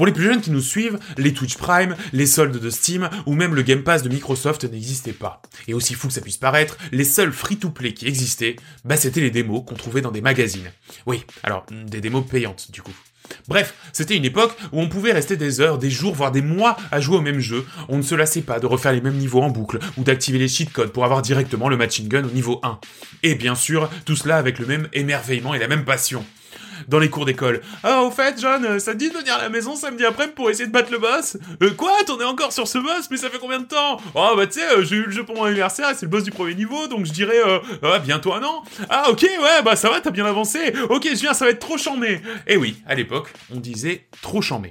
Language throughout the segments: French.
Pour les plus jeunes qui nous suivent, les Twitch Prime, les soldes de Steam ou même le Game Pass de Microsoft n'existaient pas. Et aussi fou que ça puisse paraître, les seuls free-to-play qui existaient, bah c'était les démos qu'on trouvait dans des magazines. Oui, alors des démos payantes du coup. Bref, c'était une époque où on pouvait rester des heures, des jours, voire des mois à jouer au même jeu. On ne se lassait pas de refaire les mêmes niveaux en boucle ou d'activer les cheat codes pour avoir directement le machine gun au niveau 1. Et bien sûr, tout cela avec le même émerveillement et la même passion dans les cours d'école. Ah, au fait, John, euh, ça dit de venir à la maison samedi après pour essayer de battre le boss? Euh, Quoi? T'en es encore sur ce boss? Mais ça fait combien de temps? Oh, bah tu sais, euh, j'ai eu le jeu pour mon anniversaire, c'est le boss du premier niveau, donc je dirais, euh, ah, bientôt un an. Ah, ok, ouais, bah ça va, t'as bien avancé. Ok, je viens, ça va être trop chambé. Eh oui, à l'époque, on disait trop chambé.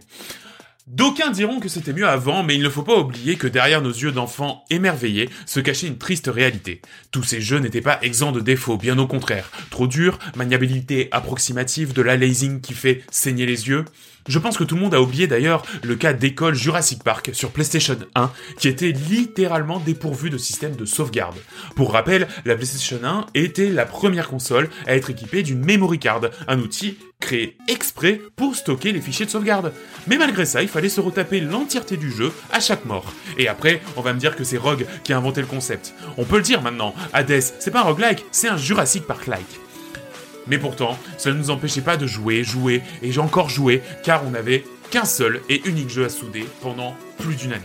D'aucuns diront que c'était mieux avant, mais il ne faut pas oublier que derrière nos yeux d'enfants émerveillés se cachait une triste réalité. Tous ces jeux n'étaient pas exempts de défauts, bien au contraire. Trop dur, maniabilité approximative, de l'aliasing qui fait saigner les yeux. Je pense que tout le monde a oublié d'ailleurs le cas d'école Jurassic Park sur PlayStation 1, qui était littéralement dépourvu de système de sauvegarde. Pour rappel, la PlayStation 1 était la première console à être équipée d'une memory card, un outil créé exprès pour stocker les fichiers de sauvegarde. Mais malgré ça, il fallait se retaper l'entièreté du jeu à chaque mort. Et après, on va me dire que c'est Rogue qui a inventé le concept. On peut le dire maintenant, Hades, c'est pas un roguelike, c'est un Jurassic Park-like. Mais pourtant, ça ne nous empêchait pas de jouer, jouer, et j'ai encore joué, car on n'avait qu'un seul et unique jeu à souder pendant plus d'une année.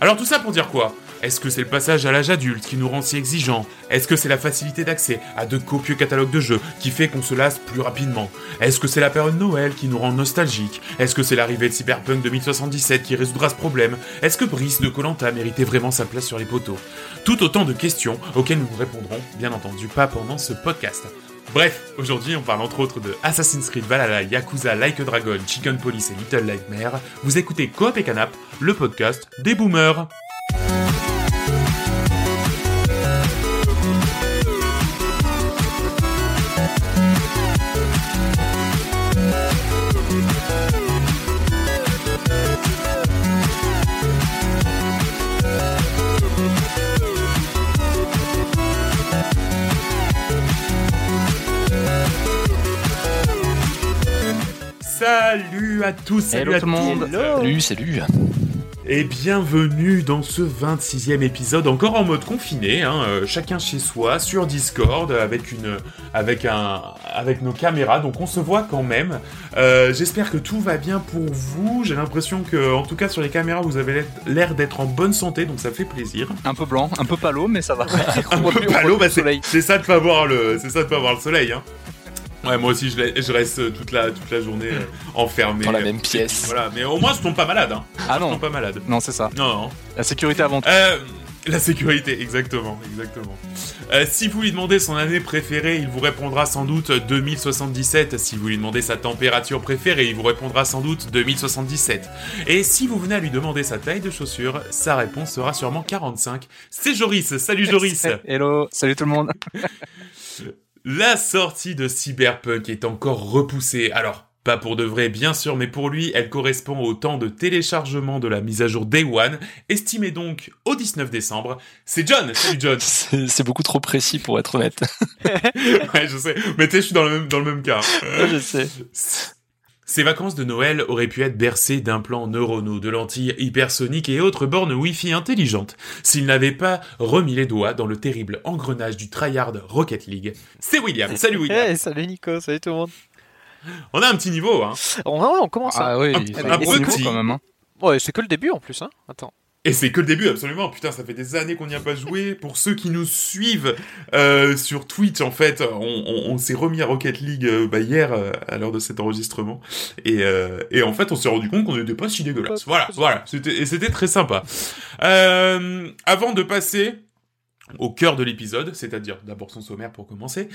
Alors tout ça pour dire quoi? Est-ce que c'est le passage à l'âge adulte qui nous rend si exigeants? Est-ce que c'est la facilité d'accès à de copieux catalogues de jeux qui fait qu'on se lasse plus rapidement? Est-ce que c'est la période Noël qui nous rend nostalgiques? Est-ce que c'est l'arrivée de Cyberpunk 2077 qui résoudra ce problème? Est-ce que Brice de Colanta méritait vraiment sa place sur les poteaux? Tout autant de questions auxquelles nous répondrons, bien entendu, pas pendant ce podcast. Bref, aujourd'hui on parle entre autres de Assassin's Creed Valhalla, Yakuza, Like a Dragon, Chicken Police et Little Nightmare. Vous écoutez Coop et Canap, le podcast des boomers. Salut à tous, salut à tout le monde. Salut, salut. Et bienvenue dans ce 26e épisode, encore en mode confiné, hein, euh, chacun chez soi, sur Discord, avec une, avec un, avec nos caméras, donc on se voit quand même. Euh, j'espère que tout va bien pour vous. J'ai l'impression que, en tout cas sur les caméras, vous avez l'air d'être en bonne santé, donc ça fait plaisir. Un peu blanc, un peu palo, mais ça va. un peu palo, bah c'est ça de pas voir le, c'est ça de pas voir le soleil, hein. Ouais, moi aussi, je, reste toute la, toute la journée euh, enfermé. Dans la même pièce. Voilà, mais au moins, je tombe pas malade. Hein. Ah non. Je tombe pas malade. Non, c'est ça. Non, non. La sécurité avant tout. Euh, la sécurité, exactement, exactement. Euh, si vous lui demandez son année préférée, il vous répondra sans doute 2077. Si vous lui demandez sa température préférée, il vous répondra sans doute 2077. Et si vous venez à lui demander sa taille de chaussures, sa réponse sera sûrement 45. C'est Joris. Salut Joris. Hello. Salut tout le monde. La sortie de Cyberpunk est encore repoussée. Alors, pas pour de vrai, bien sûr, mais pour lui, elle correspond au temps de téléchargement de la mise à jour Day One, estimé donc au 19 décembre. C'est John Salut John C'est beaucoup trop précis pour être honnête. ouais, je sais. Mais tu je suis dans le même, dans le même cas. je sais. Ces vacances de Noël auraient pu être bercées d'implants neuronaux, de lentilles hypersoniques et autres bornes Wi-Fi intelligentes, s'il n'avait pas remis les doigts dans le terrible engrenage du tryhard Rocket League. C'est William. Salut William. Hey, salut Nico, salut tout le monde. On a un petit niveau, hein. On, on commence. Ah oui, un, un, petit. quand même. Hein. Ouais, c'est que le début en plus, hein. Attends. Et c'est que le début, absolument. Putain, ça fait des années qu'on n'y a pas joué. Pour ceux qui nous suivent euh, sur Twitch, en fait, on, on, s'est remis à Rocket League euh, bah, hier euh, à l'heure de cet enregistrement. Et, euh, et en fait, on s'est rendu compte qu'on n'était pas si dégueulasse. Voilà, voilà. Et c'était très sympa. avant de passer au cœur de l'épisode, c'est-à-dire d'abord son sommaire pour commencer.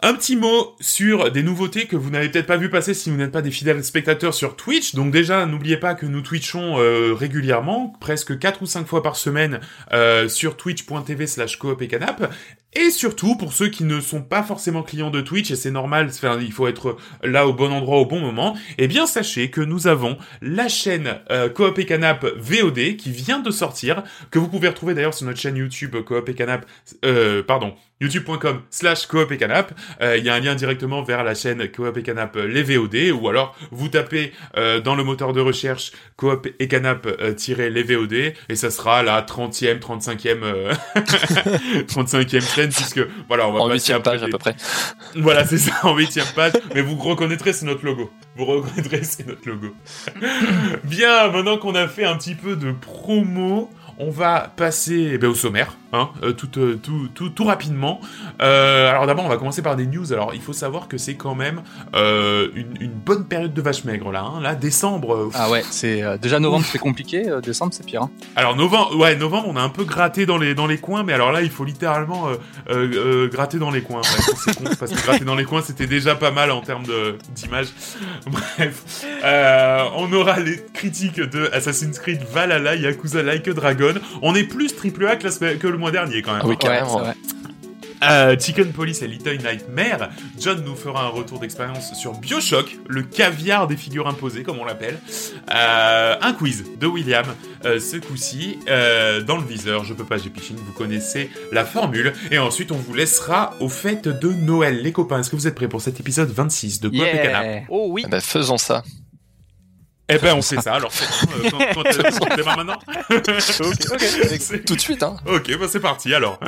Un petit mot sur des nouveautés que vous n'avez peut-être pas vu passer si vous n'êtes pas des fidèles spectateurs sur Twitch. Donc déjà, n'oubliez pas que nous twitchons euh, régulièrement, presque 4 ou 5 fois par semaine, euh, sur twitch.tv slash coop et canap. Et surtout, pour ceux qui ne sont pas forcément clients de Twitch, et c'est normal, il faut être là au bon endroit au bon moment, eh bien sachez que nous avons la chaîne euh, Coop et Canap VOD qui vient de sortir, que vous pouvez retrouver d'ailleurs sur notre chaîne YouTube Coop et Canap, euh, pardon, youtube.com slash coop et canap. Euh, Il y a un lien directement vers la chaîne Coop et Canap euh, les VOD, ou alors vous tapez euh, dans le moteur de recherche Coop et Canap euh, les VOD, et ça sera la 30e, 35e, euh, 35e puisque voilà, on va En passer après page à peu près. voilà, c'est ça, en huitième page. Mais vous reconnaîtrez, c'est notre logo. Vous reconnaîtrez, c'est notre logo. Bien, maintenant qu'on a fait un petit peu de promo, on va passer eh ben, au sommaire, hein, euh, tout, euh, tout, tout, tout rapidement. Euh, alors d'abord, on va commencer par des news. Alors, il faut savoir que c'est quand même une, une bonne période de vache maigre, là. Hein. Là, décembre... Ah ouais, c'est déjà novembre c'est compliqué, décembre c'est pire. hein. alors novembre, ouais, novembre, on a un peu gratté dans les dans les coins, mais alors là, il faut littéralement gratter dans les coins. Ouais, c'est con, parce que gratter dans les coins, c'était déjà pas mal en termes d'image. Bref, on aura les critiques de Assassin's Creed Valhalla, Yakuza Like a Dragon. On est plus triple A que, la que le mois dernier quand même. Ah oui, carrément. vrai. Euh, Chicken Police et Little Nightmare. John nous fera un retour d'expérience sur Bioshock, le caviar des figures imposées, comme on l'appelle. Euh, un quiz de William, euh, ce coup-ci, euh, dans le viseur. Je peux pas, j'ai pichine, vous connaissez la formule. Et ensuite, on vous laissera aux fêtes de Noël. Les copains, est-ce que vous êtes prêts pour cet épisode 26 de Coop et Canap Yeah. Oh oui. Ah bah, faisons ça. Eh ben, on fait ça. Alors, euh, quand, quand, euh, on démarre maintenant ok, Tout de suite, hein. Ok, bah c'est parti alors.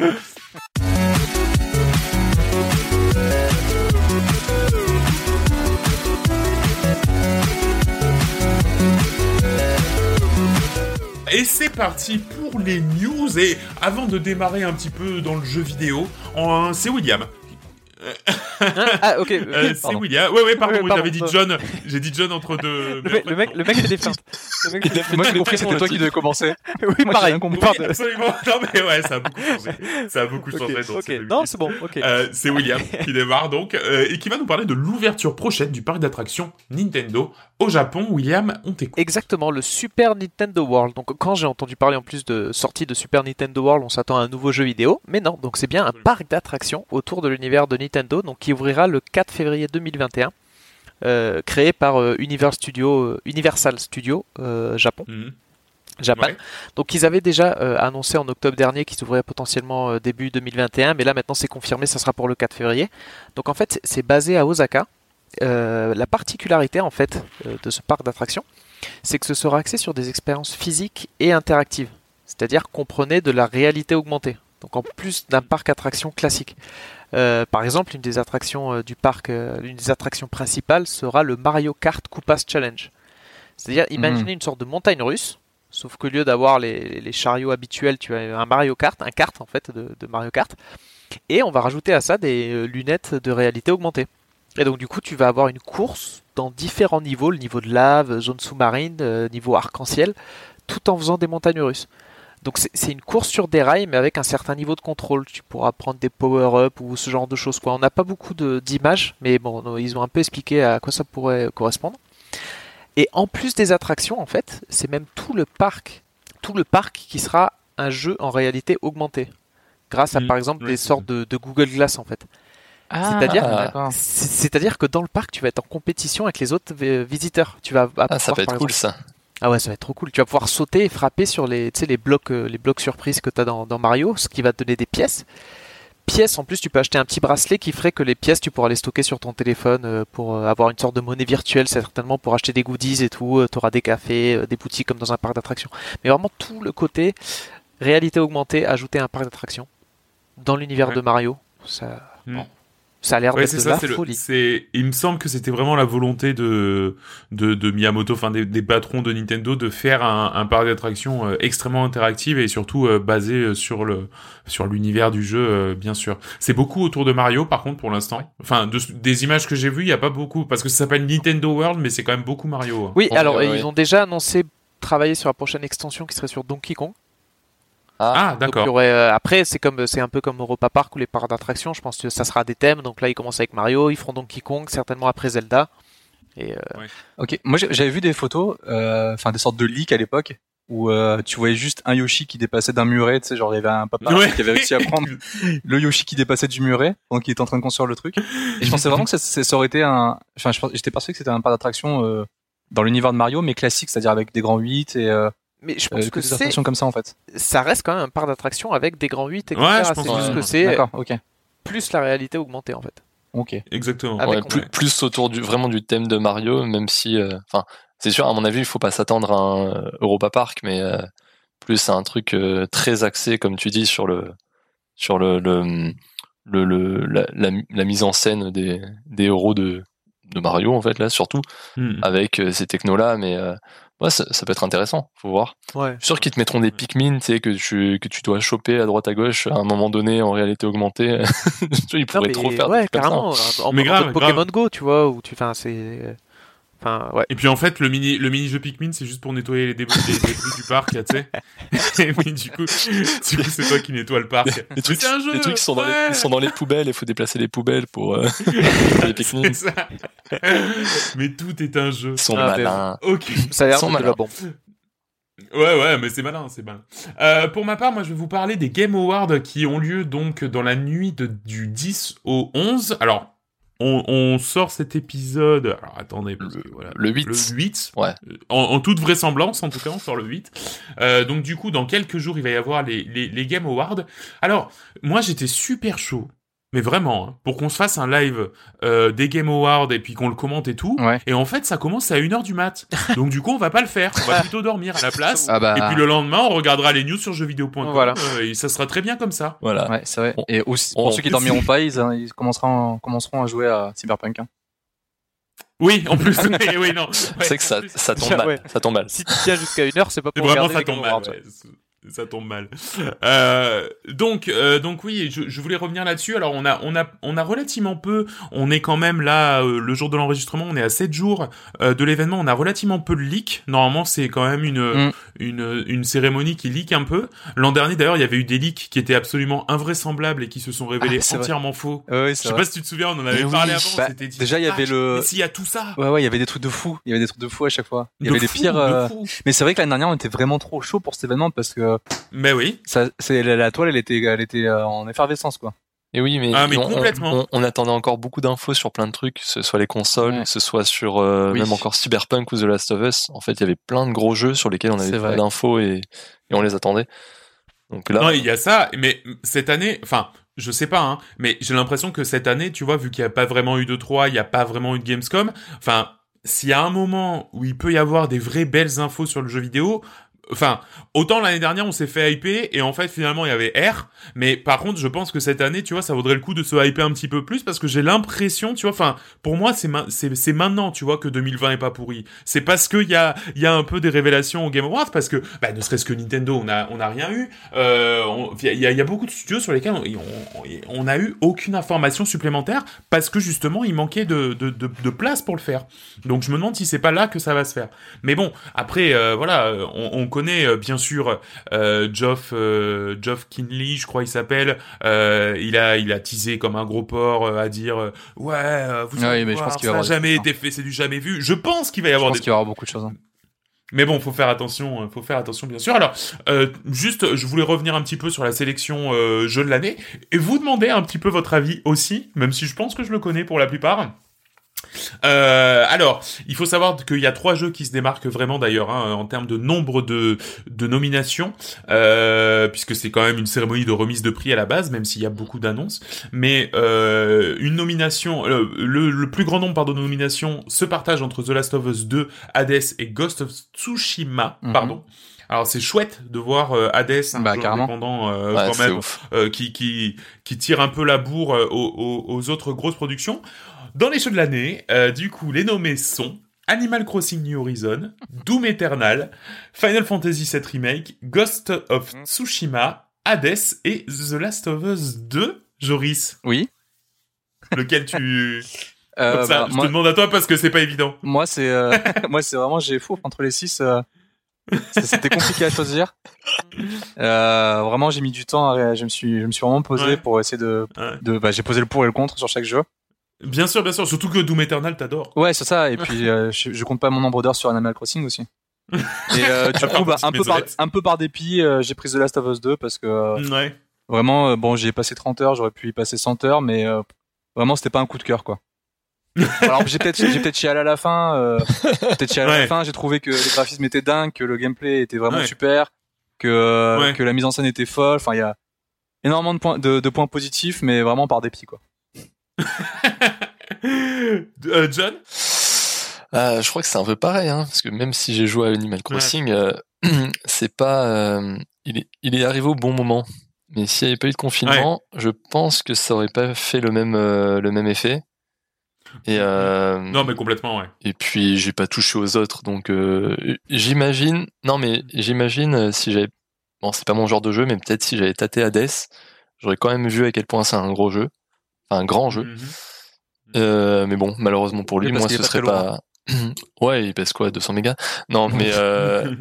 Et c'est parti pour les news. Et avant de démarrer un petit peu dans le jeu vidéo, c'est William. Ah ok. Euh, c'est. William. Ouais, ouais, pardon, oui, pardon. j'avais dit John. J'ai dit John entre deux. Le mec, le mec, le mec fait des feintes. Le mec fait des feintes. Moi j'ai compris que c'était toi qui devais commencer. Oui, Moi, pareil. compris. Oui, absolument. Non, mais ouais, ça a beaucoup changé. Ça a beaucoup dans Non, c'est bon. Ok. Euh, c'est William qui démarre donc euh, et qui va nous parler de l'ouverture prochaine du parc d'attractions Nintendo au Japon. William, on t'écoute. Exactement, le Super Nintendo World. Donc quand j'ai entendu parler en plus de sortie de Super Nintendo World, on s'attend à un nouveau jeu vidéo, mais non, donc c'est bien un parc d'attractions autour de l'univers de Nintendo, donc qui ouvrira le 4 février 2021, euh, créé par euh, Universal Studio, euh, Universal Studio euh, Japon. Mhm. Japan. Ouais. Donc ils avaient déjà annoncé en octobre dernier qu'ils s'ouvraient potentiellement début 2021, mais là maintenant c'est confirmé, ça sera pour le 4 février. Donc en fait c'est basé à Osaka. La particularité en fait de ce parc d'attractions, c'est que ce sera axé sur des expériences physiques et interactives, c'est-à-dire comprenez de la réalité augmentée. Donc en plus d'un parc attraction classique. Euh, par exemple, une des attractions euh, du parc, euh, l'une des attractions principales sera le Mario Kart Koopas Challenge. C'est-à-dire, imaginez une sorte de montagne russe, sauf qu'au lieu d'avoir les, les chariots habituels, tu as un Mario Kart, un kart en fait de, de Mario Kart, et on va rajouter à ça des euh, lunettes de réalité augmentée. Et donc du coup, tu vas avoir une course dans différents niveaux, le niveau de lave, zone sous-marine, euh, niveau arc-en-ciel, tout en faisant des montagnes russes. Donc c'est- une course sur des rails, mais avec un certain niveau de contrôle. Tu pourras prendre des power-up ou ce genre de choses. Quoi. On n'a pas beaucoup d'images, mais bon, ils ont un peu expliqué à quoi ça pourrait correspondre. Et en plus des attractions, en fait, c'est même tout le parc, tout le parc qui sera un jeu en réalité augmentée, grâce à Mhm. par exemple des sortes de, de Google Glass en fait. Ah, C'est-à-dire-. C'est- C'est-à-dire que dans le parc, tu vas être en compétition avec les autres euh, visiteurs. Tu vas Ah, ça peut être par cool exemple- ça. Ah ouais, ça va être trop cool. Tu vas pouvoir sauter et frapper sur les, tu sais, les blocs, euh, les blocs surprises que tu as dans, dans Mario, ce qui va te donner des pièces. Pièces, en plus, tu peux acheter un petit bracelet qui ferait que les pièces, tu pourras les stocker sur ton téléphone euh, pour euh, avoir une sorte de monnaie virtuelle, certainement pour acheter des goodies et tout. tu auras des cafés, euh, des boutiques comme dans un parc d'attractions. Mais vraiment tout le côté réalité augmentée, ajouter un parc d'attractions dans l'univers Ouais. de Mario, ça, Mm. bon, ça a l'air Ouais, de ça, la c'est le, folie. c'est, il me semble que c'était vraiment la volonté de, de, de Miyamoto, enfin des, des patrons de Nintendo, de faire un, un parc d'attractions euh, extrêmement interactif et surtout euh, basé euh, sur le, sur l'univers du jeu, euh, bien sûr. C'est beaucoup autour de Mario, par contre, pour l'instant. Enfin, de- des images que j'ai vues, il y a pas beaucoup, parce que ça s'appelle Nintendo World, mais c'est quand même beaucoup Mario. hein. Oui, alors ils ouais. ont déjà annoncé travailler sur la prochaine extension qui serait sur Donkey Kong. Ah, Donc, y d'accord. aurait, euh, après, c'est comme c'est un peu comme Europa Park ou les parcs d'attractions. Je pense que ça sera des thèmes. Donc là, ils commencent avec Mario, ils feront Donkey Kong, certainement après Zelda. Et euh, Ok, moi j'ai- j'avais vu des photos, euh, enfin des sortes de leaks à l'époque, où euh, tu voyais juste un Yoshi qui dépassait d'un muret, tu sais, genre il y avait un papa Ouais. qui avait réussi à prendre le Yoshi qui dépassait du muret, donc il était en train de construire le truc. Et je pensais vraiment que ça, ça aurait été un, enfin, j'étais persuadé que c'était un parc d'attraction euh, dans l'univers de Mario, mais classique, c'est-à-dire avec des grands 8 et euh, Mais je euh, pense que que des attractions comme ça en fait. ça reste quand même un parc d'attraction avec des grands 8, etc. Ouais, je pense c'est que juste ouais. que c'est ok, plus la réalité augmentée en fait. ok. Exactement. Ouais, plus, plus autour du vraiment du thème de Mario, même si, euh, enfin, c'est sûr, à mon avis, il faut pas s'attendre à un euh, Europa Park, mais euh, plus à un truc euh, très axé, comme tu dis, sur le sur le le, le, le- la, la, la mise en scène des des héros de de Mario en fait là surtout Hmm. avec euh, ces technos là, mais euh, ouais, ça, ça peut être intéressant, faut voir. Ouais. Je suis sûr qu'ils te mettront des Pikmin, tu sais, que tu, que tu dois choper à droite à gauche à un moment donné en réalité augmentée. Tu vois, ils pourraient trop faire ouais, ça. carrément. En, Mais en grave, Pokémon Go, tu vois, où tu, enfin, c'est, enfin, ouais. Et puis en fait, le mini, le mini jeu Pikmin, c'est juste pour nettoyer les débris, les débris du parc, tu sais. Et puis du coup, du coup, c'est toi qui nettoie le parc. Les Mais trucs, c'est un jeu. les trucs sont, dans les, sont dans les poubelles, il faut déplacer les poubelles pour euh, les ça. Mais tout est un jeu. Ils sont Ah, malins. Ok. Ça a l'air Ils sont de la bombe. Ouais, ouais, mais c'est malin, c'est malin. Euh, pour ma part, moi, je vais vous parler des Game Awards qui ont lieu donc dans la nuit de, du 10 au 11. Alors, on, on sort cet épisode. Alors, attendez, parce que, voilà, Le 8. Le 8. Ouais. Euh, En, en toute vraisemblance, en tout cas, on sort le 8. Euh, donc, du coup, dans quelques jours, il va y avoir les, les, les Game Awards. Alors, moi, j'étais super chaud. Mais vraiment, hein, pour qu'on se fasse un live euh, des Game Awards et puis qu'on le commente et tout. Ouais. Et en fait, ça commence à 1h du mat. Donc du coup, on va pas le faire. On va plutôt dormir à la place. Ah bah. Et puis le lendemain, on regardera les news sur jeuxvideo.com. Voilà. euh, et ça sera très bien comme ça. Voilà. Ouais, c'est vrai. Et aussi, on- pour ceux qui dormiront pas, ils, ils commenceront, commenceront à jouer à Cyberpunk. hein. Oui, en plus. oui, oui, non. Ouais, c'est que ça, en plus, ça tombe mal. Ouais. Ça tombe mal. Si tu tiens jusqu'à une heure, c'est pas pour Vraiment, regarder ça les tombe Game mal. Ça tombe mal. Euh, donc, euh, donc oui, je, je voulais revenir là-dessus. Alors, on a, on a, on a relativement peu. On est quand même là, euh, le jour de l'enregistrement, on est à 7 jours euh, de l'événement. On a relativement peu de leaks. Normalement, c'est quand même une, Mm. une, une cérémonie qui leak un peu. L'an dernier, d'ailleurs, il y avait eu des leaks qui étaient absolument invraisemblables et qui se sont révélés Ah, c'est vrai. entièrement faux. Ouais, Je sais pas si tu te souviens, on en avait parlé oui. avant. Bah, dit, déjà, il y avait Ah, le- Mais s'il y a tout ça. Ouais, ouais, il y avait des trucs de fou. Il y avait des trucs de fou à chaque fois. Il y de avait les fou, pires. de euh. Mais c'est vrai que l'année dernière, on était vraiment trop chaud pour cet événement parce que Mais oui. ça, c'est la, la toile, elle était, elle était euh, en effervescence, quoi. Et oui, mais, Ah, mais on, complètement. on- on attendait encore beaucoup d'infos sur plein de trucs, que ce soit les consoles, Ouais. que ce soit sur euh, Oui. même encore Cyberpunk ou The Last of Us. En fait, il y avait plein de gros jeux sur lesquels on avait pas d'infos et, et on les attendait. Donc là, Non, il y a ça, mais cette année, enfin, je sais pas, hein, mais j'ai l'impression que cette année, tu vois, vu qu'il n'y a pas vraiment eu de 3, il n'y a pas vraiment eu de Gamescom, enfin, s'il y a un moment où il peut y avoir des vraies belles infos sur le jeu vidéo, Enfin, autant l'année dernière on s'est fait hyper et en fait finalement il y avait R, mais par contre je pense que cette année tu vois ça vaudrait le coup de se hyper un petit peu plus parce que j'ai l'impression tu vois, enfin pour moi c'est c'est maintenant tu vois que 2020 est pas pourri. C'est parce que il y a il y a un peu des révélations au Game Awards parce que bah, ne serait-ce que Nintendo on a on a rien eu. Euh, Il y, a, beaucoup de studios sur lesquels on, on, on a eu aucune information supplémentaire parce que justement il manquait de, de, de, place pour le faire. Donc je me demande si c'est pas là que ça va se faire. Mais bon, après, euh, voilà, on, on connaît euh, bien sûr euh, Geoff, euh, Geoff Kinley, je crois il s'appelle. Il a, il a teasé comme un gros porc à dire ouais, vous allez mais je pense qu'il va ça y a avoir des jamais été fait, c'est du jamais vu. Je pense qu'il va y Je avoir pense des qu'il va y avoir beaucoup de choses. hein. mais bon, faut faire attention, faut faire attention bien sûr. Alors, euh, juste, je voulais revenir un petit peu sur la sélection euh, jeu de l'année et vous demander un petit peu votre avis aussi, même si je pense que je le connais pour la plupart. Euh, alors, il faut savoir qu'il y a trois jeux qui se démarquent vraiment d'ailleurs hein, en termes de nombre de, de nominations, euh, puisque c'est quand même une cérémonie de remise de prix à la base, même s'il y a beaucoup d'annonces. Mais euh, une nomination, le, le plus grand nombre pardon, de nominations se partage entre The Last of Us 2, Hades et Ghost of Tsushima. Mhm. Pardon. Alors c'est chouette de voir euh, Hades, un Bah, jeu carrément. indépendant euh, ouais, quand c'est même, ouf. euh, qui, qui, qui tire un peu la bourre euh, aux- aux autres grosses productions. Dans les jeux de l'année, euh, du coup, les nommés sont Animal Crossing New Horizon, Doom Eternal, Final Fantasy VII Remake, Ghost of Tsushima, Hades et The Last of Us 2. Joris, Oui. lequel tu... Euh, Comme ça, bah, je moi, te demande à toi parce que c'est pas évident. moi, c'est, euh, moi, c'est vraiment, j'ai fou entre les six. euh, C'était compliqué à choisir. Euh, vraiment, j'ai mis du temps. À, je me suis, je me suis vraiment posé Ouais. pour essayer de, Ouais. de, bah, j'ai posé le pour et le contre sur chaque jeu. Bien sûr, bien sûr, surtout que Doom Eternal t'adore. Ouais, c'est ça. Et puis, euh, je, je compte pas mon nombre d'heures sur Animal Crossing aussi. Et euh, du coup, bah, un peu par, maisonnette. un peu par dépit, euh, j'ai pris The Last of Us 2 parce que Ouais. vraiment, bon, j'y ai passé 30 heures, j'aurais pu y passer 100 heures, mais vraiment, c'était pas un coup de cœur, quoi. Alors j'ai peut-être j'ai peut-être chialé à la fin, peut-être chialé à la fin. J'ai trouvé que le graphisme était dingue, que le gameplay était vraiment Ouais. super, que que la mise en scène était folle. Enfin, il y a énormément de points de, de points positifs, mais vraiment par dépit, quoi. Euh, John? Euh, je crois que c'est un peu pareil, hein, parce que même si j'ai joué à Animal Crossing, euh, c'est pas, il est, il est arrivé au bon moment. Mais s'il n'y avait pas eu de confinement, je pense que ça aurait pas fait le même, le même effet. Et, euh, Non, mais complètement, ouais. et puis j'ai pas touché aux autres, donc euh, j'imagine. Non, mais j'imagine si j'avais, bon, c'est pas mon genre de jeu, mais peut-être si j'avais tâté Hades, j'aurais quand même vu à quel point c'est un gros jeu, enfin un grand jeu. Mhm. Euh, mais bon, malheureusement pour lui, moi ce serait pas. ouais, il pèse quoi, 200 mégas? Non, mais euh,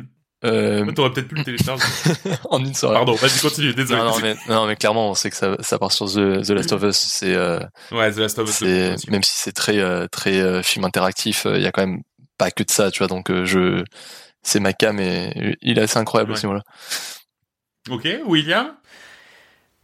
euh, T'aurais peut-être pu le télécharger. en une soirée. Pardon, vas-y, continue, désolé. Non, non, mais, non, mais clairement, on sait que ça, ça part sur The, The Last of Us. C'est, euh, Ouais, The Last of Us. c'est même si c'est très, euh, très film interactif, il y a quand même pas que de ça, tu vois. Donc, je, c'est ma cam et il est assez incroyable Ouais. aussi, voilà. Ok, William?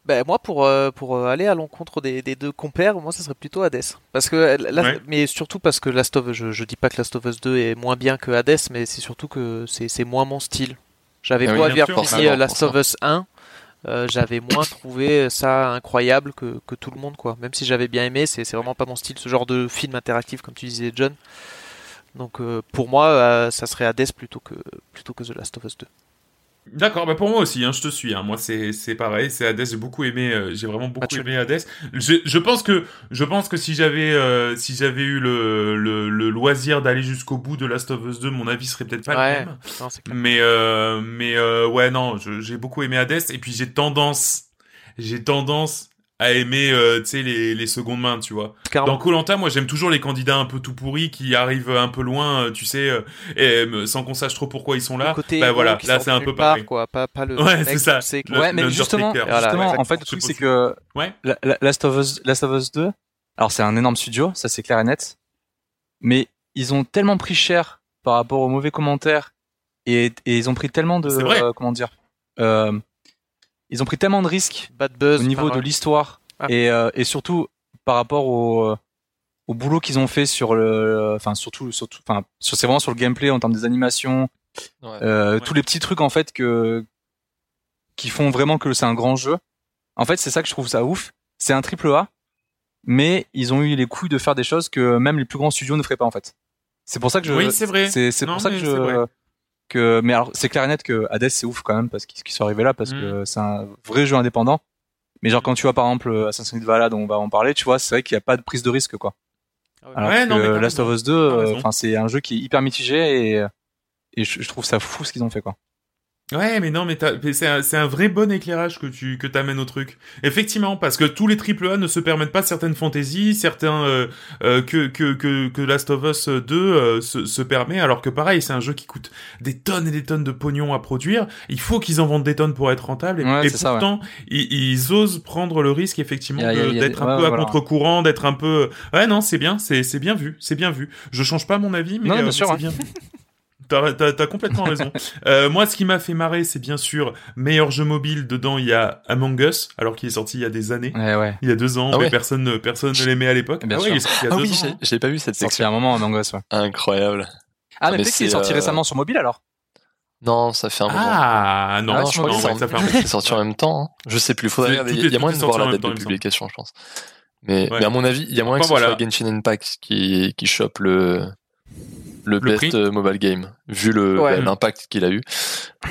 Ben, moi, pour, euh, pour euh, aller à l'encontre des, des deux compères, moi, ça serait plutôt Hades. Parce que, la- Ouais. mais surtout parce que Last of je, je dis pas que Last of Us 2 est moins bien que Hades, mais c'est surtout que c'est c'est moins mon style. J'avais Ah oui, beau avoir fini forcément, euh, Last of Us 1, euh, j'avais moins trouvé ça incroyable que, que tout le monde, quoi. Même si j'avais bien aimé, c'est c'est vraiment pas mon style, ce genre de film interactif, comme tu disais, John. Donc, euh, pour moi, euh, ça serait Hades plutôt que, plutôt que The Last of Us 2. D'accord, bah pour moi aussi, hein, je te suis. Hein. Moi, c'est c'est pareil, c'est Hades. J'ai beaucoup aimé, euh, j'ai vraiment beaucoup Mathieu. aimé Hades. Je, je pense que je pense que si j'avais euh, si j'avais eu le, le, le loisir d'aller jusqu'au bout de Last of Us 2, mon avis serait peut-être pas Ouais. le même. Non, c'est clair. Mais euh, mais euh, ouais non, j'ai beaucoup aimé Hades et puis j'ai tendance j'ai tendance à aimer euh, tu sais les, les secondes mains, tu vois. Carrément. Dans Colanta, moi j'aime toujours les candidats un peu tout pourris qui arrivent un peu loin, euh, tu sais, euh, et, sans qu'on sache trop pourquoi ils sont là. le côté bah voilà, là c'est un peu part, pareil. quoi. Pas, pas le Ouais, c'est ça. sait que- Le- ouais, mais le justement. Voilà, justement, en fait, le truc c'est que Ouais. la- la- Last of Us, Last of Us 2, alors c'est un énorme studio, ça c'est clair et net, mais ils ont tellement pris cher par rapport aux mauvais commentaires et, et ils ont pris tellement de, C'est vrai. euh, comment dire, euh, ils ont pris tellement de risques Bad buzz. au niveau de l'histoire Ah. et, euh, et surtout par rapport au, euh, au boulot qu'ils ont fait sur le, enfin surtout, surtout, enfin sur, c'est vraiment sur le gameplay en termes des animations, Ouais. euh, Ouais. tous les petits trucs en fait que qui font vraiment que c'est un grand jeu. En fait, c'est ça que je trouve ça ouf. C'est un triple A, mais ils ont eu les couilles de faire des choses que même les plus grands studios ne feraient pas en fait. C'est pour ça que je. Oui, c'est vrai. C'est c'est Non, pour ça que mais c'est vrai. je. Que, mais alors, c'est clair et net que Hades c'est ouf quand même parce qu'ils sont arrivés là parce Mm. que c'est un vrai jeu indépendant. Mais genre quand tu vois par exemple Assassin's Creed Valhalla dont on va en parler, tu vois, c'est vrai qu'il n'y a pas de prise de risque quoi. Ah Alors Ouais, que non, mais Last of. Us 2, euh, enfin c'est un jeu qui est hyper mitigé et et je, je trouve ça fou ce qu'ils ont fait quoi. Ouais, mais non, mais, mais c'est un, c'est un vrai bon éclairage que tu que t'amènes au truc. Effectivement, parce que tous les triple A ne se permettent pas certaines fantaisies, certains euh, euh, que, que que que Last of Us 2 euh, se, se permet, alors que pareil, c'est un jeu qui coûte des tonnes et des tonnes de pognon à produire. Il faut qu'ils en vendent des tonnes pour être rentables. Et, Ouais, et c'est ça, ouais. pourtant, ils, ils osent prendre le risque effectivement d'être un ouais, peu à voilà. contre-courant, d'être un peu. Ouais, non, c'est bien, c'est c'est bien vu, c'est bien vu. Je change pas mon avis, mais, Non, bien euh, mais sûr, c'est ouais. bien vu. T'as, t'as, t'as complètement raison. Euh, moi, ce qui m'a fait marrer, c'est bien sûr meilleur jeu mobile. Dedans, il y a Among Us, alors qu'il est sorti il y a des années, Ouais ouais. il y a deux ans, Ah mais ouais. personne, ne- personne ne l'aimait à l'époque. Bien ah sûr. ouais, il est sorti il y a Ah deux oui, ans. j'ai j'ai pas vu cette section. à un moment Among Us ouais. Incroyable. Ah, mais mais peut-être qu'il est c'est, sorti euh, récemment sur mobile alors Non, ça fait un moment. Ah non, Ah, je crois que c'est c'est sorti en même temps. hein. Je sais plus. Faudrait C'est- regarder. tout Il y a moyen de voir la date de publication, je pense. Mais, à mon avis, il y a moyen que ce voilà. soit Genshin Impact qui, qui chope le, le, Le best prix. euh, mobile game, vu le, Ouais. bah, l'impact qu'il a eu.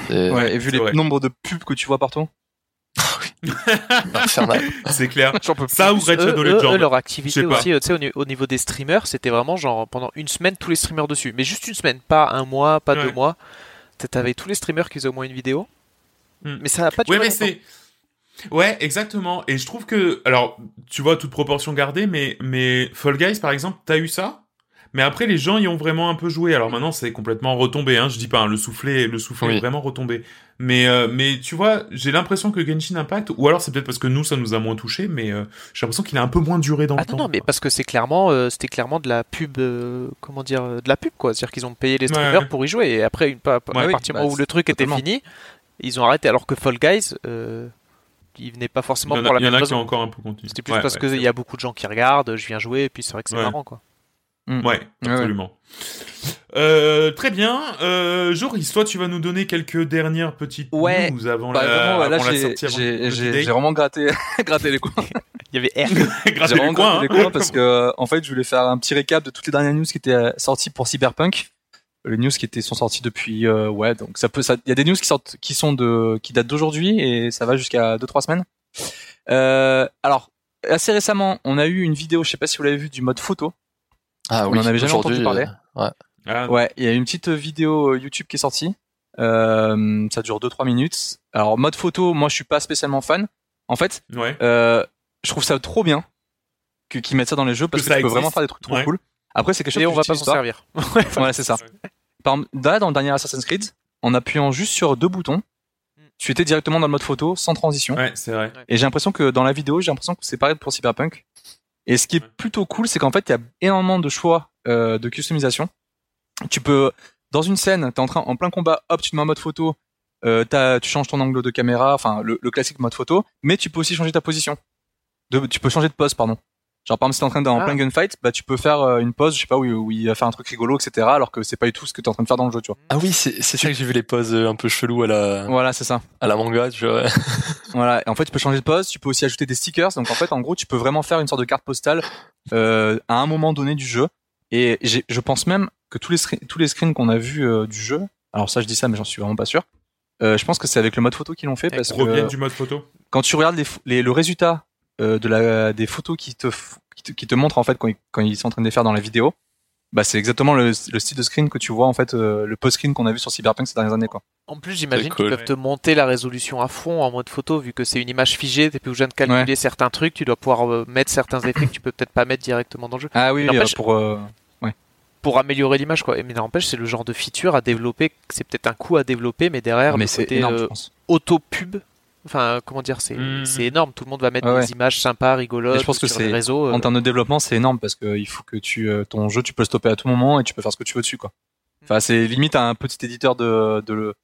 C'est Ouais, et vu les vrai. nombres de pubs que tu vois partout. infernal. C'est clair. Ça ou Red Shadow eux- Legend. eux, leur activité aussi, euh, tu sais, au, ni- au niveau des streamers, c'était vraiment genre pendant une semaine tous les streamers dessus. Mais juste une semaine, pas un mois, pas Ouais. deux mois. T'avais tous les streamers qui faisaient au moins une vidéo. Hmm. Mais ça n'a pas Ouais, duré mais longtemps. c'est. Ouais, exactement. Et je trouve que, alors, tu vois, toute proportion gardée, mais mais Fall Guys, par exemple, t'as eu ça? Mais après, les gens y ont vraiment un peu joué. Alors maintenant, c'est complètement retombé. Hein. Je dis pas, hein, le soufflet, le soufflet Oui. est vraiment retombé. Mais euh, mais tu vois, j'ai l'impression que Genshin Impact, ou alors c'est peut-être parce que nous, ça nous a moins touché, mais euh, j'ai l'impression qu'il a un peu moins duré dans Ah le non, temps. non, mais quoi. parce que c'est clairement, euh, c'était clairement de la pub, comment dire, de la pub quoi. C'est-à-dire qu'ils ont payé les streamers ouais. pour y jouer et après, une, Ouais, à partir du bah, moment où le truc était fini, ils ont arrêté. Alors que Fall Guys, ils venaient pas Il forcément y en pour a, la il y en a qui ont encore un peu continué. C'était plus Ouais, parce ouais, qu'il y a beaucoup de gens qui regardent, je viens jouer et puis c'est vrai que c'est Ouais. marrant quoi. Mm. Ouais, Ouais, absolument. Euh, très bien. Euh, Joris, toi, tu vas nous donner quelques dernières petites Ouais. news avant Bah, la, vraiment, ouais, là, avant la j'ai sortie. avant j'ai- le petit j'ai- day. j'ai vraiment gratté, gratté les coins. Il y avait R. Les vraiment coins, gratté les hein. coins parce que, euh, en fait, je voulais faire un petit récap de toutes les dernières news qui étaient sorties pour Cyberpunk. Les news qui étaient sont sorties depuis, euh, ouais, donc ça peut, ça, il y a des news qui sortent, qui sont de, qui datent d'aujourd'hui et ça va jusqu'à deux trois semaines. Euh, alors, assez récemment, on a eu une vidéo, je sais pas si vous l'avez vu, du mode photo. Ah On en avait jamais entendu parler. euh, ouais. Ah, Ouais, il y a une petite vidéo euh, YouTube qui est sortie. Euh, ça dure 2-3 minutes. Alors mode photo, moi je suis pas spécialement fan. En fait, ouais. euh, je trouve ça trop bien que qu'ils mettent ça dans les jeux parce Que que, ça tu peux vraiment faire des trucs trop Ouais. cool. Après c'est quelque chose Et que on va pas s'en servir. Voilà, c'est ça. Par exemple, là, dans le dernier Assassin's Creed, en appuyant juste sur deux boutons, tu étais directement dans le mode photo sans transition. Ouais, c'est vrai. Et j'ai l'impression que dans la vidéo, j'ai l'impression que c'est pareil pour Cyberpunk. Et ce qui est plutôt cool, c'est qu'en fait, il y a énormément de choix euh, de customisation. Tu peux, dans une scène, t'es en train, en plein combat, hop, tu te mets en mode photo, euh, t'as- tu changes ton angle de caméra, enfin le, le classique mode photo, mais tu peux aussi changer ta position. De, tu peux changer de pose, pardon. Genre par exemple, si t'es en train d'en Ah. plein gunfight, bah tu peux faire euh, une pose, je sais pas où, où il va faire un truc rigolo, etc. Alors que c'est pas du tout ce que t'es en train de faire dans le jeu, tu vois. Ah oui, c'est c'est ça que j'ai vu les poses euh, un peu chelou à la, Voilà, c'est ça. à la manga, tu vois. Voilà. Et en fait, tu peux changer de pose, tu peux aussi ajouter des stickers. Donc en fait, en gros, tu peux vraiment faire une sorte de carte postale euh, à un moment donné du jeu. Et je pense même que tous les screens, tous les screens qu'on a vus euh, du jeu, alors ça je dis ça, mais j'en suis vraiment pas sûr. euh, je pense que c'est avec le mode photo qu'ils l'ont fait parce que du mode photo. quand tu regardes les, les- le résultat euh, de la des photos qui te, qui te qui te montrent en fait quand ils, quand ils sont en train de les faire dans la vidéo, bah c'est exactement le, le style de screen que tu vois en fait euh, le post screen qu'on a vu sur Cyberpunk ces dernières années quoi. En plus, j'imagine cool. qu'ils peuvent te monter la résolution à fond en mode photo, vu que c'est une image figée, t'es plus obligé de calculer certains trucs, tu dois pouvoir euh, mettre certains effets que tu peux peut-être pas mettre directement dans le jeu. Ah oui, N'empêche- euh, pour euh, Pour améliorer l'image, quoi. Et- Mais n'empêche, c'est le genre de feature à développer, c'est peut-être un coût à développer, mais derrière, mais le c'est côté énorme, euh, je pense. auto-pub, enfin, comment dire, c'est Mhm. c'est énorme. Tout le monde va mettre Ouais, des images sympas, rigolotes je pense que sur les c'est- réseaux. euh, En termes de développement, c'est énorme parce que il faut que tu euh, ton jeu, tu peux le stopper à tout moment et tu peux faire ce que tu veux dessus, quoi. Enfin, c'est limite un petit éditeur de, de le-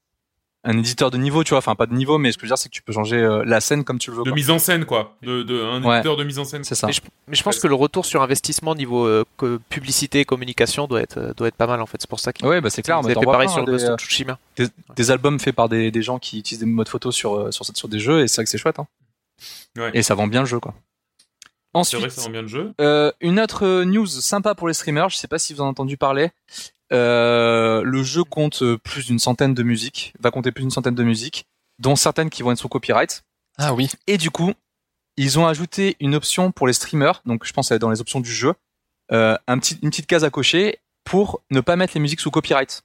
un éditeur de niveau, tu vois. Enfin, pas de niveau, mais ce que je veux dire, c'est que tu peux changer euh, la scène comme tu le veux. De quoi. mise en scène, quoi. De, de, un Ouais. éditeur de mise en scène. C'est ça. Mais je, mais je pense que le retour sur investissement niveau euh, que publicité et communication doit être, euh, doit être pas mal en fait. C'est pour ça qu'ils Ouais, bah c'est clair. avaient t'en fait pareil sur hein, le Ghost des, of Tsushima. des, des albums faits par des, des gens qui utilisent des modes photo sur, euh, sur, sur des jeux et c'est vrai que c'est chouette. Hein. Ouais. Et ça vend bien le jeu, quoi. C'est vrai Ensuite, que ça rend bien le jeu. Euh, une autre euh, news sympa pour les streamers, je sais pas si vous en avez entendu parler. Euh, le jeu compte euh, plus d'une centaine de musiques, va compter plus d'une centaine de musiques, dont certaines qui vont être sous copyright. Ah oui. Et du coup, ils ont ajouté une option pour les streamers, donc je pense que ça va être dans les options du jeu, euh, un petit, une petite case à cocher pour ne pas mettre les musiques sous copyright,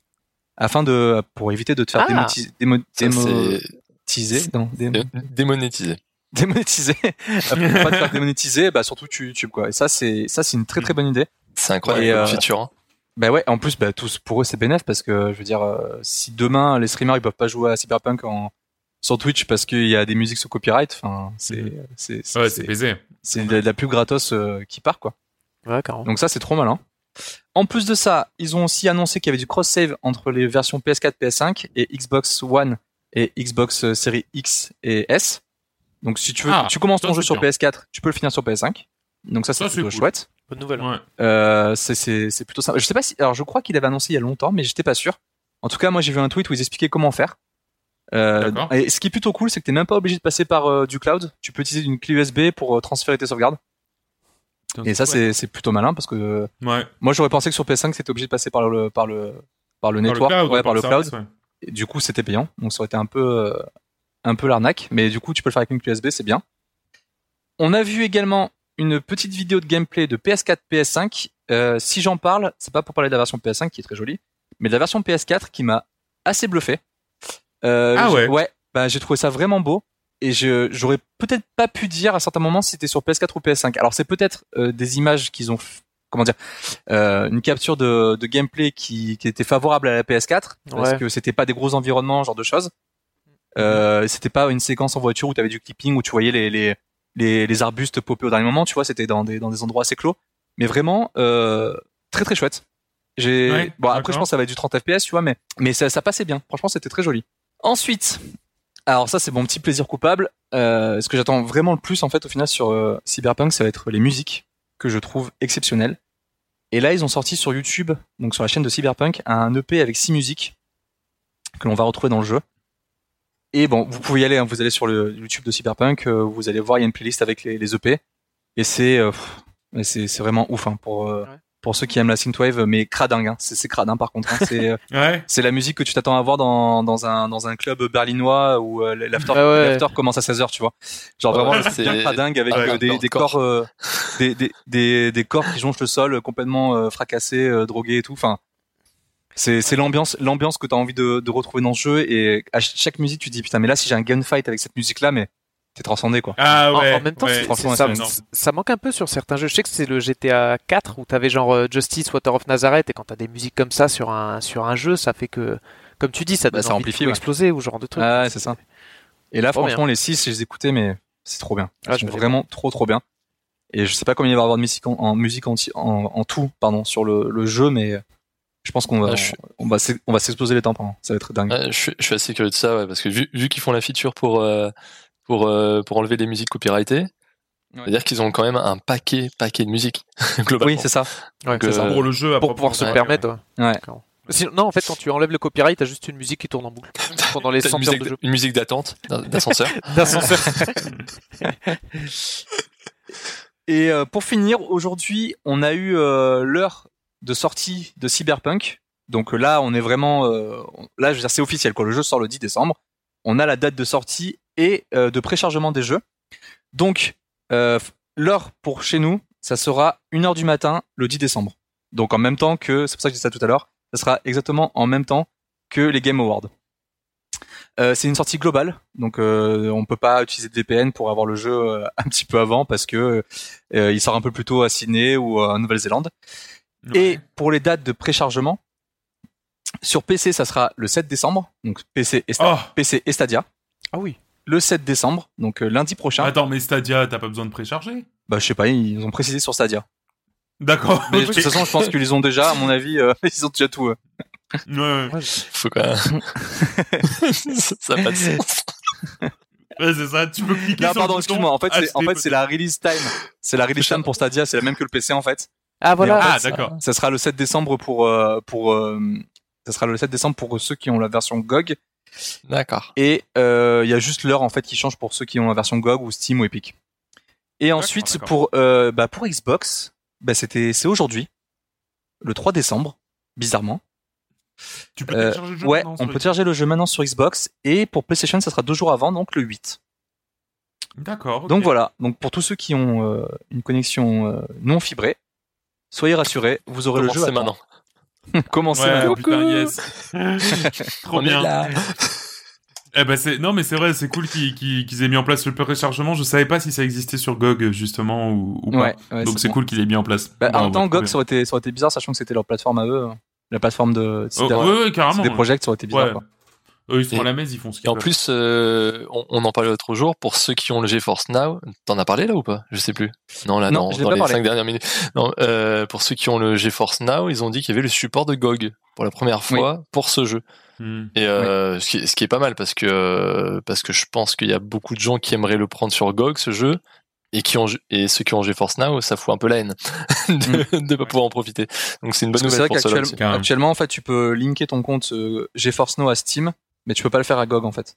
afin de pour éviter de te faire Ah. démo- Ça, c'est démonétiser, non, démonétiser, pour pas te faire démonétiser, bah surtout tu YouTube quoi. Et ça c'est ça c'est une très très bonne idée. C'est incroyable Et, euh, feature. hein. Bah ouais, en plus, bah, tous, pour eux, c'est bénéf parce que, je veux dire, euh, si demain, les streamers, ils peuvent pas jouer à Cyberpunk en, sur Twitch parce qu'il y a des musiques sous copyright, enfin, c'est, Mhm. c'est, c'est, Ouais, c'est c'est, baisé. c'est de la pub gratos euh, qui part, quoi. Ouais, carrément. Donc ça, c'est trop malin. En plus de ça, ils ont aussi annoncé qu'il y avait du cross-save entre les versions PS4, PS5 et Xbox One et Xbox euh, série X et S. Donc si tu veux, Ah, tu commences ton jeu sur bien. PS4, tu peux le finir sur PS5. Donc ça, c'est Ça, c'est plutôt cool. chouette. Bonne nouvelle. Ouais. Euh, c'est plutôt sympa. Je sais pas si alors je crois qu'il avait annoncé il y a longtemps, mais j'étais pas sûr. En tout cas, moi j'ai vu un tweet où ils expliquaient comment faire. Euh, et ce qui est plutôt cool, c'est que t'es même pas obligé de passer par euh, du cloud. Tu peux utiliser une clé USB pour euh, transférer tes sauvegardes. Et ça, c'est c'est plutôt malin parce que Ouais. moi j'aurais pensé que sur PS5 c'était obligé de passer par le par le par le Par le network, cloud, ouais, par le service, cloud. ouais. Et du coup, c'était payant, donc ça aurait été un peu euh, un peu l'arnaque. Mais du coup, tu peux le faire avec une clé USB, c'est bien. On a vu également une petite vidéo de gameplay de PS4, PS5. Euh, si j'en parle, c'est pas pour parler de la version PS5 qui est très jolie, mais de la version PS4 qui m'a assez bluffé. Euh, Ah ouais. Ouais, bah j'ai trouvé ça vraiment beau et je j'aurais peut-être pas pu dire à certains moments si c'était sur PS4 ou PS5. Alors c'est peut-être euh, des images qu'ils ont comment dire, euh, une capture de, de gameplay qui, qui était favorable à la PS4 parce Ouais. que c'était pas des gros environnements, genre de choses. Euh, c'était pas une séquence en voiture où tu avais du clipping où tu voyais les les les, les arbustes popper au dernier moment, tu vois, c'était dans des dans des endroits assez clos, mais vraiment euh, très très chouette. J'ai Ouais, bon après je pense que ça va être du 30 FPS, tu vois, mais mais ça, ça passait bien. Franchement, c'était très joli. Ensuite, alors ça c'est mon petit plaisir coupable. Euh, ce que j'attends vraiment le plus en fait au final sur euh, Cyberpunk, ça va être les musiques que je trouve exceptionnelles. Et là, ils ont sorti sur YouTube, donc sur la chaîne de Cyberpunk, un EP avec six musiques que l'on va retrouver dans le jeu. Et bon, vous pouvez y aller, hein, vous allez sur le YouTube de Cyberpunk, euh, vous allez voir, il y a une playlist avec les, les EP. Et c'est euh, c'est c'est vraiment ouf hein, pour euh, Ouais. pour ceux qui aiment la synthwave, mais cradingue. Hein. C'est hein, par contre. Hein. C'est euh, Ouais. c'est la musique que tu t'attends à voir dans, dans un dans un club berlinois où euh, l'after Ah ouais. l'after commence à 16h, tu vois. Genre Ouais, vraiment c'est- bien cradingue avec Ouais, euh, des, corps, des corps. euh, des, des, des des corps qui jonchent le sol complètement euh, fracassés, euh, drogués et tout. Enfin c'est c'est l'ambiance l'ambiance que tu as envie de, de retrouver dans ce jeu et à ch- chaque musique tu te dis putain mais là si j'ai un gunfight avec cette musique là mais t'es transcendé quoi. Ah ouais. en, même temps, ouais, franchement, ça, ça manque un peu sur certains jeux. Je sais que c'est le GTA 4 où t'avais genre euh, Justice, Water of Nazareth, et quand t'as des musiques comme ça sur un sur un jeu, ça fait que, comme tu dis, ça Bah, donne ça envie de amplifie, tout ouais. exploser ou ce genre de truc. Ah ouais, c'est ça. Et là franchement les 6 je les écoutais mais c'est trop bien. Ah, Ils je vraiment trop trop bien. Et je sais pas combien il va y avoir de musique en, en musique en, en, en tout pardon sur le, le jeu mais je pense qu'on va Ah, je suis- on va s'ex- on va s'exploser les tympans. Ça va être dingue. Ouais, je, suis, je suis assez curieux de ça, ouais, parce que vu, vu qu'ils font la feature pour euh, pour euh, pour enlever les musiques copyrightées, Ouais. c'est-à-dire qu'ils ont quand même un paquet paquet de musique globalement. Oui, c'est ça. Ouais, Donc, c'est ça. euh, Pour le jeu, à Pour pouvoir se permettre. Ouais. D'accord. Sinon- non, en fait, quand tu enlèves le copyright, t'as juste une musique qui tourne en boucle pendant les T'as 100 une heures musique, de jeu. une musique d'attente d'ascenseur. D'ascenseur. Et pour finir, aujourd'hui, on a eu euh, l'heure de sortie de Cyberpunk. Donc euh, là, on est vraiment, euh, là, je veux dire, c'est officiel. Quoi. Le jeu sort le 10 décembre. On a la date de sortie et euh, de préchargement des jeux. Donc l'heure pour chez nous, ça sera 1h du matin le 10 décembre. Donc en même temps que, c'est pour ça que je disais ça tout à l'heure, ça sera exactement en même temps que les Game Awards. C'est une sortie globale, donc euh, on peut pas utiliser de VPN pour avoir le jeu un petit peu avant parce que il sort un peu plus tôt à Sydney ou en Nouvelle-Zélande. Ouais. Et pour les dates de préchargement, sur PC ça sera le 7 décembre, donc PC et, Sta- Oh, PC et Stadia. ah oui. Le 7 décembre, donc euh, lundi prochain. attends, mais Stadia, t'as pas besoin de précharger? Bah je sais pas, ils ont précisé sur Stadia. D'accord. Mais de toute façon, je pense qu'ils ont déjà, à mon avis, euh, ils ont déjà tout. euh. Ouais, ouais. Faut quand même. ça ça a pas de sens. Ouais, c'est ça. Tu peux cliquer Non, sur pardon, excuse-moi. En fait, c'est, en acheter fait, c'est la release time. C'est la release time pour Stadia, c'est la même que le PC en fait. Ah voilà. Ah, Ça- d'accord. Ça sera le 7 décembre pour euh, pour euh, ça sera le 7 décembre pour ceux qui ont la version GOG D'accord. et euh, il y a juste l'heure en fait qui change pour ceux qui ont la version GOG ou Steam ou Epic. Et ensuite d'accord. pour euh, bah pour Xbox, bah c'était c'est aujourd'hui le 3 décembre bizarrement. Tu peux Euh, télécharger le jeu ouais, maintenant on sur peut Xbox télécharger le jeu maintenant sur Xbox et pour PlayStation ça sera deux jours avant donc le 8. D'accord. ok. Donc voilà, donc pour tous ceux qui ont euh, une connexion euh, non fibrée, soyez rassurés, vous aurez le jeu maintenant. Commencez Ouais, maintenant. putain, yes. Trop On bien. Eh ben c'est non mais c'est vrai, c'est cool qu'ils qu'ils- qu'ils aient mis en place le préchargement. Je savais pas si ça existait sur GOG justement ou, ou pas. Ouais, ouais, Donc c'est bon. cool qu'il ait mis en place. Bah, en même temps, GOG, ça aurait, été, ça aurait été bizarre, sachant que c'était leur plateforme à eux. hein. La plateforme de Oh, ouais, ouais, carrément. des ouais. projets, ça aurait été bizarre. Ouais. Quoi. Eux, ils sont Et- à la messe, ils font ce Et qu'ils en veulent. plus, euh, on, on en parlait l'autre jour, pour ceux qui ont le GeForce Now, t'en as parlé là ou pas? Je sais plus. Non, là, Non, non, dans pas les parlé. cinq dernières minutes. Non, euh, pour ceux qui ont le GeForce Now, ils ont dit qu'il y avait le support de GOG pour la première fois pour ce jeu. Hmm. Et euh, ce, qui, est- ce qui est pas mal parce que euh, parce que je pense qu'il y a beaucoup de gens qui aimeraient le prendre sur GOG ce jeu et qui ont et ceux qui ont GeForce Now, ça fout un peu la haine de ne pas pouvoir en profiter. Donc c'est une bonne Parce nouvelle vrai pour. Carrément. actuellement, en fait, tu peux linker ton compte euh, GeForce Now à Steam, mais tu peux pas le faire à GOG, en fait.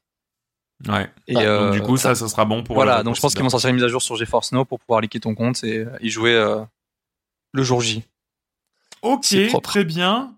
Ouais. Et, Ah, euh, donc du coup, ça, ça sera bon pour. voilà, donc je pense qu'ils vont sortir une mise à jour sur GeForce Now pour pouvoir linker ton compte et euh, y jouer euh, le jour J. Ok, très bien.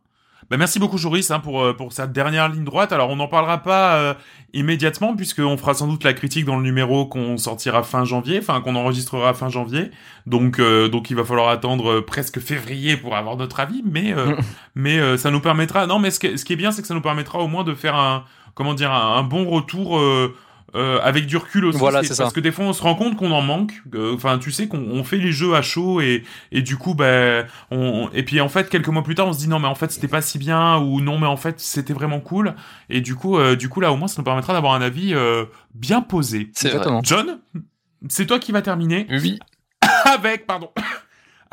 Bah, merci beaucoup Joris hein, pour euh, pour cette dernière ligne droite. Alors on n'en parlera pas euh, immédiatement puisqu'on fera sans doute la critique dans le numéro qu'on sortira fin janvier, enfin qu'on enregistrera fin janvier. Donc euh, donc il va falloir attendre euh, presque février pour avoir notre avis, mais euh, mais euh, ça nous permettra. Non, mais ce qui est, ce qui est bien, c'est que ça nous permettra au moins de faire un comment dire un, un bon retour. euh, Euh, avec du recul aussi, Voilà, c'est- parce ça. que des fois on se rend compte qu'on en manque. Euh, Enfin, tu sais qu'on on fait les jeux à chaud et et du coup, ben, on, et puis en fait quelques mois plus tard, on se dit non mais en fait c'était pas si bien ou non mais en fait c'était vraiment cool. Et du coup, euh, du coup là au moins ça nous permettra d'avoir un avis euh, bien posé. C'est. John, c'est toi qui va terminer Oui. avec pardon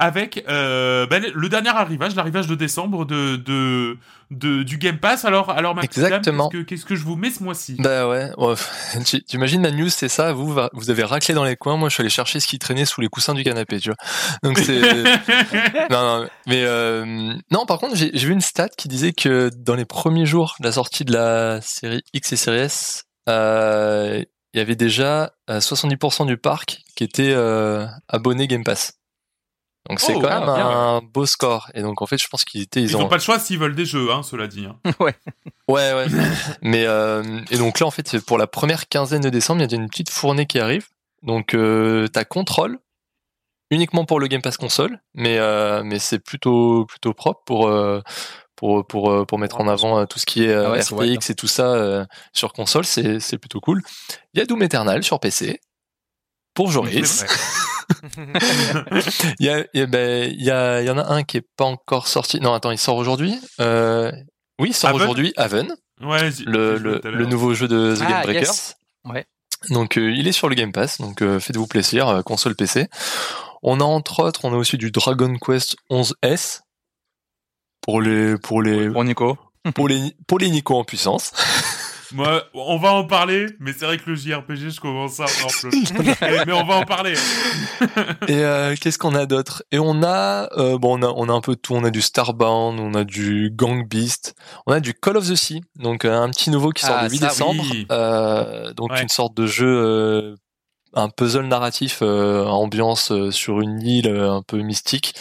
avec euh, ben, le dernier arrivage, l'arrivage de décembre de, de, de du Game Pass. Alors alors Exactement. qu'est-ce que je vous mets ce mois-ci? Bah ouais. ouais. Tu- T'imagines ma news, c'est ça. Vous, vous avez raclé dans les coins. Moi, je suis allé chercher ce qui traînait sous les coussins du canapé, tu vois. Donc c'est. non, non, mais euh, non. Par contre, j'ai vu une stat qui disait que dans les premiers jours de la sortie de la série X et série S, euh, il y avait déjà euh, 70% du parc qui était euh, abonné Game Pass. Donc c'est Oh, quand ah, même bien, un beau score. Et donc en fait, je pense qu'ils étaient, ils, Ils ont ont pas le choix s'ils veulent des jeux, hein, cela dit. hein. Ouais, ouais. Mais euh, et donc là, en fait, pour la première quinzaine de décembre, il y a une petite fournée qui arrive. Donc, euh, t'as contrôle uniquement pour le Game Pass console, mais euh, mais c'est plutôt plutôt propre pour euh, pour pour pour mettre en avant tout ce qui est Ah ouais, RTX et tout ça euh, sur console, c'est c'est plutôt cool. Il y a Doom Eternal sur PC. Pour Joris. Il y a, il y a, ben, il y a, il y en a un qui est pas encore sorti. Non, attends, il sort aujourd'hui. Euh, oui, il sort aujourd'hui. Haven, Ouais, le, nouveau jeu de The Ah, Game Breakers. yes. Ouais. Donc, euh, il est sur le Game Pass. Donc, euh, faites-vous plaisir, euh, console PC. On a entre autres, on a aussi du Dragon Quest 11S pour les, pour les, Pour Nico. pour les, pour les Nico en puissance. Moi, on va en parler, mais c'est vrai que le JRPG, je commence à avoir le... mais on va en parler. Et euh, qu'est-ce qu'on a d'autre? Et on a, euh, bon, on a, on a un peu de tout. On a du Starbound, on a du Gang Beast, on a du Call of the Sea, donc euh, un petit nouveau qui sort Ah, le 8 ça, décembre. oui. Euh, donc Ouais. une sorte de jeu, euh, un puzzle narratif, euh, ambiance euh, sur une île euh, un peu mystique.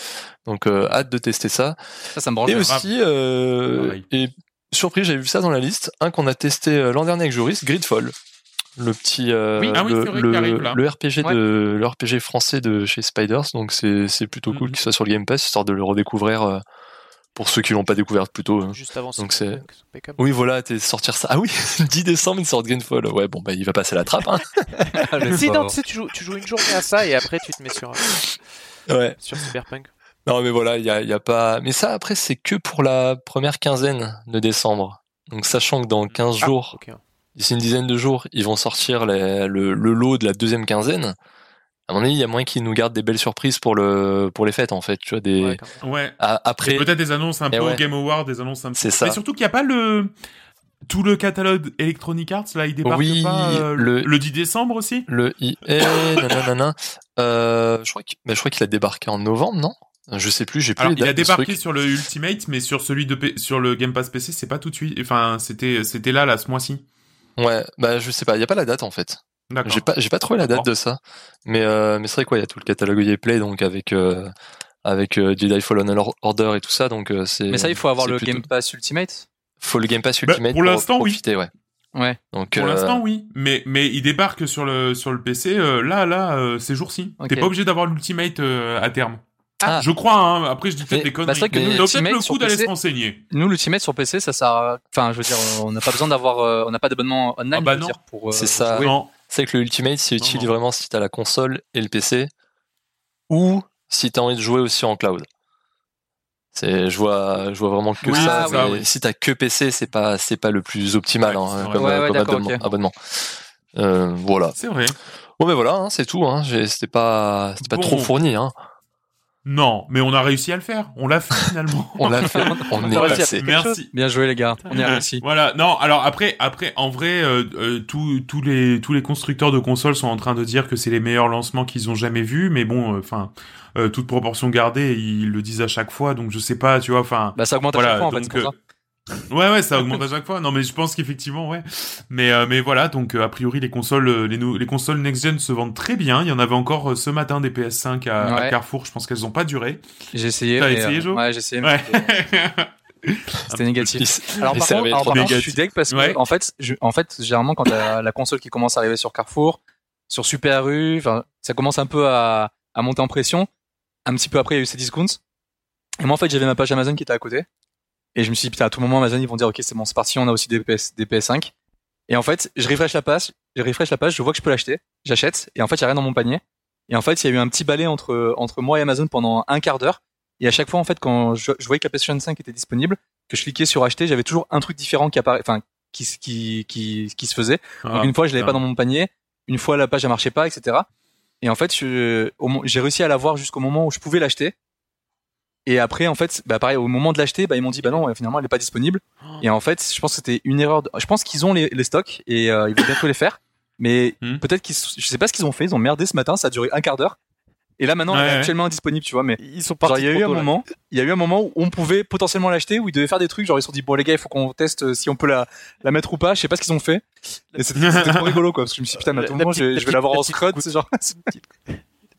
Donc euh, hâte de tester ça. Ça, ça me branche. Et aussi, euh, et surpris, j'ai vu ça dans la liste, un qu'on a testé euh, l'an dernier avec Joris, Gridfall. Le petit, euh, Oui. Ah oui, le, c'est vrai le, qu'il arrive, là. le RPG de, le RPG français de chez Spiders, donc c'est, c'est plutôt cool Mhm. qu'il soit sur le Game Pass, histoire de le redécouvrir euh, pour ceux qui l'ont pas découvert plus tôt. hein. Juste avant Donc c'est. Oui, voilà, t'es sortir ça. Ah oui, 10 décembre, il sort Gridfall. Ouais, bon, bah, il va passer la trappe, hein. Si, non, tu sais, tu joues, tu joues une journée à ça et après tu te mets sur, ouais. sur Cyberpunk. Non, mais voilà, il y a, il y a pas. Mais ça, après, c'est que pour la première quinzaine de décembre. Donc, sachant que dans 15 Ah, jours, d'ici une dizaine de jours, ils vont sortir les- le, le lot de la deuxième quinzaine. À mon avis, il y a moyen qu'ils nous gardent des belles surprises pour le pour les fêtes, en fait. Tu vois, des Ouais, après. Peut-être des annonces un Eh peu ouais. au Game Award, des annonces un peu. C'est ça. Mais surtout qu'il n'y a pas le tout le catalogue Electronic Arts là, il débarque Oui, pas euh, le- le 10 décembre aussi? Le IE, nanana. Euh, je crois qu'il bah, je crois qu'il a débarqué en novembre, non? Je sais plus, j'ai plus Alors, les il a dates de ce débarqué sur le Ultimate, mais sur celui de P- sur le Game Pass PC, c'est pas tout de suite. Enfin, c'était c'était là là ce mois-ci. Ouais, bah je sais pas, il y a pas la date en fait. D'accord. J'ai pas, j'ai pas trouvé la date de ça. Mais, euh, mais c'est vrai quoi, il y a tout le catalogue EA Play, donc avec, euh, avec euh, Jedi Fallen Order et tout ça, donc euh, c'est. Mais ça, il faut avoir le plutôt- Game Pass Ultimate? Faut le Game Pass Bah, Ultimate pour l'instant, oui. profiter, ouais. Ouais. Donc, Pour euh, l'instant, oui. Mais, mais il débarque sur le, sur le PC, euh, là, là, euh, ces jours-ci. Ok. T'es pas obligé d'avoir l'Ultimate euh, à terme. Ah. Je crois, hein. Après, je dis peut-être des conneries. bah, c'est vrai que Mais nous, peut-être l'Ultimate le sur coup d'aller PC, se renseigner. Nous, l'Ultimate sur PC, ça sert. à- Enfin, je veux dire, on n'a pas besoin d'avoir. euh, on n'a pas d'abonnement online. Ah bah non. dire, pour. euh, C'est ça. jouer. Non. c'est que le Ultimate, c'est Non, utile non. vraiment si t'as la console et le PC, ou si t'as envie de jouer aussi en cloud. C'est, je vois, je vois vraiment que Oui, ça. ça, mais oui. Si t'as que PC, c'est pas, c'est pas le plus optimal Ouais, hein, comme, Ouais, ouais, comme d'accord, abonnement. ok. abonnement. Euh, voilà. C'est vrai. Bon, mais voilà, hein, c'est tout. Hein. J'ai- C'était pas, c'était pas Bon. trop fourni. Hein. Non, mais on a réussi à le faire. On l'a fait finalement. On l'a fait. On On est a réussi. Merci. Bien joué, les gars. On y a réussi. Voilà. Non, alors après, après, en vrai, euh, euh, tous tous les tous les constructeurs de consoles sont en train de dire que c'est les meilleurs lancements qu'ils ont jamais vus, mais bon, enfin, euh, toute proportion gardée, ils le disent à chaque fois, donc je sais pas, tu vois, enfin. Bah, ça augmente Voilà, à chaque fois, en fait. Ouais, ouais, ça augmente à chaque fois. Non, mais je pense qu'effectivement, ouais. Mais, euh, mais voilà, donc euh, a priori les consoles, euh, les, les consoles next gen se vendent très bien. Il y en avait encore euh, ce matin des PS5 à. Carrefour. Je pense qu'elles ont pas duré. J'ai essayé. T'as essayé, euh, Jo Ouais, j'ai essayé. mais Ouais. c'était- négatif. Alors par contre, réveillé alors, trop par contre, je négatif. suis deg parce que Ouais. en fait, je, en fait, généralement quand la console qui commence à arriver sur Carrefour, sur Super U, enfin, ça commence un peu à, à monter en pression. Un petit peu après, il y a eu ces discounts. Et moi, en fait, j'avais ma page Amazon qui était à côté. Et je me suis dit, putain, à tout moment, Amazon, ils vont dire, ok, c'est bon, c'est parti, on a aussi des, PS, des PS5. Et en fait, je refresh la page, je refresh la page, je vois que je peux l'acheter, j'achète, et en fait, il y a rien dans mon panier. Et en fait, il y a eu un petit balai entre entre moi et Amazon pendant un quart d'heure. Et à chaque fois, en fait, quand je, je voyais que la PlayStation 5 était disponible, que je cliquais sur acheter, j'avais toujours un truc différent qui apparaît, enfin, qui, qui, qui, qui se faisait. Donc, Ah, une fois, je l'avais pas dans mon panier. Une fois, la page, elle marchait pas, etc. Et en fait, j'ai réussi à l'avoir jusqu'au moment où je pouvais l'acheter. Et après, en fait, bah, pareil, au moment de l'acheter, bah, ils m'ont dit, bah non, finalement, elle est pas disponible. Et en fait, je pense que c'était une erreur. de- Je pense qu'ils ont les, les stocks et euh, ils vont bientôt les faire. Mais Hmm. peut-être qu'ils, je sais pas ce qu'ils ont fait. Ils ont merdé ce matin. Ça a duré un quart d'heure. Et là, maintenant, Ouais, elle est ouais. actuellement indisponible, tu vois. Mais Ils sont partis il y a eu un là. moment, il y a eu un moment où on pouvait potentiellement l'acheter, où ils devaient faire des trucs. Genre, ils se sont dit, bon, les gars, il faut qu'on teste euh, si on peut la, la mettre ou pas. Je sais pas ce qu'ils ont fait. Et c'était trop rigolo, quoi. Parce que je me suis dit, putain, mais à tout moment, je, vais l'avoir la en scrot. c'est genre.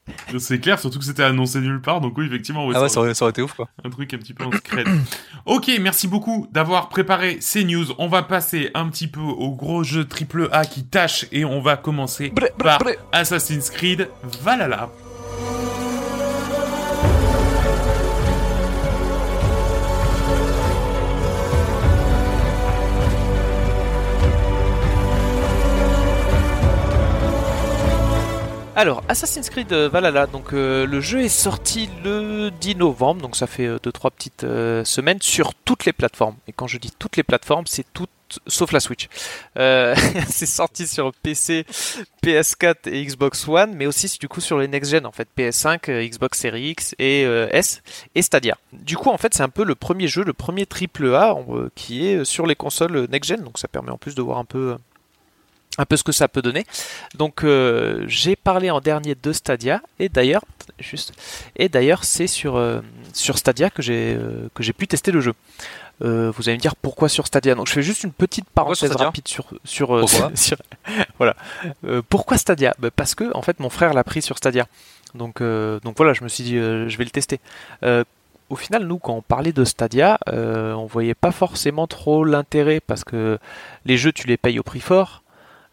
C'est clair, surtout que c'était annoncé nulle part, donc oui, effectivement, ouais, Ah ouais, ça aurait, ça aurait été ouf, quoi. un truc un petit peu en secret. ok, merci beaucoup d'avoir préparé ces news. On va passer un petit peu au gros jeu triple A qui tâche et on va commencer Bré, bré, par bré. Assassin's Creed Valhalla. Alors, Assassin's Creed euh, Valhalla, donc euh, le jeu est sorti le 10 novembre, donc ça fait 2-3 petites euh, semaines sur toutes les plateformes. Et quand je dis toutes les plateformes, c'est toutes sauf la Switch. Euh, c'est sorti sur PC, PS4 et Xbox One, mais aussi du coup sur les next-gen en fait, PS5, euh, Xbox Series X et euh, S et Stadia. Du coup, en fait, c'est un peu le premier jeu, le premier triple A euh, qui est sur les consoles next-gen, donc ça permet en plus de voir un peu, un peu ce que ça peut donner. Donc, euh, j'ai parlé en dernier de Stadia, et d'ailleurs, juste, et d'ailleurs, c'est sur euh, sur Stadia que j'ai euh, que j'ai pu tester le jeu. Vous allez me dire pourquoi sur Stadia. Donc, je fais juste une petite parenthèse rapide sur sur, voilà. Pourquoi Stadia? Bah, Parce que en fait, mon frère l'a pris sur Stadia. Donc donc voilà, je me suis dit je vais le tester. Au final, nous, quand on parlait de Stadia, euh, on voyait pas forcément trop l'intérêt parce que les jeux, tu les payes au prix fort.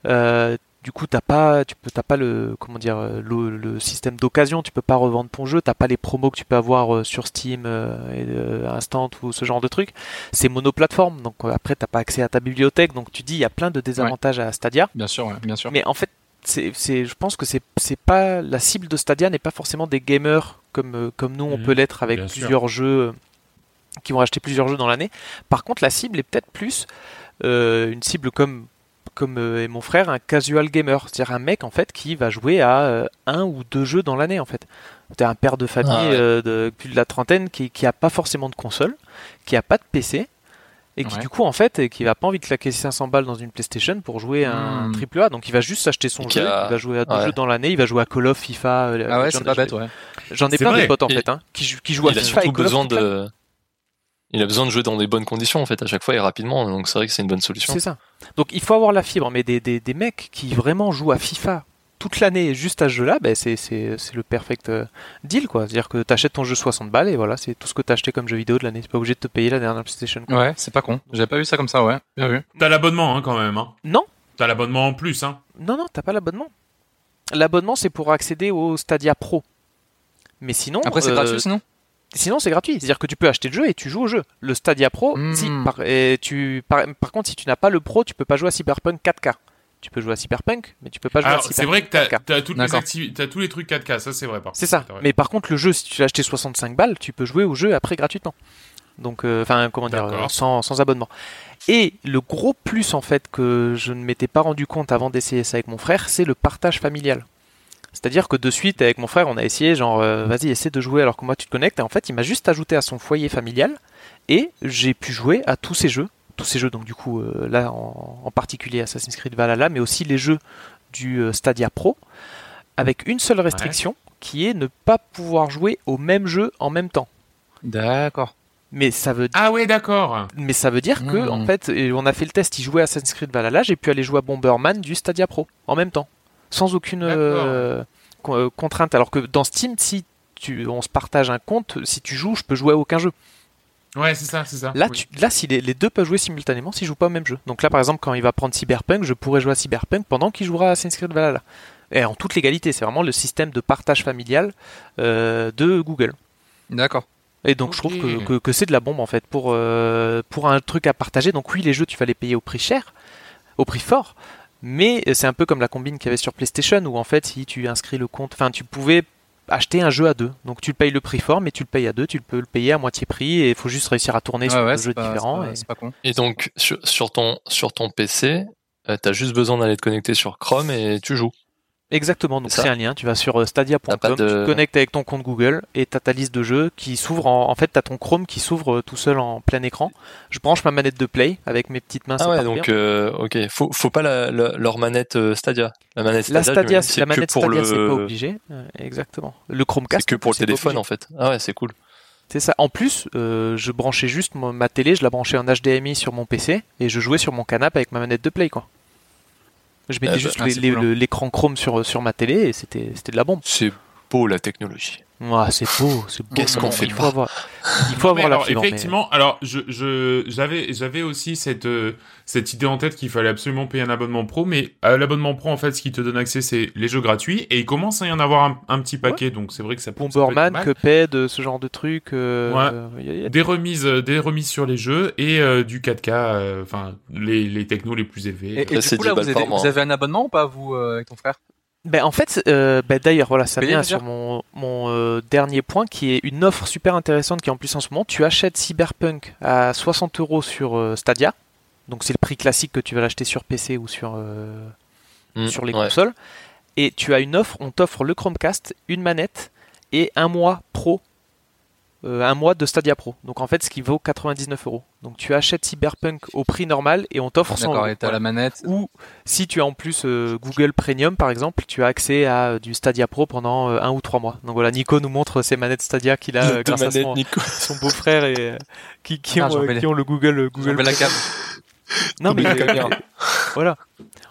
Euh, du coup, t'as pas, tu peux, t'as pas le, comment dire, euh, le, le système d'occasion. Tu peux pas revendre ton jeu. T'as pas les promos que tu peux avoir euh, sur Steam, euh, Instant ou ce genre de trucs. C'est monoplateforme. Donc après, t'as pas accès à ta bibliothèque. Donc tu dis, il y a plein de désavantages à Stadia. Bien sûr, ouais, bien sûr. Mais en fait, c'est, c'est, je pense que c'est, c'est pas la cible de Stadia n'est pas forcément des gamers comme comme nous on Mhm, peut l'être avec sûr. plusieurs jeux qui vont acheter plusieurs jeux dans l'année. Par contre, la cible est peut-être plus euh, une cible comme comme euh, est mon frère, un casual gamer, c'est-à-dire un mec en fait qui va jouer à euh, un ou deux jeux dans l'année en fait. T'es un père de famille Ah ouais. euh, de plus de la trentaine qui qui a pas forcément de console, qui a pas de PC et qui Ouais. du coup en fait qui va pas envie de claquer 500 balles dans une PlayStation pour jouer à un Hmm. triple A, donc il va juste s'acheter son jeu, a- il va jouer à deux ouais. jeux dans l'année, il va jouer à Call of, FIFA. Ah ouais, j'en- c'est pas bête, ouais. J'en ai plein vrai. des potes en Et- fait hein, qui, qui jouent à il a FIFA et Call besoin de. Il a besoin de jouer dans des bonnes conditions en fait à chaque fois et rapidement donc c'est vrai que c'est une bonne solution. C'est ça. Donc il faut avoir la fibre, mais des, des, des mecs qui vraiment jouent à FIFA toute l'année juste à ce jeu-là, ben c'est, c'est, c'est le perfect euh, deal quoi. C'est-à-dire que t'achètes ton jeu 60 balles et voilà, c'est tout ce que t'as acheté comme jeu vidéo de l'année. T'es pas obligé de te payer la dernière PlayStation. quoi. Ouais, c'est pas con. J'avais pas vu ça comme ça, ouais. Bien vu. T'as l'abonnement, hein, quand même, hein. Non, T'as l'abonnement en plus, hein. non, non, t'as pas l'abonnement. L'abonnement c'est pour accéder au Stadia Pro. Mais sinon, Après, c'est euh, gratuit, sinon? Sinon, c'est gratuit. C'est-à-dire que tu peux acheter le jeu et tu joues au jeu. Le Stadia Pro, Hmm. si, par, et tu, par, par contre, si tu n'as pas le Pro, tu peux pas jouer à Cyberpunk 4K. Tu peux jouer à Cyberpunk, mais tu peux pas jouer Alors, à c'est Cyberpunk vrai que t'as, 4K. t'as toutes les D'accord. activi- t'as tous les trucs 4K, ça c'est vrai, C'est ça. Mais par contre, le jeu, si tu l'as acheté 65 balles, tu peux jouer au jeu après gratuitement. Donc, euh, enfin, comment dire, sans, sans abonnement. Et le gros plus, en fait, que je ne m'étais pas rendu compte avant d'essayer ça avec mon frère, c'est le partage familial. C'est-à-dire que de suite, avec mon frère, on a essayé, genre, euh, vas-y, essaie de jouer alors que moi tu te connectes. Et en fait, il m'a juste ajouté à son foyer familial et j'ai pu jouer à tous ces jeux. Tous ces jeux, donc du coup, euh, là en, en particulier Assassin's Creed Valhalla, mais aussi les jeux du euh, Stadia Pro, avec une seule restriction qui est ne pas pouvoir jouer au même jeu en même temps. D'accord. Mais ça veut Ah ouais, d'accord. mais ça veut dire que, en fait, et on a fait le test, il jouait à Assassin's Creed Valhalla, j'ai pu aller jouer à Bomberman du Stadia Pro en même temps, sans aucune euh, euh, contrainte. Alors que dans Steam, si tu, on se partage un compte, si tu joues, je peux jouer à aucun jeu. Ouais, c'est ça, c'est ça. Là, Oui. tu, là si les, les deux peuvent jouer simultanément, s'ils jouent pas au même jeu. Donc là, par exemple, quand il va prendre Cyberpunk, je pourrais jouer à Cyberpunk pendant qu'il jouera à Assassin's Creed Valhalla. Et en toute légalité, c'est vraiment le système de partage familial euh, de Google. D'accord. Et donc je trouve que, que, que c'est de la bombe en fait pour, euh, pour un truc à partager. Donc oui, les jeux tu vas les payer au prix cher, au prix fort, Mais euh, c'est un peu comme la combine qu'il y avait sur PlayStation où en fait si tu inscris le compte, enfin tu pouvais acheter un jeu à deux. Donc tu le payes le prix fort, mais tu le payes à deux, tu peux le payer à moitié prix et il faut juste réussir à tourner Ouais, sur ouais, deux jeux pas- différents. pas- et- C'est pas con. Et donc sur, sur ton sur ton PC, euh, t'as juste besoin d'aller te connecter sur Chrome et tu joues. Exactement, donc C'est c'est un lien, tu vas sur euh, stadia.com, de- tu te connectes avec ton compte Google et t'as ta liste de jeux qui s'ouvre en, en fait t'as ton Chrome qui s'ouvre euh, tout seul en plein écran. Je branche ma manette de play avec mes petites mains. Ah c'est ouais, donc euh, ok, faut faut pas la, la- leur manette euh, Stadia. La manette la Stadia, Stadia, j'imagine, la manette pour Stadia le c'est pas obligé, exactement. Le Chromecast c'est que pour le c'est téléphone en fait. Ah ouais, c'est cool. C'est ça. En plus, euh, je branchais juste ma télé, je la branchais en HDMI sur mon PC et je jouais sur mon canapé avec ma manette de play quoi. Je mettais bah, juste ah, c'est les- cool, hein. l'écran Chrome sur sur ma télé et c'était c'était de la bombe. C'est beau la technologie. Ah, c'est beau, c'est beau. Qu'est-ce qu'on fait il faut pas avoir, il faut avoir Mais la alors, fibre. mais- effectivement, alors je je j'avais j'avais aussi cette euh, cette idée en tête qu'il fallait absolument payer un abonnement pro, mais euh, l'abonnement pro en fait, ce qui te donne accès, c'est les jeux gratuits et il commence à y en avoir un, un petit paquet, donc c'est vrai que ça peut. ça peut être Bomberman. Cuphead, euh, ce genre de trucs. euh, Ouais. euh, y a- y a- Des remises, des remises sur les jeux et euh, du 4K, euh, enfin les, les technos les plus élevés. Et, et du c'est coup, là, 10 balles vous avez, mois, vous avez un abonnement ou pas, vous, euh, avec ton frère? Ben, en fait, euh, ben, d'ailleurs, voilà, ça vient sur mon, mon euh, dernier point qui est une offre super intéressante qui est en plus en ce moment. Tu achètes Cyberpunk à 60 euros sur euh, Stadia. Donc c'est le prix classique que tu vas l'acheter sur PC ou sur, Mm, sur les ouais. consoles. Et tu as une offre, on t'offre le Chromecast, une manette et un mois pro. Euh, un mois de Stadia Pro. Donc en fait, ce qui vaut 99 euros. Donc tu achètes Cyberpunk au prix normal et on t'offre 100 D'accord, euros. Voilà. la manette. Ou si tu as en plus euh, Google Premium par exemple, tu as accès à euh, du Stadia Pro pendant euh, un ou trois mois. Donc voilà, Nico nous montre ses manettes Stadia qu'il a euh, grâce à son, Nico. son beau-frère et euh, qui, qui, Ah, ont, euh, qui le Google euh, Google. La cam. Non mais, voilà.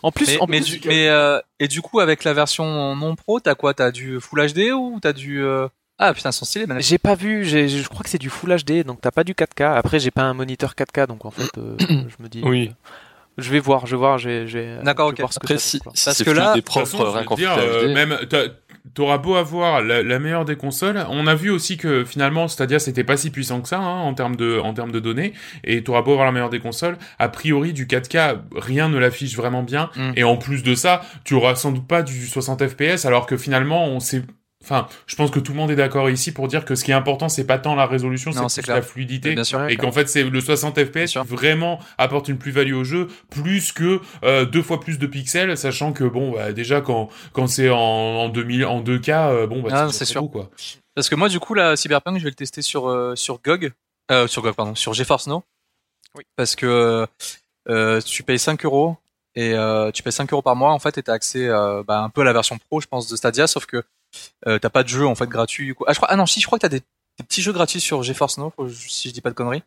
En plus, Mais, en mais, plus- du, mais euh, et du coup, avec la version non pro, t'as quoi? T'as du Full HD ou t'as du euh, Ah putain, sont stylées, les manettes. j'ai pas vu, j'ai- je crois que c'est du Full HD, donc t'as pas du 4K. Après, j'ai pas un moniteur 4K, donc en fait, euh, je me dis. Oui. euh, je vais voir, je vais voir, j'ai. j'ai- D'accord, ok. voir ce que Après, ça si, donne, quoi. si Parce c'est que là- des De façon, propres je veux rien qu'en dire, euh, HD. même t'auras beau avoir la, la meilleure des consoles, on a vu aussi que finalement Stadia c'était pas si puissant que ça hein, en termes de en termes de données, et t'auras beau avoir la meilleure des consoles, a priori du 4K rien ne l'affiche vraiment bien, Mm. et en plus de ça, tu auras sans doute pas du 60 FPS, alors que finalement on sait Enfin, je pense que tout le monde est d'accord ici pour dire que ce qui est important, c'est pas tant la résolution, c'est la fluidité. Bien sûr. Ouais, Et qu'en fait, c'est le 60 FPS qui vraiment apporte une plus-value au jeu, plus que euh, deux fois plus de pixels, sachant que bon, bah, déjà quand quand c'est en, en 2000, en 2K, euh, bon, bah, Ah, c'est sûr. beau, quoi. Parce que moi, du coup, la Cyberpunk, je vais le tester sur euh, sur GOG, euh, sur GOG, pardon, sur GeForce Now. Oui. Parce que euh, tu payes 5 euros et euh, tu payes 5 euros par mois en fait et t'as accès euh, bah, un peu à la version pro, je pense, de Stadia, sauf que t'as pas de jeu en fait gratuit. Quoi. Ah, je crois, ah non, si, je crois que t'as des, des petits jeux gratuits sur GeForce Now, si je dis pas de conneries.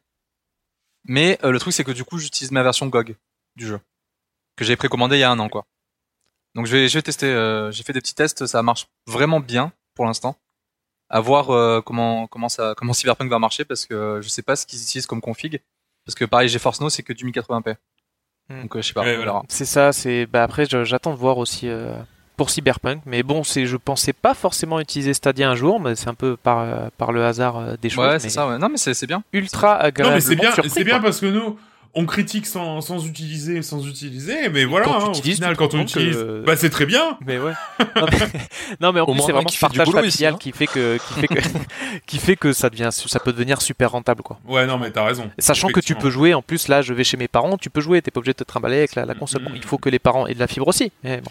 Mais euh, le truc, c'est que du coup, j'utilise ma version GOG du jeu que j'avais précommandé il y a un an, quoi. Donc je vais, je vais tester. euh, J'ai fait des petits tests, ça marche vraiment bien pour l'instant à voir euh, comment comment ça comment Cyberpunk va marcher parce que je sais pas ce qu'ils utilisent comme config parce que pareil GeForce Now c'est que du 1080p Hmm. donc euh, je sais pas Ouais. C'est ça, c'est. Bah après, j'attends de voir aussi euh, pour Cyberpunk. Mais bon, c'est, je pensais pas forcément utiliser Stadia un jour, mais c'est un peu par, euh, par le hasard euh, des choses. ouais mais c'est ça ouais. non mais c'est c'est bien Ultra Non, agréable. mais c'est bien, c'est bien parce que nous, on critique sans, sans utiliser, sans utiliser, mais voilà, quand hein, au final, quand on utilise, que- bah c'est très bien. Mais ouais. Non mais, non, mais en Au plus moins c'est vraiment qui ce partage familial hein. qui fait que qui fait que qui fait que ça devient ça peut devenir super rentable quoi. Ouais, non, mais t'as raison. Sachant que tu peux jouer en plus là je vais chez mes parents, tu peux jouer, t'es pas obligé de te trimballer avec la, la console. Bon, Mhm. il faut que les parents aient de la fibre aussi. Mais bon.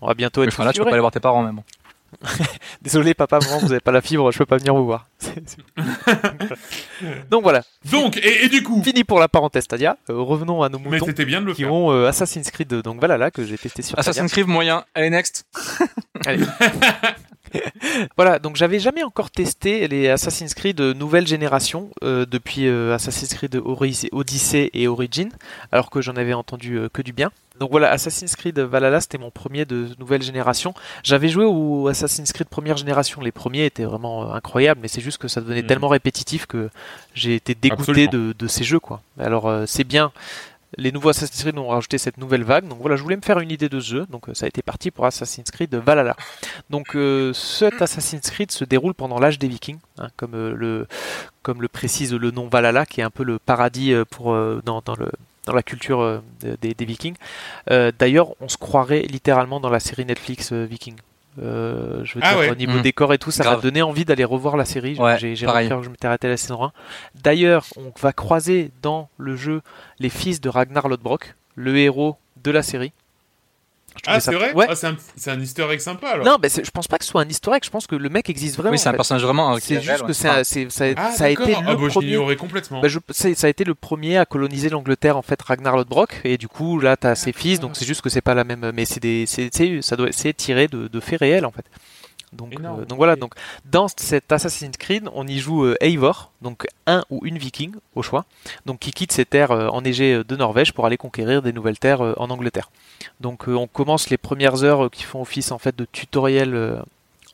On va bientôt être enfin là tu peux pas aller voir tes parents même Désolé papa, maman, vous avez pas la fibre, je peux pas venir vous voir. Donc voilà, Donc, et, et du coup, fini pour la parenthèse Stadia. Euh, revenons à nos mais moutons c'était bien de le qui faire. ont euh, Assassin's Creed donc voilà là que j'ai testé sur Stadia. Assassin's Creed moyen allez next Voilà, donc j'avais jamais encore testé les Assassin's Creed de nouvelle génération euh, depuis euh, Assassin's Creed Odyssey et Origin, alors que j'en avais entendu euh, que du bien. Donc voilà, Assassin's Creed Valhalla, c'était mon premier de nouvelle génération. J'avais joué au Assassin's Creed première génération, les premiers étaient vraiment euh, incroyables, mais c'est juste que ça devenait Mhm. tellement répétitif que j'ai été dégoûté de, de ces jeux. quoi. Alors euh, c'est bien, les nouveaux Assassin's Creed ont rajouté cette nouvelle vague, donc voilà, je voulais me faire une idée de jeu, donc euh, ça a été parti pour Assassin's Creed Valhalla. Donc euh, cet Assassin's Creed se déroule pendant l'âge des Vikings, hein, comme, euh, le, comme le précise le nom Valhalla, qui est un peu le paradis pour, dans, la culture des, des Vikings. D'ailleurs, on se croirait littéralement dans la série Netflix Viking. Euh, je veux Ah dire, ouais. au niveau Mm. décor et tout, ça m'a donné envie d'aller revoir la série. Ouais, J'ai j'ai que je m'étais arrêté à la saison 1. D'ailleurs, on va croiser dans le jeu les fils de Ragnar Lodbrok, le héros de la série. Ah, ça- c'est vrai Ouais. Ah, c'est un, un easter egg sympa alors. Non, mais je pense pas que ce soit un historique. Je pense que le mec existe vraiment. Oui, c'est un fait. personnage vraiment. C'est juste ouais. que ça, Ah, ça a été d'accord. le Ah, bah, je premier. l'ignorais complètement. Bah, je- c'est- ça a été le premier à coloniser l'Angleterre en fait Ragnar Lodbrok et du coup là t'as ses fils donc c'est juste que c'est pas la même mais c'est des c'est c'est- ça doit c'est tiré de, de faits réels en fait donc euh, donc voilà donc dans cet Assassin's Creed on y joue euh, Eivor donc un ou une Viking au choix donc qui quitte ses terres euh, enneigées euh, de Norvège pour aller conquérir des nouvelles terres euh, en Angleterre donc euh, on commence les premières heures euh, qui font office en fait de tutoriel euh,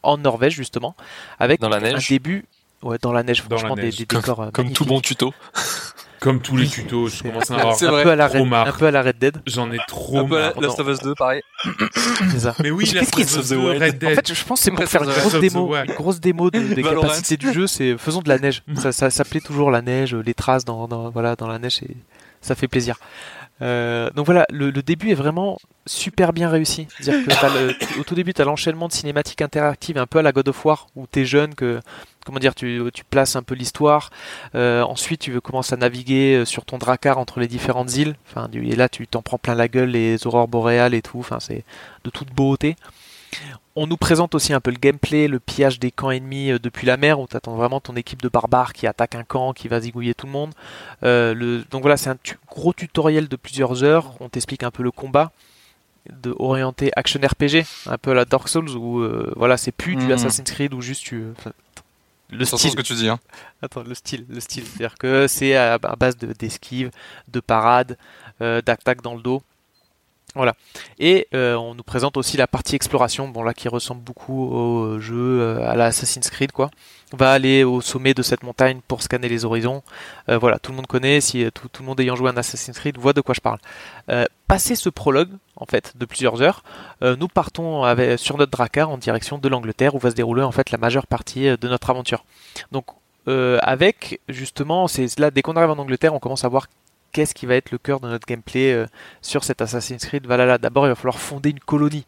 en Norvège justement avec Dans la un neige. début ouais dans la neige Dans la franchement neige. des, des décors euh, Comme tout bon tuto. Comme tous les tutos, je commence à en avoir un peu à la Red, un peu à la Red Dead, J'en ai trop Un peu marre. la- Last of Us 2, pareil. c'est ça. Mais oui, Last qu'est-ce of qu'il Us faut 2, The Red En Dead. fait, je pense que c'est pour faire of une the- grosse démo, une grosse démo de- des Valorant. capacités du jeu. C'est faisons de la neige. Ça, ça s'appelait toujours la neige, les traces dans, dans- voilà dans la neige, et ça fait plaisir. Euh, donc voilà, le, le début est vraiment super bien réussi. C'est-à-dire que t'as le- tu- au tout début, tu as l'enchaînement de cinématiques interactives, un peu à la God of War, où tu es jeune, que comment dire, tu, tu places un peu l'histoire. Euh, ensuite, tu veux commencer à naviguer euh, sur ton dracar entre les différentes îles. Enfin, et là, tu t'en prends plein la gueule, les aurores boréales et tout. Enfin, c'est de toute beauté. On nous présente aussi un peu le gameplay, le pillage des camps ennemis euh, depuis la mer, où tu attends vraiment ton équipe de barbares qui attaque un camp, qui va zigouiller tout le monde. Euh, le, donc voilà, c'est un tu- gros tutoriel de plusieurs heures. On t'explique un peu le combat, de orienté action RPG, un peu à la Dark Souls, où euh, voilà, c'est plus du Mhm. Assassin's Creed où juste tu. Le style, ce que tu dis. Hein. Attends, le style, le style. C'est-à-dire que c'est à, à base de- d'esquive, de parade, euh, d'attaque dans le dos. Voilà. Et euh, on nous présente aussi la partie exploration, bon là qui ressemble beaucoup au jeu euh, à la Assassin's Creed quoi. On va aller au sommet de cette montagne pour scanner les horizons. Euh, voilà, tout le monde connaît, si euh, tout, le monde ayant joué à un Assassin's Creed voit de quoi je parle. Euh, passé ce prologue, en fait, de plusieurs heures, euh, nous partons sur notre dracar en direction de l'Angleterre où va se dérouler en fait la majeure partie euh, de notre aventure. Donc euh, avec justement, c'est là dès qu'on arrive en Angleterre, on commence à voir qu'est-ce qui va être le cœur de notre gameplay euh, sur cet Assassin's Creed Valhalla. D'abord, il va falloir fonder une colonie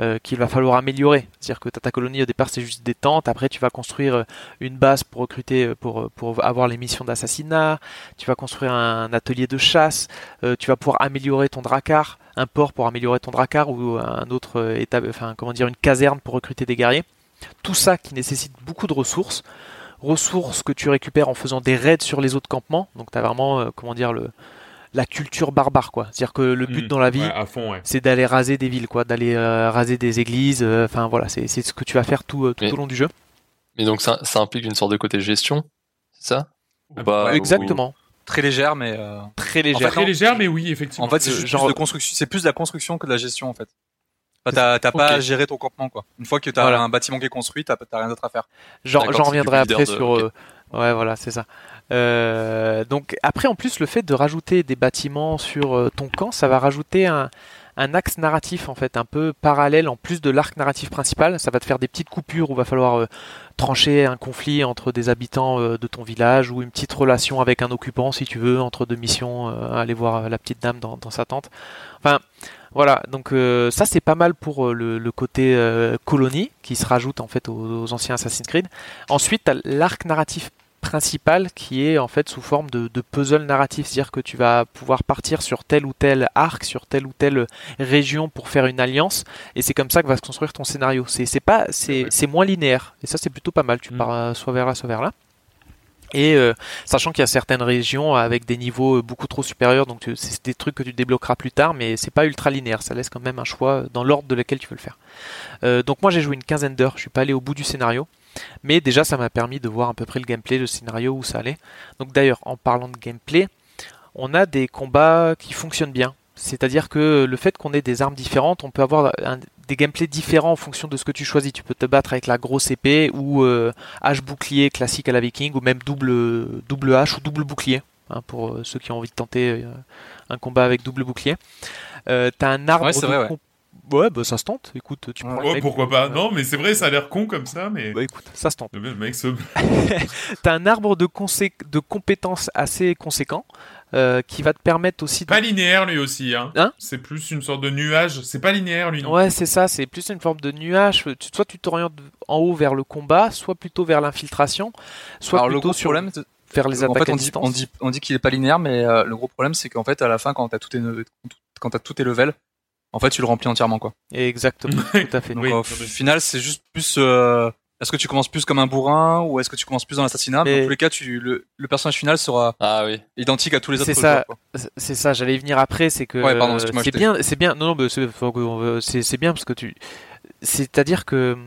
euh, qu'il va falloir améliorer. C'est-à-dire que ta colonie au départ c'est juste des tentes, après tu vas construire euh, une base pour recruter, pour, pour avoir les missions d'assassinat, tu vas construire un atelier de chasse, tu vas pouvoir améliorer ton dracar, un port pour améliorer ton dracar ou un autre état, enfin comment dire une caserne pour recruter des guerriers. Tout ça qui nécessite beaucoup de ressources ressources que tu récupères en faisant des raids sur les autres campements. Donc tu as vraiment, euh, comment dire, le, la culture barbare, quoi. C'est-à-dire que le but Mm. dans la vie, Ouais, ouais. c'est d'aller raser des villes, quoi, d'aller euh, raser des églises. euh, Enfin voilà, c'est c'est ce que tu vas faire tout, euh, tout Mais- au long du jeu. Mais donc ça, ça implique une sorte de côté gestion, c'est ça? Ou pas Ouais, ou- Exactement. Très légère, mais. euh, Très légère. Très légère, mais oui, effectivement. En fait, c'est juste genre- plus de construction. C'est plus de la construction que de la gestion, en fait. Enfin, t'as t'as pas à gérer ton campement, quoi. Une fois que t'as Voilà. un bâtiment qui est construit, t'as t'as rien d'autre à faire. J'en reviendrai après de- sur. euh, ouais, voilà, c'est ça. Euh, donc après, en plus, le fait de rajouter des bâtiments sur euh, ton camp, ça va rajouter un, un axe narratif en fait un peu parallèle en plus de l'arc narratif principal. Ça va te faire des petites coupures où va falloir euh, trancher un conflit entre des habitants euh, de ton village ou une petite relation avec un occupant si tu veux entre deux missions, euh, aller voir la petite dame dans, dans sa tente. Enfin. Voilà, donc euh, ça c'est pas mal pour euh, le, le côté euh, colonie qui se rajoute en fait aux, aux anciens Assassin's Creed. Ensuite, tu as l'arc narratif principal qui est en fait sous forme de, de puzzle narratif, c'est-à-dire que tu vas pouvoir partir sur tel ou tel arc, sur telle ou telle région pour faire une alliance, et c'est comme ça que va se construire ton scénario. C'est c'est pas c'est c'est moins linéaire, et ça c'est plutôt pas mal. Tu Mm. pars soit vers là, soit vers là. Et euh, sachant qu'il y a certaines régions avec des niveaux euh, beaucoup trop supérieurs, donc tu- c'est des trucs que tu débloqueras plus tard, mais c'est pas ultra linéaire, ça laisse quand même un choix dans l'ordre de lequel tu veux le faire. Euh, donc moi j'ai joué une quinzaine d'heures, je suis pas allé au bout du scénario, mais déjà ça m'a permis de voir à peu près le gameplay, le scénario où ça allait. Donc d'ailleurs en parlant de gameplay, on a des combats qui fonctionnent bien. C'est-à-dire que le fait qu'on ait des armes différentes, on peut avoir un- des gameplays différents en fonction de ce que tu choisis. Tu peux te battre avec la grosse épée ou euh, hache bouclier classique à la viking ou même double, double hache ou double bouclier hein, pour euh, ceux qui ont envie de tenter euh, un combat avec double bouclier. Euh, T'as un arbre Ouais, de vrai, ouais. comp- Ouais, bah ça se tente. Écoute, tu Ouais. prends le mec- pourquoi pas. Non, mais c'est vrai, ça a l'air con comme ça, mais. Bah écoute, ça se tente. Le mec se. T'as un arbre de, consé- de compétences assez conséquent, euh, qui va te permettre aussi de... Pas linéaire lui aussi, hein. Hein c'est plus une sorte de nuage. C'est pas linéaire lui, non Ouais, c'est ça, c'est plus une forme de nuage. Tu- Soit tu t'orientes en haut vers le combat, soit plutôt vers l'infiltration, soit Alors le plutôt gros sur problème, c'est- vers les en attaques fait, à on dit, distance. on dit, on dit qu'il est pas linéaire, mais euh, le gros problème, c'est qu'en fait, à la fin, quand t'as tout tes, quand t'as tous tes levels, en fait, tu le remplis entièrement, quoi. Exactement, tout à fait. Donc Oui. au final, c'est juste plus. euh, est-ce que tu commences plus comme un bourrin ou est-ce que tu commences plus dans l'assassinat? Mais Dans tous les cas, tu, le, le personnage final sera Ah oui. identique à tous les autres. C'est ça. C'est- ça, j'allais y venir après, c'est que Ouais, pardon, excuse-moi, c'est bien, c'est bien. Non, non, c'est bien parce que tu, c'est-à-dire que, hum,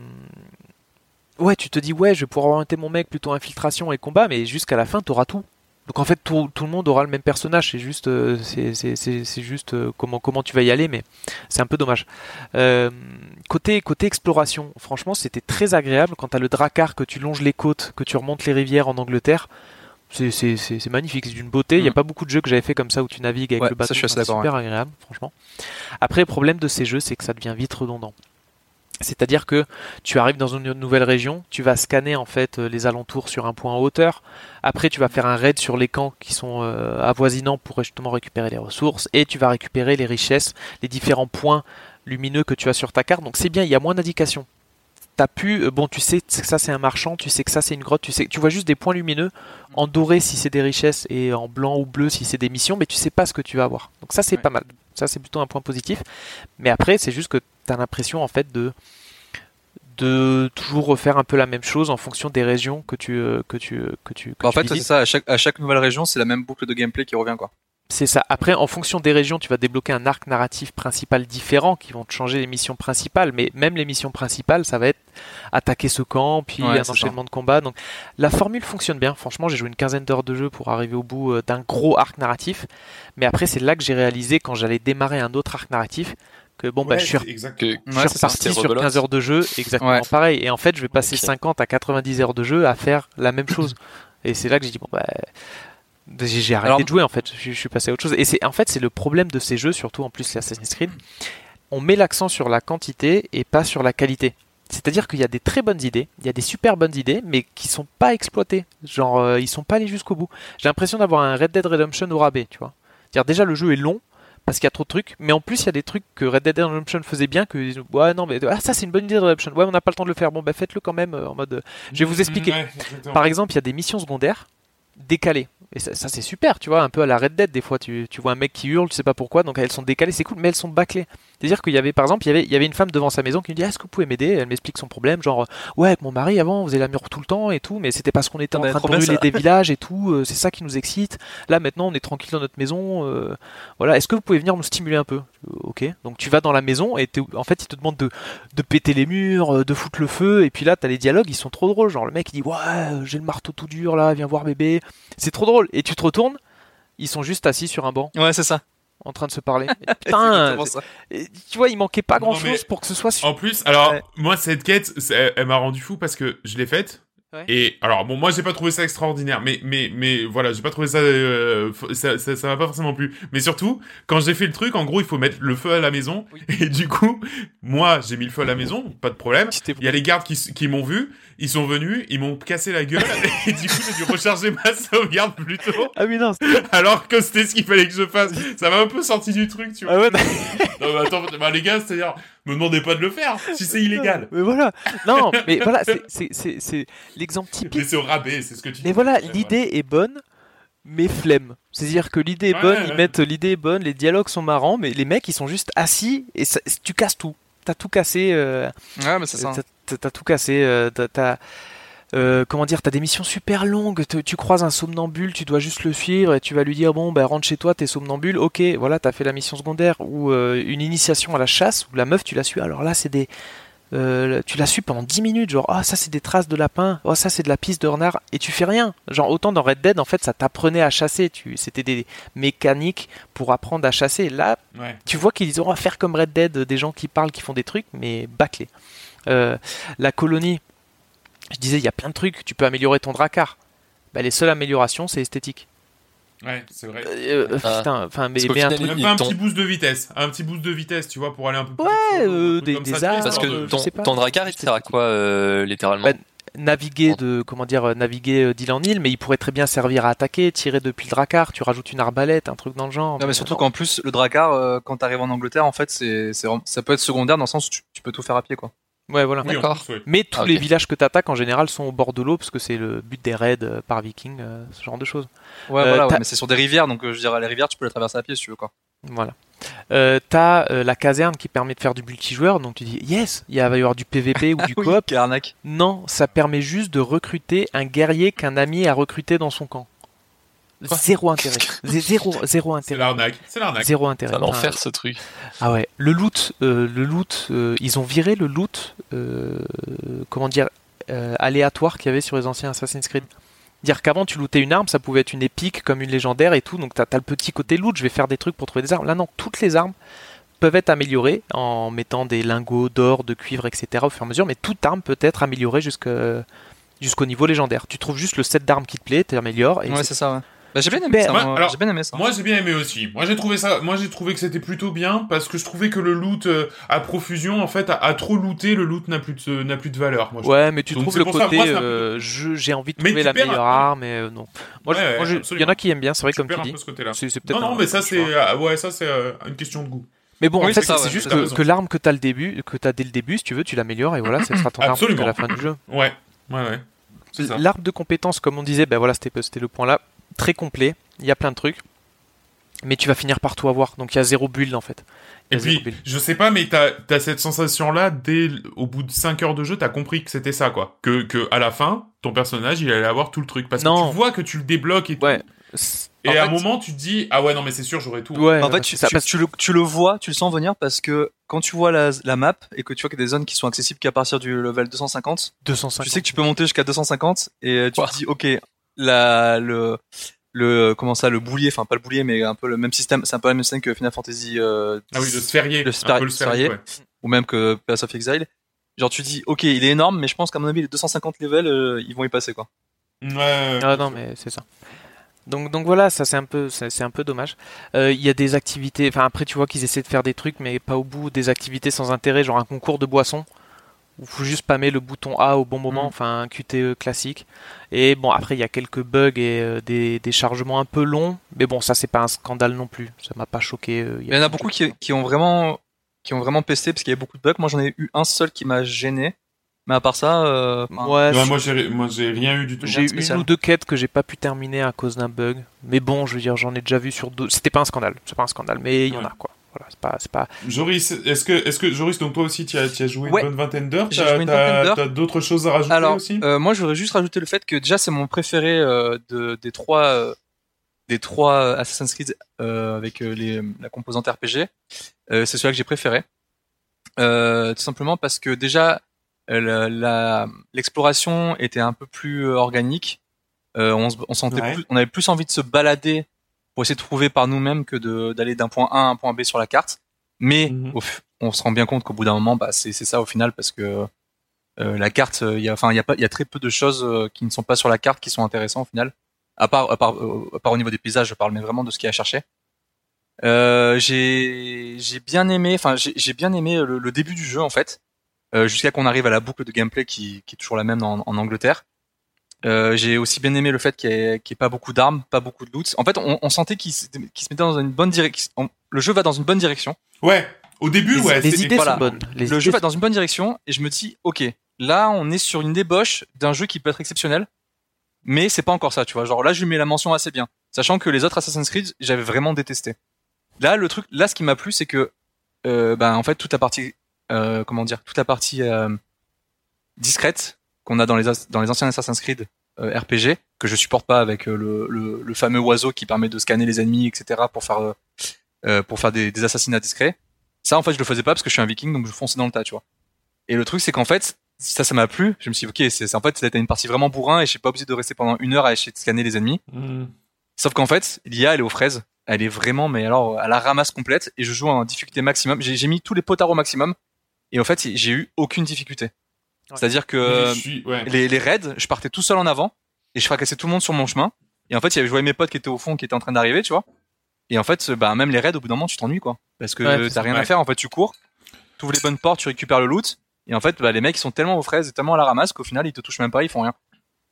ouais, tu te dis ouais, je vais pouvoir orienter mon mec plutôt infiltration et combat, mais jusqu'à la fin, t'auras tout. Donc en fait, tout, tout le monde aura le même personnage. C'est juste, euh, c'est juste euh, comment comment tu vas y aller, mais c'est un peu dommage. Euh, côté côté exploration, franchement, c'était très agréable quand t'as le dracar que tu longes les côtes, que tu remontes les rivières en Angleterre. C'est- magnifique, c'est d'une beauté. Il n'y a Mhm. pas beaucoup de jeux que j'avais fait comme ça où tu navigues avec Ouais, le bateau. ça, je suis assez super agréable, franchement. Après, le problème de ces jeux, c'est que ça devient vite redondant. C'est-à-dire que tu arrives dans une nouvelle région, tu vas scanner en fait euh, les alentours sur un point en hauteur. Après, tu vas faire un raid sur les camps qui sont euh, avoisinants pour justement récupérer les ressources et tu vas récupérer les richesses, les différents points lumineux que tu as sur ta carte. Donc c'est bien, il y a moins d'indications. T'as pu, euh, bon, tu sais que ça c'est un marchand, tu sais que ça c'est une grotte, tu sais, tu vois juste des points lumineux en doré si c'est des richesses et en blanc ou bleu si c'est des missions, mais tu sais pas ce que tu vas avoir. Donc ça c'est Ouais. pas mal. Ça c'est plutôt un point positif. Mais après c'est juste que t'as l'impression en fait de de toujours refaire un peu la même chose en fonction des régions que tu euh, que tu que tu que Bah, en tu fait, c'est ça. À chaque, à chaque nouvelle région, c'est la même boucle de gameplay qui revient, quoi. C'est ça. Après, en fonction des régions, tu vas débloquer un arc narratif principal différent qui vont te changer les missions principales. Mais même les missions principales, ça va être attaquer ce camp, puis Ouais, un enchaînement de combats. Donc la formule fonctionne bien. Franchement, j'ai joué une quinzaine d'heures de jeu pour arriver au bout euh, d'un gros arc narratif. Mais après, c'est là que j'ai réalisé quand j'allais démarrer un autre arc narratif que bon, bah, je suis c'est exact. Que, je Ouais, suis c'est ça, reparti sur rebelote. 15 heures de jeu, exactement Ouais. pareil. Et en fait, je vais passer Ok. 50 à 90 heures de jeu à faire la même chose. Et c'est là que j'ai dit, bon, bah, j'ai arrêté Alors- de jouer en fait. Je, je suis passé à autre chose. Et c'est en fait, c'est le problème de ces jeux, surtout en plus les Assassin's Creed. On met l'accent sur la quantité et pas sur la qualité. C'est-à-dire qu'il y a des très bonnes idées, il y a des super bonnes idées, mais qui sont pas exploitées. Genre, euh, ils sont pas allés jusqu'au bout. J'ai l'impression d'avoir un Red Dead Redemption au rabais, tu vois. C'est-à-dire déjà le jeu est long parce qu'il y a trop de trucs, mais en plus il y a des trucs que Red Dead Redemption faisait bien que ouais non mais ah ça c'est une bonne idée de Redemption. Ouais, on n'a pas le temps de le faire. Bon bah faites-le quand même euh, en mode euh, je vais vous expliquer. Ouais, exactement. Par exemple, il y a des missions secondaires décalées. Et ça, ça, c'est super, tu vois, un peu à la Red Dead des fois, tu, tu vois un mec qui hurle, tu sais pas pourquoi, donc elles sont décalées, c'est cool, mais elles sont bâclées. C'est-à-dire qu'il y avait, par exemple, il y avait, il y avait une femme devant sa maison qui me dit, Ah, est-ce que vous pouvez m'aider? Elle m'explique son problème, genre, ouais, avec mon mari avant, on faisait la mur tout le temps et tout, mais c'était parce qu'on était en train de brûler ça. des villages et tout, euh, c'est ça qui nous excite. Là, maintenant, on est tranquille dans notre maison, euh, voilà, est-ce que vous pouvez venir nous stimuler un peu? Ok, donc tu vas dans la maison et en fait, il te demande de, de péter les murs, euh, de foutre le feu, et puis là, t'as les dialogues, ils sont trop drôles, genre, le mec, il dit, ouais, j'ai le marteau tout dur là, viens voir bébé. C'est trop drôle. Et tu te retournes, ils sont juste assis sur un banc Ouais, c'est ça. en train de se parler. Putain, tu vois, il manquait pas Non, grand chose mais- pour que ce soit sur. En plus, alors, Ouais. moi, cette quête, elle m'a rendu fou parce que je l'ai faite. Ouais. Et alors bon moi j'ai pas trouvé ça extraordinaire mais mais mais voilà j'ai pas trouvé ça euh, ça ça ça m'a pas forcément plu mais surtout quand j'ai fait le truc en gros il faut mettre le feu à la maison Oui. et du coup moi j'ai mis le feu à la maison pas de problème il y a les gardes qui, qui m'ont vu ils sont venus ils m'ont cassé la gueule et du coup j'ai dû recharger ma sauvegarde plus tôt Ah oui, non. alors que c'était ce qu'il fallait que je fasse ça m'a un peu sorti du truc tu vois Ah ouais, non, mais attends bah, les gars c'est à dire me demandez pas de le faire si c'est illégal Mais voilà. Non, mais voilà, c'est c'est l'exemple typique. mais c'est au rabais c'est ce que tu Mais dis. voilà, Ouais, l'idée est bonne, mais flemme. C'est-à-dire que l'idée est Ouais, bonne, ouais. ils mettent l'idée est bonne, les dialogues sont marrants, mais les mecs ils sont juste assis et ça- tu casses tout. T'as tout cassé. euh, Ouais, mais c'est ça. T'as- tout cassé. euh, t'as- t'as- euh, comment dire, t'as des missions super longues. te- Tu croises un somnambule, tu dois juste le suivre et tu vas lui dire bon, ben rentre chez toi, t'es somnambule. Ok, voilà, t'as fait la mission secondaire ou euh, une initiation à la chasse où la meuf tu la suis. Alors là, c'est des euh, tu la suis pendant 10 minutes, genre ah ça c'est des traces de lapin, oh ça c'est de la piste de renard, et tu fais rien. Genre autant dans Red Dead en fait ça t'apprenait à chasser, tu c'était des mécaniques pour apprendre à chasser. Là ouais tu vois qu'ils ont à faire comme Red Dead, des gens qui parlent, qui font des trucs, mais bâclés. Euh, la colonie, je disais, il y a plein de trucs, tu peux améliorer ton dracar. Bah, les seules améliorations, c'est esthétique. Ouais c'est vrai Euh, euh, Ah. putain, enfin, mais, un final, truc- Même Ils pas un petit boost de vitesse, un petit boost de vitesse, tu vois, pour aller un peu plus Ouais, vite, euh, des- des ça, tu Parce que de- ton, ton dracar, il te sert à quoi, euh, littéralement Bah, naviguer de comment dire naviguer d'île en île, mais il pourrait très bien servir à attaquer, tirer depuis le dracar. Tu rajoutes une arbalète, un truc dans le genre. Non, mais surtout qu'en plus, le dracar, euh, quand t'arrives en Angleterre, en fait, c'est, ça peut être secondaire dans le sens où tu, tu peux tout faire à pied, quoi. Ouais, voilà. Oui, en D'accord. plus, ouais. Mais tous Ah, les villages que tu attaques en général sont au bord de l'eau parce que c'est le but des raids euh, par viking, euh, ce genre de choses. Ouais, Euh, voilà, ouais, mais c'est sur des rivières, donc euh, je dirais, les rivières, tu peux les traverser à pied si tu veux, quoi. Voilà. Euh, t'as euh, la caserne qui permet de faire du multijoueur, donc tu dis yes, il va y avoir du PVP ou du Ah oui, coop. Non, ça permet juste de recruter un guerrier qu'un ami a recruté dans son camp. Quoi Zéro intérêt. Zé- Zéro, zéro C'est intérêt. l'arnaque. C'est l'arnaque. Zéro intérêt. C'est un enfer ce truc. Ah ouais. Le loot, euh, le loot, euh, ils ont viré le loot, euh, comment dire, euh, aléatoire qu'il y avait sur les anciens Assassin's Creed. Dire qu'avant tu lootais une arme, ça pouvait être une épique comme une légendaire et tout, donc t'as as le petit côté loot, je vais faire des trucs pour trouver des armes. Là non, toutes les armes peuvent être améliorées en mettant des lingots d'or, de cuivre, etc. au fur et à mesure, mais toute arme peut être améliorée jusqu'au niveau légendaire. Tu trouves juste le set d'armes qui te plaît, t'améliores et Ouais, c'est- c'est ça, ouais. Bah, j'ai bien aimé ça. Moi. alors, j'ai bien aimé ça. Moi j'ai bien aimé aussi. Moi j'ai trouvé ça. Moi j'ai trouvé que c'était plutôt bien parce que je trouvais que le loot euh, à profusion en fait à, à trop looter le loot n'a plus de n'a plus de valeur. Moi, je Ouais, mais tu Donc, trouves le ça, côté moi, euh, je- j'ai envie de Mais trouver la meilleure arme, mais euh, non. Moi, je- Ouais, moi, je- il y en a qui aiment bien, c'est vrai, comme tu dis. C'est c'est peut-être Non non un- mais ça c'est euh, ouais ça c'est une question de goût. Mais bon, Oui, en fait, c'est ça, c'est ouais, juste que, l'arme que t'as le début, que t'as dès le début, si tu veux, tu l'améliores et voilà, ça sera ton arme jusqu'à la fin du jeu. Ouais ouais ouais. C'est ça. L'arbre de compétences, comme on disait, ben voilà, c'était c'était le point là, très complet. Il y a plein de trucs, mais tu vas finir par tout avoir. Donc il y a zéro build en fait. Et puis, je sais pas, mais t'as as cette sensation-là, dès au bout de 5 heures de jeu, t'as compris que c'était ça, quoi. Que, que à la fin, ton personnage, il allait avoir tout le truc. Parce Non. que tu vois que tu le débloques et tout. Ouais. Et En à un moment, tu te dis, ah ouais, non, mais c'est sûr, j'aurai tout. Ouais, en fait, tu, ça, tu- parce- tu le, tu le vois, tu le sens venir parce que quand tu vois la, la map et que tu vois qu'il y a des zones qui sont accessibles qu'à partir du level 250, 250. tu sais que tu peux monter jusqu'à 250 et tu te dis, ok, la, le, le, comment ça, le boulier, enfin pas le boulier, mais un peu le même système, c'est un peu le même système que Final Fantasy euh, Ah oui, le sphérié. Le un sphéri- peu le sphérié, sphérié. ouais. ou même que Pass of Exile. Genre tu dis, ok, il est énorme, mais je pense qu'à mon avis, les 250 levels, euh, ils vont y passer quoi. Ouais, ouais, Ah non, mais c'est ça. Donc, donc voilà, ça c'est un peu, c'est c'est un peu dommage. Euh, Il y a des activités, enfin après tu vois qu'ils essaient de faire des trucs, mais pas au bout, des activités sans intérêt, genre un concours de boissons, où faut juste spammer le bouton A au bon moment, Mm. enfin un QTE classique. Et bon, après il y a quelques bugs et euh, des, des chargements un peu longs, mais bon, ça c'est pas un scandale non plus, ça m'a pas choqué. euh, Il y en a beaucoup qui, qui ont vraiment, qui ont vraiment pesté parce qu'il y avait beaucoup de bugs. Moi, j'en ai eu un seul qui m'a gêné. Mais à part ça, euh, Ouais, Ouais, moi, j'ai moi, j'ai rien eu du tout. J'ai eu une ou deux quêtes que j'ai pas pu terminer à cause d'un bug. Mais bon, je veux dire, j'en ai déjà vu sur d'autres. C'était pas un scandale, c'est pas un scandale, mais il y en a quoi. Voilà, c'est pas, c'est pas. Joris, est-ce que, est-ce que, Joris, donc toi aussi, tu as, as joué Ouais. une bonne vingtaine d'heures T'as d'autres choses à rajouter Alors, aussi euh, moi, je voudrais juste rajouter le fait que déjà, c'est mon préféré euh, de, des trois, euh, des trois euh, Assassin's Creed avec les, la composante RPG. C'est celui que j'ai préféré. Tout simplement parce que déjà, l'exploration était un peu plus organique. On, se- on sentait Ouais. plus, on avait plus envie de se balader pour essayer de trouver par nous-mêmes que de- d'aller d'un point A à un point B sur la carte. Mais Mhm. on se rend bien compte qu'au bout d'un moment, bah, c'est c'est ça au final parce que euh, la carte, il y a, enfin, il y a pas, il y a très peu de choses euh, qui ne sont pas sur la carte qui sont intéressantes au final. À part, à part, euh, à part au niveau des paysages, je parle, mais vraiment de ce qu'il y a à chercher. Euh, j'ai, j'ai bien aimé, enfin, j'ai j'ai bien aimé le, le début du jeu en fait, euh, jusqu'à qu'on arrive à la boucle de gameplay qui, qui est toujours la même en, en Angleterre. Euh, j'ai aussi bien aimé le fait qu'il n'y ait, qu'il y ait pas beaucoup d'armes, pas beaucoup de loot. En fait, on, on sentait qu'il se, qu'il se mettait dans une bonne direction. Le jeu va dans une bonne direction. Ouais, au début, Les, ouais. les idées voilà. sont bonnes. Les le jeu va dans une bonne direction et je me dis ok là on est sur une débauche d'un jeu qui peut être exceptionnel mais c'est pas encore ça tu vois genre là je lui mets la mention assez bien sachant que les autres Assassin's Creed j'avais vraiment détesté là le truc là ce qui m'a plu c'est que euh, ben en fait toute la partie euh, comment dire toute la partie euh, discrète qu'on a dans les as- dans les anciens Assassin's Creed euh, RPG que je supporte pas avec euh, le, le, le fameux oiseau qui permet de scanner les ennemis etc pour faire euh, pour faire des, des assassinats discrets ça, en fait, je le faisais pas parce que je suis un viking, donc je fonçais dans le tas, tu vois. Et le truc, c'est qu'en fait, ça, ça m'a plu. Je me suis dit, ok, c'est en fait, c'était une partie vraiment bourrin et je suis pas obligé de rester pendant une heure à essayer de scanner les ennemis. Mhm. Sauf qu'en fait, l'IA, elle est aux fraises. Elle est vraiment, mais alors, à la ramasse complète et je joue en difficulté maximum. J'ai j'ai mis tous les potards au maximum et en fait, j'ai eu aucune difficulté. Ouais. C'est-à-dire que Je suis, ouais. les, les raids, je partais tout seul en avant et je fracassais tout le monde sur mon chemin. Et en fait, il y avait joué mes potes qui étaient au fond, qui étaient en train d'arriver, tu vois. Et en fait, bah, même les raids, au bout d'un moment, tu t'ennuies, quoi. Parce que Ouais, t'as rien à faire, en fait, tu cours, tu ouvres les bonnes portes, tu récupères le loot, Et en fait, bah, les mecs ils sont tellement aux fraises et tellement à la ramasse qu'au final ils te touchent même pas, ils font rien.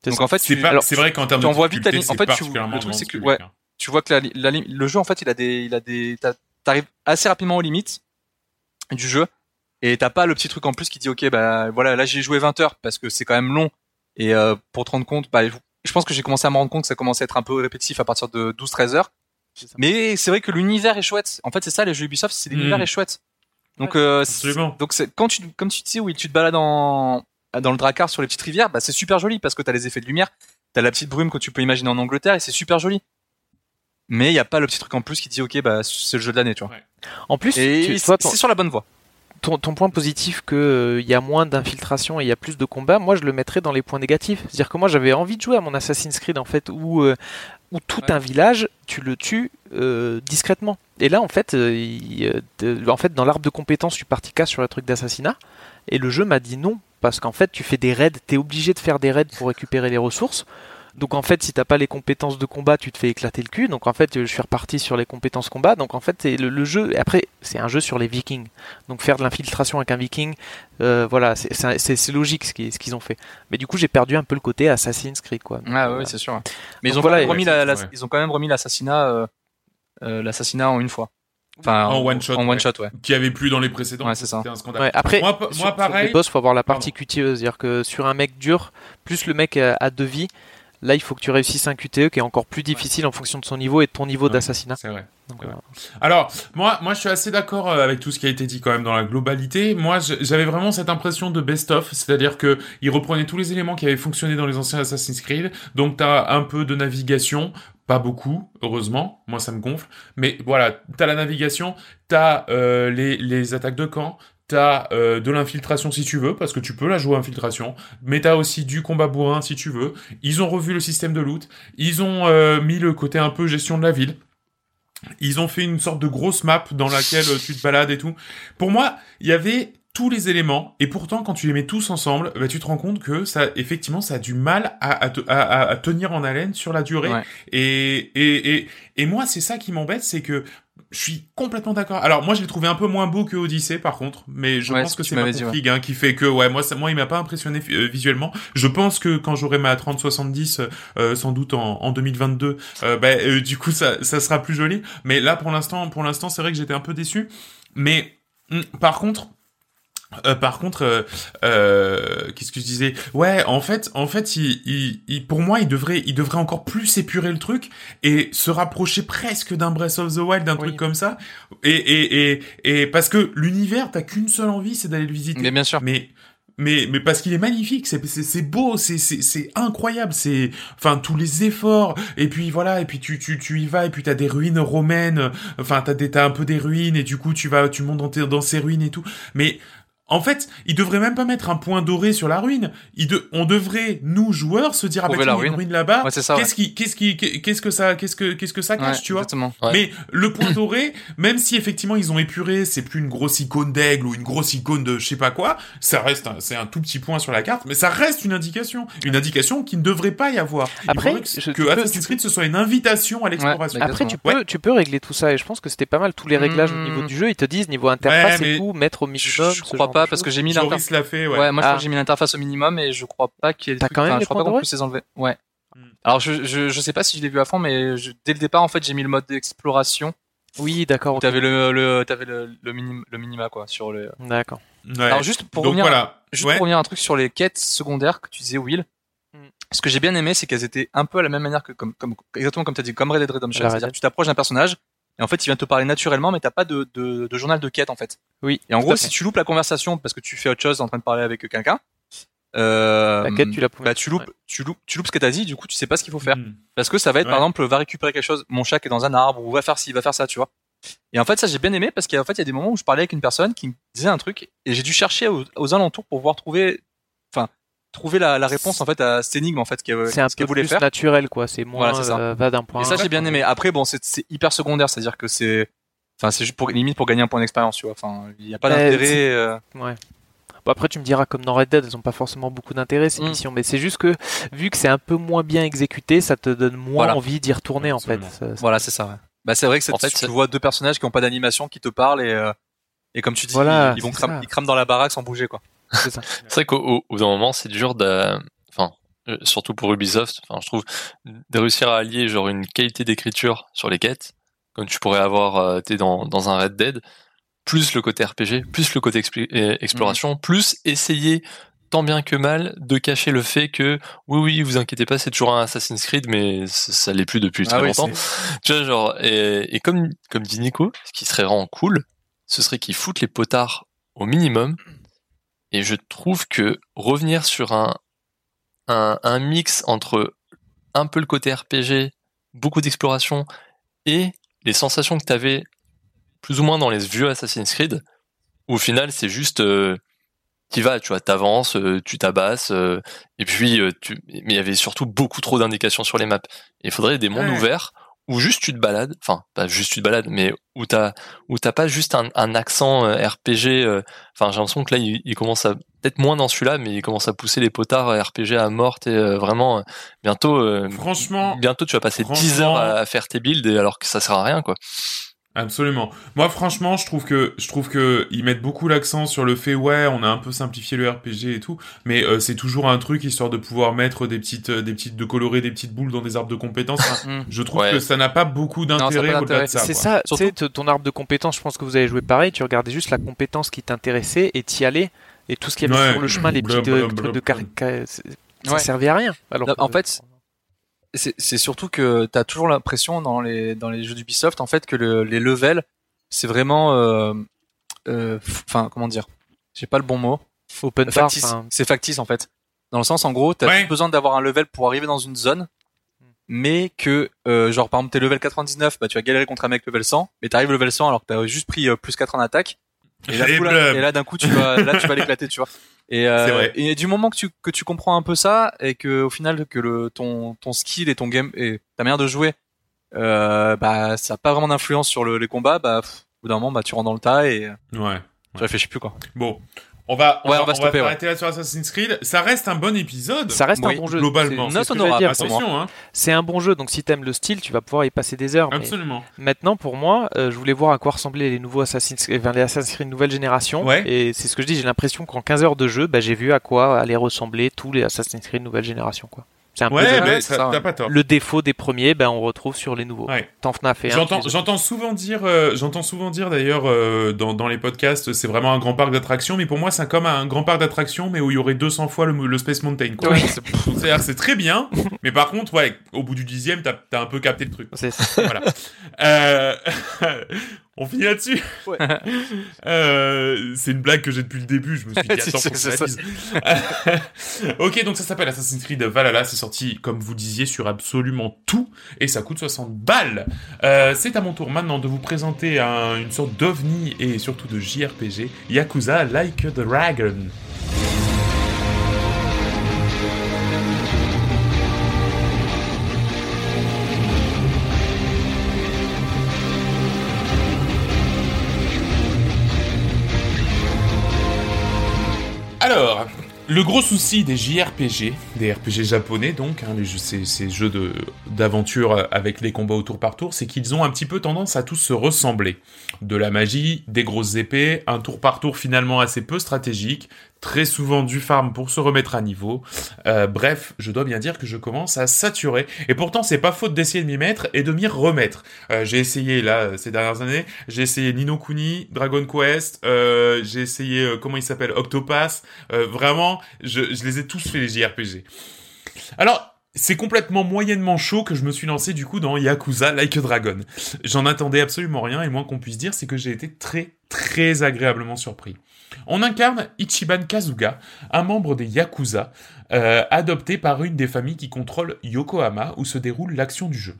Donc en fait, C'est tu, vrai qu'en termes tu de envoies vite la difficulté, ligne. En fait, tu- le truc, c'est que- ouais. hein. tu vois que la, le jeu en fait il a des il a des t'arrives assez rapidement aux limites du jeu et t'as pas le petit truc en plus qui dit ok bah voilà là j'ai joué 20 heures parce que c'est quand même long. Et euh, pour te rendre compte bah je pense que j'ai commencé à me rendre compte que ça commençait à être un peu répétitif à partir de 12-13 heures. Mais c'est vrai que l'univers est chouette. En fait c'est ça les jeux Ubisoft c'est l'univers Mm. est chouette. Donc euh, c'est- Absolument. donc c'est quand tu comme tu dis oui tu te balades en dans le Drakkar sur les petites rivières bah c'est super joli parce que t'as les effets de lumière t'as la petite brume que tu peux imaginer en Angleterre et c'est super joli. Mais il y a pas le petit truc en plus qui dit ok bah c'est le jeu de l'année tu vois. En plus, et tu- c'est toi, ton, c'est sur la bonne voie ton, ton point positif que il y a moins d'infiltration et il y a plus de combats, moi je le mettrais dans les points négatifs. C'est-à-dire que moi j'avais envie de jouer à mon Assassin's Creed en fait où euh, où tout Ouais. un village tu le tues euh, discrètement. Et là en fait, euh, il- euh, en fait dans l'arbre de compétences je suis parti casse sur le truc d'assassinat et le jeu m'a dit non parce qu'en fait tu fais des raids, t'es obligé de faire des raids pour récupérer les ressources. Donc en fait, si t'as pas les compétences de combat, tu te fais éclater le cul. Donc en fait, je suis reparti sur les compétences combat. Donc en fait, c'est le, le jeu. Et après, c'est un jeu sur les Vikings. Donc faire de l'infiltration avec un Viking, euh, voilà, c'est- logique ce qu'ils ont fait. Mais du coup, j'ai perdu un peu le côté Assassin's Creed, quoi. Donc, ah ouais c'est sûr mais ils ont voilà, quand même remis la, la- ouais. ils ont quand même remis l'assassinat euh, euh, l'assassinat en une fois enfin En one shot, en one ouais. shot ouais Qui avait plus dans les précédents. Ouais, c'est ça. C'était un scandale. ouais, après, Moi, sur- sur les boss, faut avoir la partie QTE, c'est-à-dire que sur un mec dur, plus le mec a, a deux vies, là, il faut que tu réussisses un QTE qui est encore plus difficile en fonction de son niveau et de ton niveau Ouais. d'assassinat. C'est vrai. Donc, voilà. Alors, moi, moi, je suis assez d'accord euh, avec tout ce qui a été dit quand même dans la globalité. Moi, j'avais vraiment cette impression de best-of, c'est-à-dire que il reprenait tous les éléments qui avaient fonctionné dans les anciens Assassin's Creed. Donc, t'as un peu de navigation, pas beaucoup, heureusement. Moi, ça me gonfle. Mais voilà, t'as la navigation, t'as euh, les, les attaques de camp. T'as euh, de l'infiltration si tu veux, parce que tu peux la jouer infiltration, mais t'as aussi du combat bourrin si tu veux. Ils ont revu le système de loot, ils ont euh, mis le côté un peu gestion de la ville, ils ont fait une sorte de grosse map dans laquelle euh, tu te balades et tout. Pour moi, il y avait tous les éléments, et pourtant, quand tu les mets tous ensemble, bah, tu te rends compte que ça, effectivement, ça a du mal à, à, te- à- à- à tenir en haleine sur la durée. Ouais. Et, et, et, et moi, c'est ça qui m'embête, c'est que je suis complètement d'accord. Alors, moi, je l'ai trouvé un peu moins beau que Odyssey, par contre, mais je Ouais, pense que c'est ma config hein, qui fait que, ouais, moi, ça, moi, il m'a pas impressionné euh, visuellement. Je pense que quand j'aurai ma 3070, euh, sans doute en, en 2022, euh, bah, euh, du coup, ça, ça sera plus joli. Mais là, pour l'instant, pour l'instant, c'est vrai que j'étais un peu déçu. Mais hum, par contre, euh, par contre, euh, euh, qu'est-ce que je disais? Ouais, en fait, en fait, il, il, il- pour moi, il devrait, il devrait encore plus épurer le truc et se rapprocher presque d'un Breath of the Wild, d'un Oui. truc comme ça. Et et et, et parce que l'univers, t'as qu'une seule envie, c'est d'aller le visiter. mais bien sûr Mais mais mais parce qu'il est magnifique, c'est beau, c'est c'est c'est incroyable, c'est enfin tous les efforts et puis voilà et puis tu tu tu y vas et puis t'as des ruines romaines, enfin t'as des t'as un peu des ruines et du coup tu vas tu montes dans tes- dans ces ruines et tout. Mais en fait, il devrait même pas mettre un point doré sur la ruine. Il de, on devrait nous joueurs se dire ah bah tiens, la il y a une ruine. ruine là-bas. ouais ouais. Qu'est-ce qui qu'est-ce qui qu'est-ce que ça qu'est-ce que qu'est-ce que ça cache, Ouais, tu vois exactement Ouais. mais le point doré, même si effectivement ils ont épuré, c'est plus une grosse icône d'aigle ou une grosse icône de je sais pas quoi, ça reste un, c'est un tout petit point sur la carte, mais ça reste une indication, une indication qui ne devrait pas y avoir. Après, que, je- que tu peux- Assassin's Creed ce soit une invitation à l'exploration. Ouais, Après, tu peux, tu peux régler tout ça et je pense que c'était pas mal tous les réglages au niveau du jeu. Ils te disent niveau interface Ouais, mais et tout, mettre au minimum. je crois genre pas parce que j'ai mis l'interface Joris l'a fait, ouais. Ouais, moi je crois Ah. que j'ai mis l'interface au minimum et je crois pas qu'il y ait des T'as trucs- quand même enfin, les je crois pas qu'on puisse les enlever. Ouais. Hmm. Alors je, je je sais pas si je l'ai vu à fond mais je- dès le départ en fait j'ai mis le mode d'exploration. Oui, d'accord. T'avais le le t'avais le le, minim- le minima quoi sur le. D'accord. Ouais. Alors juste pour Donc revenir voilà. juste Ouais. pour revenir à un truc sur les quêtes secondaires que tu disais Will. Mm. Ce que j'ai bien aimé c'est qu'elles étaient un peu à la même manière que comme comme exactement comme t'as dit comme Red Dead Redemption. C'est-à-dire tu t'approches d'un personnage et en fait il vient te parler naturellement mais t'as pas de, de de journal de quête en fait. Oui. Et en gros si tu loupes la conversation parce que tu fais autre chose en train de parler avec quelqu'un. Euh, La quête, tu l'as bah tu loupes, tu loupes, tu loupes ce que t'as dit, du coup tu sais pas ce qu'il faut faire. Mm. Parce que ça va être par exemple, va récupérer quelque chose, mon chat qui est dans un arbre, ou va faire ci, va faire ça, tu vois. Et en fait ça j'ai bien aimé parce qu'en fait il y a des moments où je parlais avec une personne qui me disait un truc et j'ai dû chercher aux, aux alentours pour pouvoir trouver, enfin trouver la, la réponse en fait à cette énigme en fait qu'elle C'est un ce peu voulait plus faire. naturel, quoi. C'est moins Voilà, c'est ça. euh, va d'un point. Et à ça j'ai bien aimé. Après bon c'est c'est hyper secondaire, c'est-à-dire que c'est, enfin c'est juste pour limite pour gagner un point d'expérience, tu vois. Enfin il y a pas Ouais, d'intérêt. c'est- euh, Ouais. Bon, après, tu me diras, comme dans Red Dead, elles ont pas forcément beaucoup d'intérêt, ces Mm. missions. Mais c'est juste que, vu que c'est un peu moins bien exécuté, ça te donne moins Voilà. envie d'y retourner, en fait. Absolument. Ça- ça- Voilà, c'est ça. Ouais. Bah c'est vrai que c'est, En fait, tu c'est- vois deux personnages qui ont pas d'animation qui te parlent et euh, et comme tu dis, Voilà, ils, ils vont c'est cram- ça. ils crament dans la baraque sans bouger quoi. C'est vrai qu'au au, au bout d'un moment, c'est dur de, enfin, euh, surtout pour Ubisoft, enfin, je trouve, de réussir à allier genre une qualité d'écriture sur les quêtes, comme tu pourrais avoir, euh, t'es dans, dans un Red Dead, plus le côté RPG, plus le côté euh, exploration, plus essayer tant bien que mal de cacher le fait que oui oui vous inquiétez pas c'est toujours un Assassin's Creed mais ça, ça l'est plus depuis très Ah oui, longtemps tu vois, genre, et, et comme, comme dit Nico, ce qui serait vraiment cool, ce serait qu'ils foutent les potards au minimum. Et je trouve que revenir sur un, un, un mix entre un peu le côté RPG, beaucoup d'exploration, et les sensations que tu avais plus ou moins dans les vieux Assassin's Creed, où au final c'est juste, euh, tu vas, tu vois, t'avances, euh, tu tabasses, euh, et puis tu, mais il y avait surtout beaucoup trop d'indications sur les maps. Il faudrait des mondes Ouais. ouverts où juste tu te balades, enfin pas juste tu te balades, mais où t'as où t'as pas juste un, un accent euh, RPG. euh, Enfin j'ai l'impression que là il, il commence à peut-être moins dans celui-là, mais il commence à pousser les potards euh, RPG à mort et euh, vraiment euh, bientôt. euh, Franchement, bientôt tu vas passer 10 franchement- heures à, à faire tes builds et alors que ça sert à rien quoi. Absolument. Moi, franchement, je trouve que je trouve que ils mettent beaucoup l'accent sur le fait, ouais, on a un peu simplifié le RPG et tout, mais euh, c'est toujours un truc histoire de pouvoir mettre des petites, euh, des petites, de colorer des petites boules dans des arbres de compétences. Mm. je trouve Ouais. que ça n'a pas beaucoup d'intérêt au-delà de ça. C'est ça, tu Surtout- ton arbre de compétences, je pense que vous avez joué pareil, tu regardais juste la compétence qui t'intéressait et t'y allais, et tout ce qu'il y avait Ouais. sur le chemin, les petits de- blub, trucs de c'est- ça Ouais. servait à rien. Alors Non, en fait, c'est c'est surtout que t'as toujours l'impression dans les dans les jeux d'Ubisoft en fait que le, les levels c'est vraiment euh, euh, enfin comment dire j'ai pas le bon mot open factice enfin, c'est factice en fait dans le sens en gros t'as Ouais. besoin d'avoir un level pour arriver dans une zone mais que euh, genre par exemple t'es level 99 bah tu vas galérer contre un mec level 100 mais t'arrives level 100 alors que t'as juste pris euh, plus 4 en attaque et là, Et coup, là- blum. et là, d'un coup tu vas là tu vas l'éclater tu vois et, euh, et du moment que tu que tu comprends un peu ça et que au final que le ton ton skill et ton game et ta manière de jouer euh, bah ça a pas vraiment d'influence sur le, les combats bah pff, au bout d'un moment bah tu rentres dans le tas et euh, Ouais. tu réfléchis plus quoi Bon. On va, on Ouais, va, on va stopper, ouais. s'arrêter là sur Assassin's Creed. Ça reste un bon épisode. ça reste Oui, un bon jeu. globalement. C'est- ce hein. C'est un bon jeu, donc si t'aimes le style, tu vas pouvoir y passer des heures. mais Absolument. Maintenant, pour moi, euh, je voulais voir à quoi ressemblaient les nouveaux Assassin's Creed, enfin, les Assassin's Creed nouvelle génération. Ouais. Et c'est ce que je dis, j'ai l'impression qu'en 15 heures de jeu, bah, j'ai vu à quoi allaient ressembler tous les Assassin's Creed nouvelle génération. Quoi. C'est un peu Ouais, ouais, ça- ouais. pas tort. le défaut des premiers, ben on retrouve sur les nouveaux. Ouais. T'en FNAF un. J'entends, souvent dire, euh, j'entends souvent dire d'ailleurs euh, dans, dans les podcasts, c'est vraiment un grand parc d'attractions, mais pour moi c'est comme un grand parc d'attractions, mais où il y aurait 200 fois le, le Space Mountain. Quoi. C'est très bien, mais par contre, ouais, au bout du dixième, t'as, un peu capté le truc. C'est ça. voilà. Euh, on finit là-dessus. Ouais. Euh, c'est une blague que j'ai depuis le début. Je me suis dit attends, faut que je la dise. ok, donc ça s'appelle Assassin's Creed Valhalla. C'est sorti, comme vous disiez, sur absolument tout et ça coûte 60 balles. Euh, c'est à mon tour maintenant de vous présenter un- une sorte d'ovni et surtout de JRPG Yakuza Like a Dragon. Le gros souci des JRPG, des RPG japonais donc, hein, ces, jeux d'aventure avec les combats au tour par tour, c'est qu'ils ont un petit peu tendance à tous se ressembler. De la magie, des grosses épées, un tour par tour finalement assez peu stratégique, très souvent du farm pour se remettre à niveau. Euh, bref, je dois bien dire que je commence à saturer. Et pourtant, c'est pas faute d'essayer de m'y mettre et de m'y remettre. Euh, j'ai essayé là ces dernières années. J'ai essayé Nino Kuni, Dragon Quest. euh, j'ai essayé euh, comment il s'appelle Octopass. Euh, vraiment, je, je les ai tous fait les JRPG. Alors. C'est complètement moyennement chaud que je me suis lancé du coup dans Yakuza Like a Dragon. J'en attendais absolument rien et moins qu'on puisse dire c'est que j'ai été très très agréablement surpris. On incarne Ichiban Kazuga, un membre des Yakuza, euh, adopté par une des familles qui contrôle Yokohama où se déroule l'action du jeu.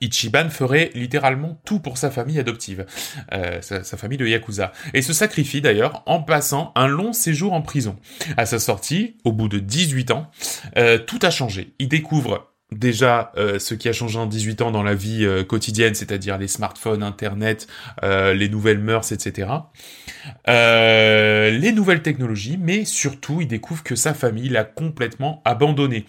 Ichiban ferait littéralement tout pour sa famille adoptive, euh, sa, famille de Yakuza, et se sacrifie d'ailleurs en passant un long séjour en prison. À sa sortie, au bout de 18 ans, euh, tout a changé. Il découvre déjà euh, ce qui a changé en 18 ans dans la vie euh, quotidienne, c'est-à-dire les smartphones, Internet, euh, les nouvelles mœurs, etc. Euh, les nouvelles technologies, mais surtout il découvre que sa famille l'a complètement abandonné.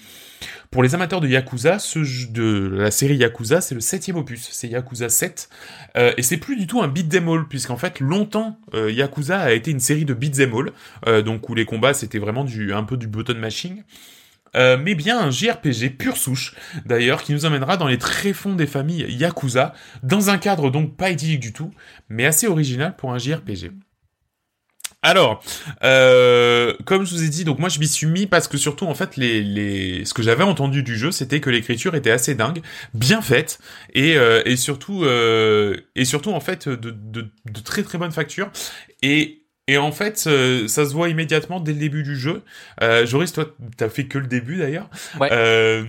Pour les amateurs de Yakuza, ce de la série Yakuza, c'est le septième opus, c'est Yakuza 7, euh, et c'est plus du tout un beat'em all, puisqu'en fait, longtemps, euh, Yakuza a été une série de beat'em all, euh, donc où les combats c'était vraiment du un peu du button mashing. Euh, mais bien un JRPG pure souche, d'ailleurs, qui nous emmènera dans les tréfonds des familles Yakuza, dans un cadre donc pas idyllique du tout, mais assez original pour un JRPG. Alors, euh, comme je vous ai dit, donc moi je m'y suis mis parce que surtout en fait les, les... ce que j'avais entendu du jeu, c'était que l'écriture était assez dingue, bien faite et, euh, et surtout euh, et surtout en fait de, de, de très très bonne facture et et en fait, euh, ça se voit immédiatement dès le début du jeu. Euh, Joris, toi, t'as fait que le début d'ailleurs. Ouais. Euh,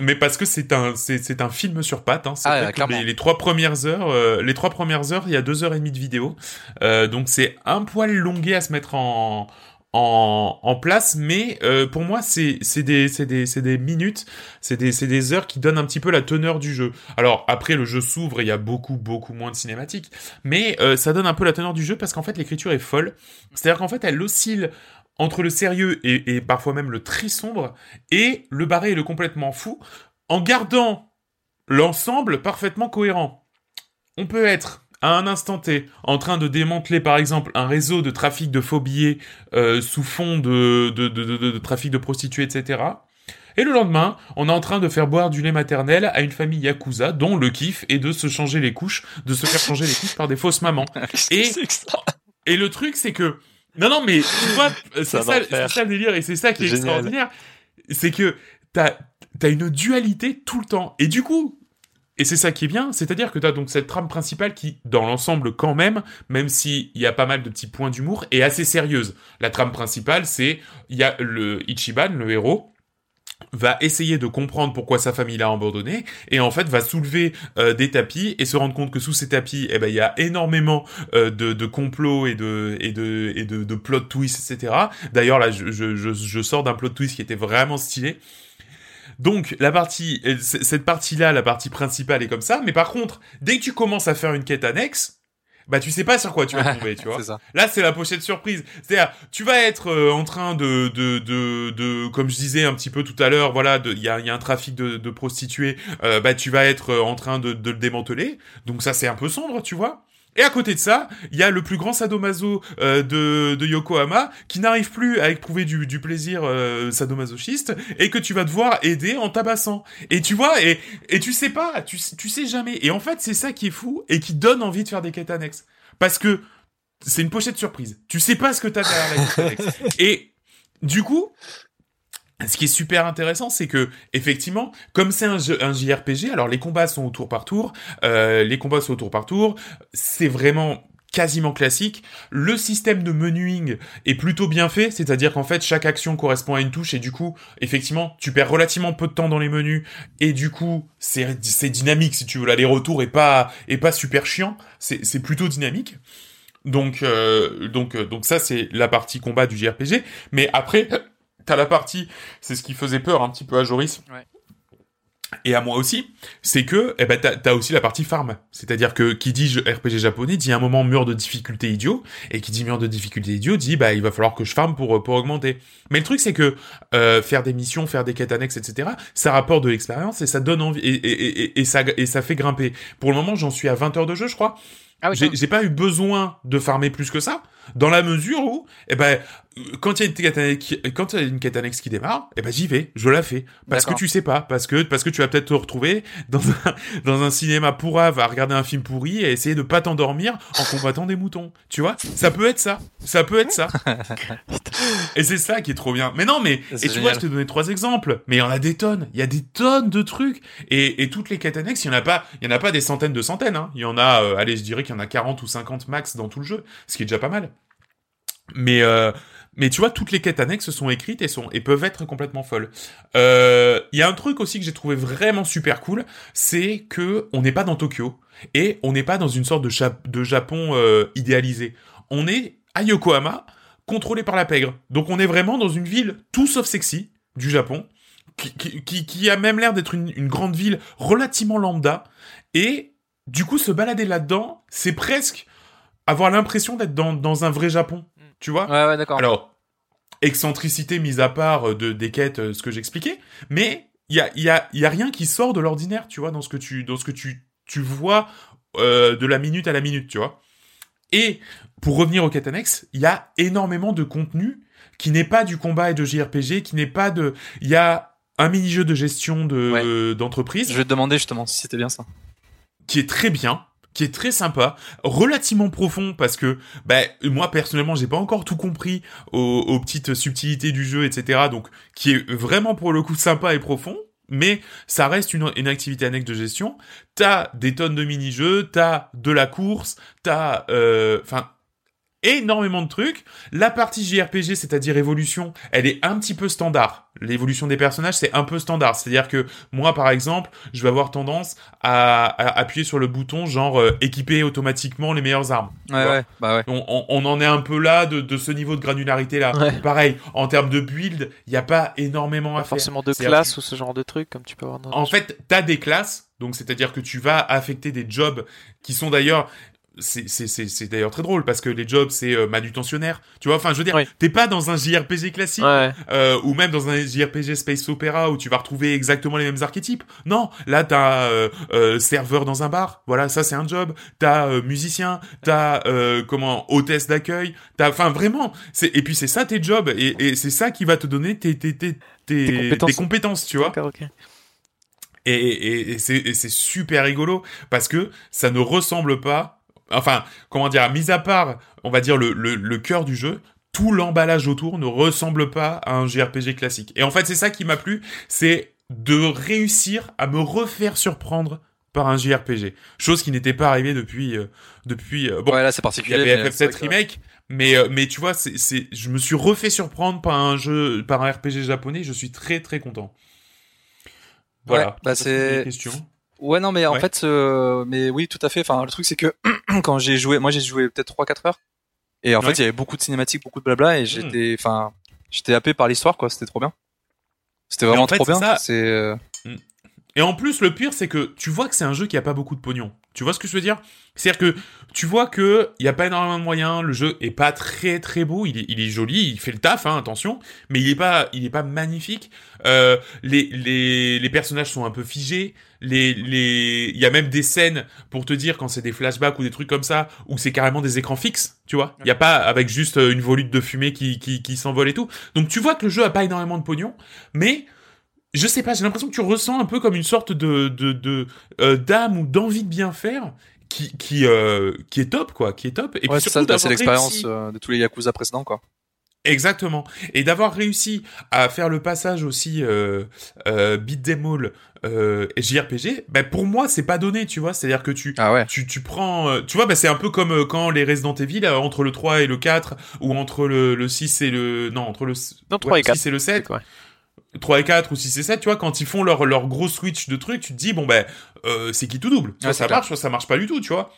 mais parce que c'est un, c'est, c'est un film sur pattes. Hein. Ah, clairement. les, les trois premières heures, euh, les trois premières heures, il y a deux heures et demie de vidéo. Euh, donc c'est un poil longué à se mettre en en, place, mais euh, pour moi c'est des des des minutes, c'est des des heures qui donnent un petit peu la teneur du jeu. Alors après le jeu s'ouvre et il y a beaucoup beaucoup moins de cinématiques, mais euh, ça donne un peu la teneur du jeu parce qu'en fait l'écriture est folle. C'est-à-dire qu'en fait elle oscille entre le sérieux et, et parfois même le très sombre et le barré et le complètement fou, en gardant l'ensemble parfaitement cohérent. On peut être à un instant T en train de démanteler par exemple un réseau de trafic de faux billets euh, sous fond de, de, de, de, de trafic de prostituées, etc. Et le lendemain, on est en train de faire boire du lait maternel à une famille yakuza dont le kiff est de se changer les couches, de se faire changer les couches par des fausses mamans. Et- Et le truc, c'est que non, non, mais tu vois, c'est C'est ça, ça le délire et c'est ça qui est Génial. extraordinaire, c'est que t'as t'as une dualité tout le temps. Et du coup, et c'est ça qui est bien, c'est-à-dire que t'as donc cette trame principale qui, dans l'ensemble, quand même, même s'il y a pas mal de petits points d'humour, est assez sérieuse. La trame principale, c'est il y a le Ichiban, le héros, va essayer de comprendre pourquoi sa famille l'a abandonné et en fait va soulever euh, des tapis et se rendre compte que sous ces tapis eh ben il y a énormément euh, de, de complots et de et de et de, de plot twists etc d'ailleurs là je, je, je, je sors d'un plot twist qui était vraiment stylé donc la partie euh, cette partie là la partie principale est comme ça mais par contre dès que tu commences à faire une quête annexe bah tu sais pas sur quoi tu vas tomber tu vois ça. Là, c'est la pochette surprise. C'est-à-dire, tu vas être euh, en train de, de, de, de, comme je disais un petit peu tout à l'heure, voilà, il y a, y a un trafic de, de prostituées. euh, bah, tu vas être en train de, de le démanteler. Donc ça, c'est un peu sombre, tu vois. Et à côté de ça, il y a le plus grand sadomaso euh, de, Yokohama qui n'arrive plus à éprouver du, plaisir euh, sadomasochiste et que tu vas devoir aider en tabassant. Et tu vois, et, tu sais pas, tu, tu sais jamais. Et en fait, c'est ça qui est fou et qui donne envie de faire des quêtes annexes. Parce que c'est une pochette surprise. Tu sais pas ce que t'as derrière la quête annexe. Et du coup, ce qui est super intéressant, c'est que effectivement, comme c'est un, JRPG, alors les combats sont au tour par tour, euh, les combats sont au tour par tour, c'est vraiment quasiment classique. Le système de menuing est plutôt bien fait, c'est-à-dire qu'en fait chaque action correspond à une touche et du coup, effectivement, tu perds relativement peu de temps dans les menus et du coup, c'est dynamique si tu veux l'aller-retour est pas est pas super chiant, c'est c'est plutôt dynamique. Donc euh, donc euh, donc ça c'est la partie combat du JRPG, mais après t'as la partie, c'est ce qui faisait peur un petit peu à Joris. Ouais. Et à moi aussi, c'est que eh ben t'as as aussi la partie farm, c'est-à-dire que qui dit RPG japonais dit à un moment mur de difficulté idiot, et qui dit mur de difficulté idiot dit bah il va falloir que je farm pour pour augmenter. Mais le truc c'est que euh, faire des missions, faire des quêtes annexes, etc. Ça rapporte de l'expérience et ça donne envie et, et, et, et ça et ça fait grimper. Pour le moment j'en suis à 20 heures de jeu je crois. Ah oui, J'ai pas eu besoin de farmer plus que ça, dans la mesure où, eh ben, quand il y a une quête annexe, quand il y a une quête annexe qui démarre, eh ben j'y vais, je la fais, parce que tu sais pas, parce que parce que tu vas peut-être te retrouver dans un dans un cinéma pourrave à regarder un film pourri et essayer de pas t'endormir en combattant des moutons, tu vois? Ça peut être ça, ça peut être ça. et c'est ça qui est trop bien. Mais non, mais et tu vois, génial. je t'ai donné trois exemples, mais il y en a des tonnes, il y a des tonnes de trucs et, et toutes les quêtes annexes, il y en a pas, il y en a pas des centaines de centaines, hein. Il y en a, euh, allez, je dirais qu'il y en a 40 ou 50 max dans tout le jeu, ce qui est déjà pas mal. Mais euh, mais tu vois, toutes les quêtes annexes sont écrites et sont et peuvent être complètement folles. Euh, Il y a un truc aussi que j'ai trouvé vraiment super cool, c'est que on n'est pas dans Tokyo et on n'est pas dans une sorte de, Japon euh, idéalisé. On est à Yokohama, contrôlé par la pègre. Donc on est vraiment dans une ville tout sauf sexy du Japon, qui, qui, a même l'air d'être une, grande ville relativement lambda. Et du coup, se balader là-dedans, c'est presque avoir l'impression d'être dans un vrai Japon. Tu vois Ouais, ouais, d'accord. alors, excentricité mise à part euh, de, des quêtes, euh, ce que j'expliquais, mais il y a, y, a, y a rien qui sort de l'ordinaire, tu vois, dans ce que tu, dans ce que tu, tu vois euh, de la minute à la minute, tu vois. Et pour revenir au quêtes annexes, il y a énormément de contenu qui n'est pas du combat et de JRPG, qui n'est pas de, il y a un mini-jeu de gestion de Ouais. d'entreprise Je vais te demander justement si c'était bien ça. qui est très bien, qui est très sympa, relativement profond parce que bah, moi personnellement j'ai pas encore tout compris aux, petites subtilités du jeu, etc. Donc qui est vraiment pour le coup sympa et profond. Mais ça reste une, une activité annexe de gestion. T'as des tonnes de mini-jeux, t'as de la course, t'as, euh, enfin, énormément de trucs. La partie JRPG, c'est-à-dire évolution, elle est un petit peu standard. L'évolution des personnages, c'est un peu standard. C'est-à-dire que moi, par exemple, je vais avoir tendance à, à appuyer sur le bouton genre euh, équiper automatiquement les meilleures armes. Ouais, ouais, bah ouais. On, on- on en est un peu là de, de ce niveau de granularité là. Ouais. Pareil, en termes de build, il n'y a pas énormément à Pas faire. forcément de C'est classe ou ce genre de truc comme tu peux avoir dans en fait, t'as des classes, donc c'est-à-dire que tu vas affecter des jobs qui sont d'ailleurs c'est c'est c'est c'est d'ailleurs très drôle parce que les jobs c'est euh, manutentionnaire tu vois enfin je veux dire Oui. t'es pas dans un JRPG classique Ouais, euh, ou même dans un JRPG space opera où tu vas retrouver exactement les mêmes archétypes non là t'as euh, euh, serveur dans un bar voilà ça c'est un job t'as euh, musicien t'as euh, comment hôtesse d'accueil t'as enfin vraiment c'est et puis c'est ça tes jobs et, et c'est ça qui va te donner tes tes tes tes, Tes compétences. tes compétences tu vois et, et, et c'est super rigolo parce que ça ne ressemble pas. Enfin, comment dire, mis à part, on va dire le, le, le cœur du jeu, tout l'emballage autour ne ressemble pas à un JRPG classique. Et en fait, c'est ça qui m'a plu, c'est de réussir à me refaire surprendre par un JRPG. Chose qui n'était pas arrivée depuis euh, depuis euh, bon, ouais, là c'est il y particulier. avait mais c'est FF7 vrai que- remake, mais euh, mais tu vois, c'est c'est je me suis refait surprendre par un jeu par un RPG japonais, je suis très très content. Voilà. Ouais, bah, c'est-. Ouais, non, mais en Ouais. fait, euh, mais oui, tout à fait. Enfin, le truc, c'est que quand j'ai joué, moi, j'ai joué peut-être 3-4 heures. Et en Ouais. Hmm. fait, il y avait beaucoup de cinématiques, beaucoup de blabla, et j'étais, enfin, j'étais happé par l'histoire, quoi. C'était trop bien. C'était vraiment en fait, trop bien. ça. C'est, euh, Et en plus, le pire, c'est que tu vois que c'est un jeu qui a pas beaucoup de pognon. Tu vois ce que je veux dire? C'est-à-dire que tu vois que il y a pas énormément de moyens, le jeu est pas très très beau, il est, joli, il fait le taf, hein, attention, mais il est pas, il est pas magnifique. Euh, les, les, les personnages sont un peu figés. Il y a même des scènes pour te dire quand c'est des flashbacks ou des trucs comme ça où c'est carrément des écrans fixes, tu vois. Il y a pas avec juste une volute de fumée qui, qui, qui s'envole et tout. Donc tu vois que le jeu a pas énormément de pognon, mais je sais pas, j'ai l'impression que tu ressens un peu comme une sorte de de de euh, d'âme ou d'envie de bien faire qui qui euh, qui est top quoi, qui est top. Et ouais, puis c'est surtout ça, bah, c'est l'expérience réussi- euh, de tous les Yakuza précédents, quoi. Exactement. Et d'avoir réussi à faire le passage aussi euh, euh, beat them all euh, JRPG, ben pour moi c'est pas donné, tu vois. C'est-à-dire que tu Ah ouais. tu, tu prends, euh, tu vois, bah, c'est un peu comme euh, quand les Resident Evil, entre le 3 et le 4, ou entre le, le 6 et le... Non, entre le, Non, 3 et le 4. 6 et le 7, Ouais. 3 et 4 ou 6 et 7, tu vois, quand ils font leur, leur gros switch de trucs, tu te dis, bon ben, euh, c'est qui tout double? Soit ça clair. marche, soit ça marche pas du tout, tu vois.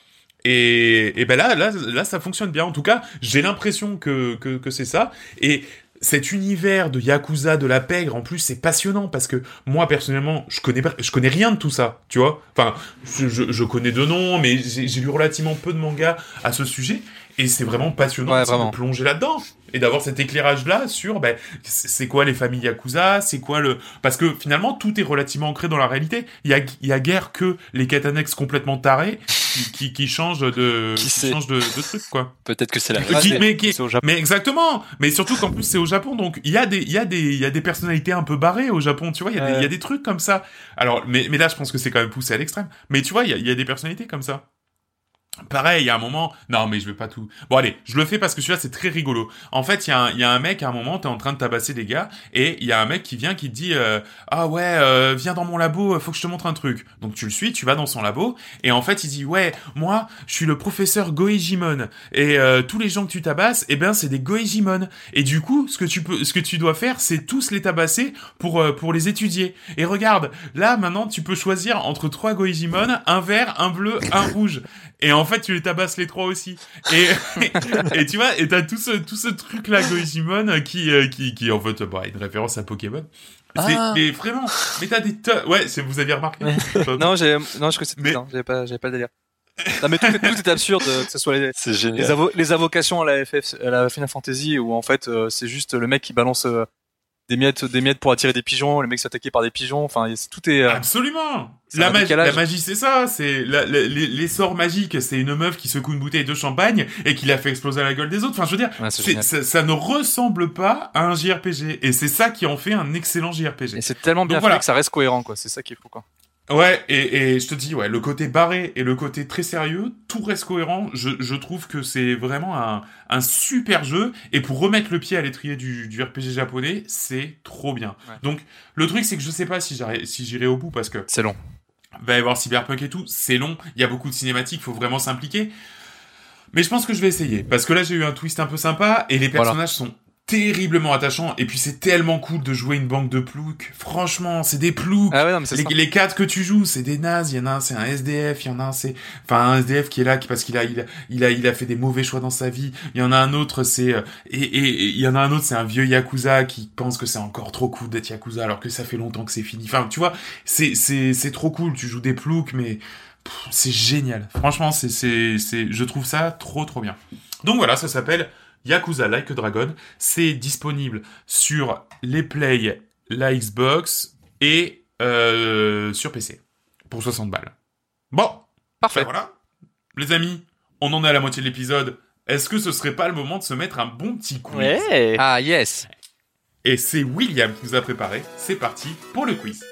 Et, et ben là, là, là, ça fonctionne bien. En tout cas, j'ai l'impression que, que, que c'est ça. Et cet univers de Yakuza, de la pègre, en plus, c'est passionnant parce que moi, personnellement, je connais, pas- je connais rien de tout ça, tu vois. Enfin, je, je, connais de noms, mais j'ai j'ai lu relativement peu de mangas à ce sujet. Et c'est vraiment passionnant Ouais, aussi vraiment. de plonger là-dedans et d'avoir cet éclairage-là sur ben, c'est quoi les familles Yakuza, c'est quoi le... Parce que finalement, tout est relativement ancré dans la réalité. Il y a, il y a guère que les quêtes annexes complètement tarés qui, qui, qui changent de, Qui changent de, de trucs, quoi. Peut-être que c'est la qui- mais, qui- au Japon. mais exactement. Mais surtout qu'en plus c'est au Japon, donc il y a des, il y a des, il y a des personnalités un peu barrées au Japon. Tu vois, il y a des, il y a des trucs comme ça. Alors, mais, mais là, je pense que c'est quand même poussé à l'extrême. Mais tu vois, il y a, il y a des personnalités comme ça. Pareil, il y a un moment. Non, mais je vais pas tout. Bon, allez, je le fais parce que celui-là, c'est très rigolo. En fait, il y, a un- y a un mec, à un moment, t'es en train de tabasser des gars, et il y a un mec qui vient, qui te dit euh, Ah ouais, euh, viens dans mon labo, faut que je te montre un truc. Donc tu le suis, tu vas dans son labo, et en fait, il dit Ouais, moi, je suis le professeur Goejimon, et euh, tous les gens que tu tabasses, eh ben, c'est des Goejimon. Et du coup, ce que tu peux, ce que tu dois faire, c'est tous les tabasser pour euh, pour les étudier. Et regarde, là, maintenant, tu peux choisir entre trois Goejimon, un vert, un bleu, un rouge. Et en fait, tu les tabasses les trois aussi. Et, et tu vois, et t'as tout ce, tout ce truc-là, Goejimon, euh, qui, euh, qui, qui, en fait, bah, une référence à Pokémon. C'est, Ah. mais vraiment, mais t'as des tonnes- ouais, c'est, vous aviez remarqué? Non, j'ai, non, je connaissais Mais- non, j'avais pas, j'avais pas le délire. Non, mais tout, est- tout est absurde, euh, que ce soit les, C'est les, génial. avo- les invocations à la FF, à la Final Fantasy, où en fait, euh, c'est juste le mec qui balance, euh, des miettes, des miettes pour attirer des pigeons, les mecs s'attaquaient par des pigeons. Enfin, tout est. euh, Absolument. La, magie, la magie, c'est ça. C'est la- la- les, les sorts magiques. C'est une meuf qui secoue une bouteille de champagne et qui la fait exploser à la gueule des autres. Enfin, je veux dire, ouais, ça, ça ne ressemble pas à un JRPG. Et c'est ça qui en fait un excellent JRPG. Et c'est tellement bien Donc voilà. fait que ça reste cohérent, quoi. C'est ça qui est fou, quoi. Ouais, et, et je te dis, ouais, le côté barré et le côté très sérieux, tout reste cohérent. Je, je trouve que c'est vraiment un, un super jeu. Et pour remettre le pied à l'étrier du, du RPG japonais, c'est trop bien. Ouais. Donc, le truc, c'est que je sais pas si j'irai si j'irai au bout parce que C'est long. va y avoir Cyberpunk et tout, c'est long, il y a beaucoup de cinématiques, faut vraiment s'impliquer. Mais je pense que je vais essayer, parce que là j'ai eu un twist un peu sympa, et les Voilà. personnages sont terriblement attachants, et puis c'est tellement cool de jouer une banque de ploucs. Franchement, c'est des ploucs. Ah ouais, non, mais c'est Les, ça. les quatre que tu joues, c'est des nazes. Il y en a un, c'est un SDF. Il y en a un, c'est, enfin, un SDF qui est là qui- parce qu'il a, il a, il a, il a fait des mauvais choix dans sa vie. Il y en a un autre, c'est, euh, et, et, et il y en a un autre, c'est un vieux yakuza qui pense que c'est encore trop cool d'être yakuza alors que ça fait longtemps que c'est fini. Enfin, tu vois, c'est, c'est, c'est trop cool. Tu joues des ploucs, mais c'est génial. Franchement, c'est, c'est, c'est, je trouve ça trop, trop bien. Donc voilà, ça s'appelle Yakuza Like a Dragon. C'est disponible sur les Play, la Xbox et euh, sur PC pour 60 balles. Bon, Parfait. ben voilà. Les amis, on en est à la moitié de l'épisode. Est-ce que ce serait pas le moment de se mettre un bon petit quiz? Ouais. Ah, yes. Et c'est William qui nous a préparé. C'est parti pour le quiz.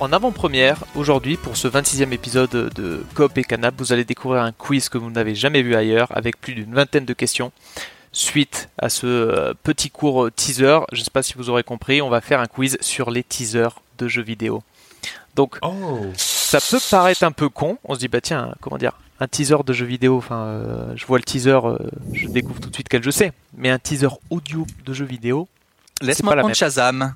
En avant-première, aujourd'hui, pour ce 26e épisode de Coop et Canap, vous allez découvrir un quiz que vous n'avez jamais vu ailleurs, avec plus d'une vingtaine de questions. Suite à ce euh, petit court euh, teaser, je ne sais pas si vous aurez compris, on va faire un quiz sur les teasers de jeux vidéo. Donc, Oh. ça peut paraître un peu con. On se dit, bah tiens, comment dire, un teaser de jeu vidéo, enfin, euh, je vois le teaser, euh, je découvre tout de suite quel jeu c'est. Mais un teaser audio de jeu vidéo, Laisse-moi prendre même. Shazam.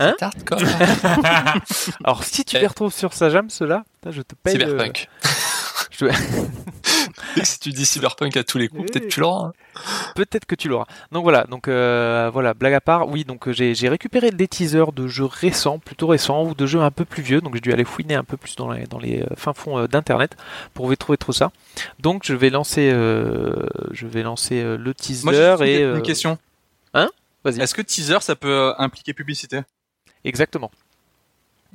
Hein C'est hardcore. alors si tu Eh. les retrouves sur Sajam, ceux-là, je te paye. Cyberpunk. je- si tu dis Cyberpunk à tous les coups, peut-être tu l'auras. hein. Peut-être que tu l'auras. Donc voilà, donc euh, voilà, blague à part, oui, donc euh, j'ai j'ai récupéré des teasers de jeux récents, plutôt récents, ou de jeux un peu plus vieux, donc j'ai dû aller fouiner un peu plus dans les, dans les euh, fins fonds euh, d'internet pour trouver tout ça. Donc je vais lancer, euh, je vais lancer euh, le teaser Moi, j'ai juste une, et une euh, question. Hein? Vas-y. Est-ce que teaser, ça peut euh, impliquer publicité? Exactement.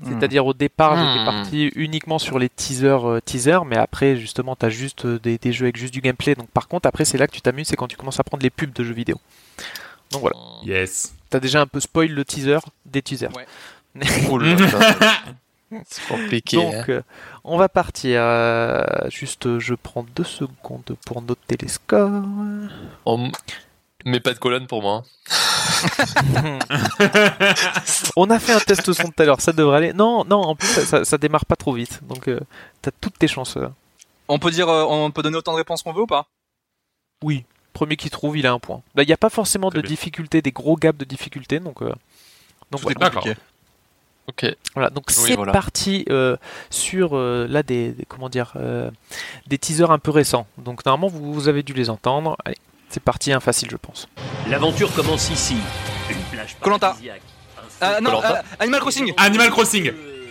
Hmm. C'est-à-dire au départ, j'étais Hmm. parti uniquement sur les teasers, euh, teasers, mais après justement, t'as juste euh, des, des jeux avec juste du gameplay. Donc par contre, après, c'est là que tu t'amuses, c'est quand tu commences à prendre les pubs de jeux vidéo. Donc voilà. Yes. T'as déjà un peu spoil le teaser des teasers. Ouais. Oh là là. C'est compliqué. hein. Donc, euh, on va partir. euh, juste, euh, je prends deux secondes pour noter les scores. On m- met pas de colonne pour moi. on a fait un test son tout à l'heure, ça devrait aller. Non, non, en plus, ça, ça, ça démarre pas trop vite. Donc, euh, t'as toutes tes chances. euh. On peut dire, euh, on peut donner autant de réponses qu'on veut ou pas? Oui, premier qui trouve, il a un point. Là, il n'y a pas forcément Très de bien. difficulté, des gros gaps de difficulté. Donc, euh, donc voilà. Ok. Voilà, donc Oui, c'est voilà. parti euh, sur euh, là des, des- comment dire euh, des teasers un peu récents. Donc normalement vous, vous avez dû les entendre. Allez, c'est parti, un facile je pense. L'aventure commence ici. Une plage. Un Ah non, euh, Animal Crossing Animal Crossing. euh,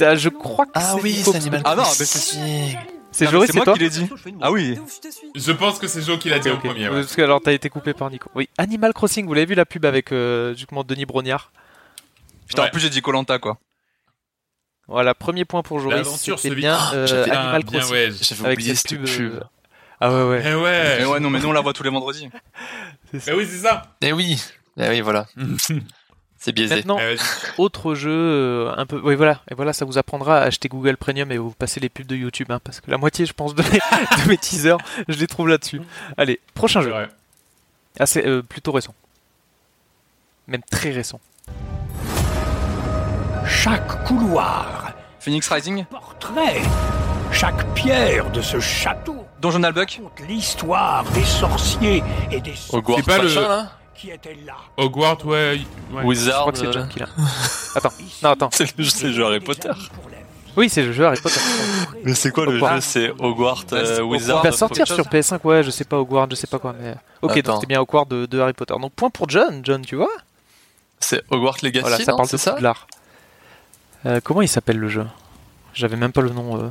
Ah, je crois que Ah c'est oui, c'est Animal Ah non, Crossing. mais c'est- C'est Joris, c'est moi qui l'ai dit. Ah oui. Je pense que c'est Joe qui l'a dit ok. premier. ouais. Parce que alors t'as été coupé par Nico. Oui, Animal Crossing, vous l'avez vu la pub avec euh, justement Denis Brognard? Putain, Ouais. en plus j'ai dit Colanta quoi. Voilà, premier point pour Joris. L'aventure se bien Ah, euh, j'avais- Animal bien, Crossing. ouais. J'avais Avec oublié cette cette pub. Ah ouais ouais. Eh ouais. Mais ouais, non, mais nous on la voit tous les vendredis. Eh oui, c'est ça. Eh oui. Eh oui, voilà. C'est biaisé. Maintenant, Eh, autre jeu euh, un peu. Oui voilà, et voilà, ça vous apprendra à acheter Google Premium et vous passez les pubs de YouTube, hein, parce que la moitié, je pense, de mes, de mes teasers, je les trouve là-dessus. Allez, prochain jeu. vrai. Ah, c'est euh, plutôt récent. Même très récent. Chaque couloir, Phoenix Rising, portrait, chaque pierre de ce château Donjon Buck. compte l'histoire des sorciers et des Hogwarts C'est pas le- machin, là qui là. Hogwarts, ouais. ouais. Je Wizard. crois que c'est euh, John qui l'a. Attends, non, attends. C'est le c'est le jeu Harry Potter. Oui, c'est le jeu Harry Potter. Mais c'est quoi le Hogwarts. jeu C'est Hogwarts c'est euh. Wizard. Il va sortir sur chose. PS5, ouais, je sais pas, Hogwarts, je sais pas quoi, mais. Ok, Attends. donc c'était bien Hogwarts de, de Harry Potter. Donc point pour John, John, tu vois C'est Hogwarts Legacy, Voilà, ça non parle C'est de ça l'art. Euh, comment il s'appelle le jeu? J'avais même pas le nom. euh.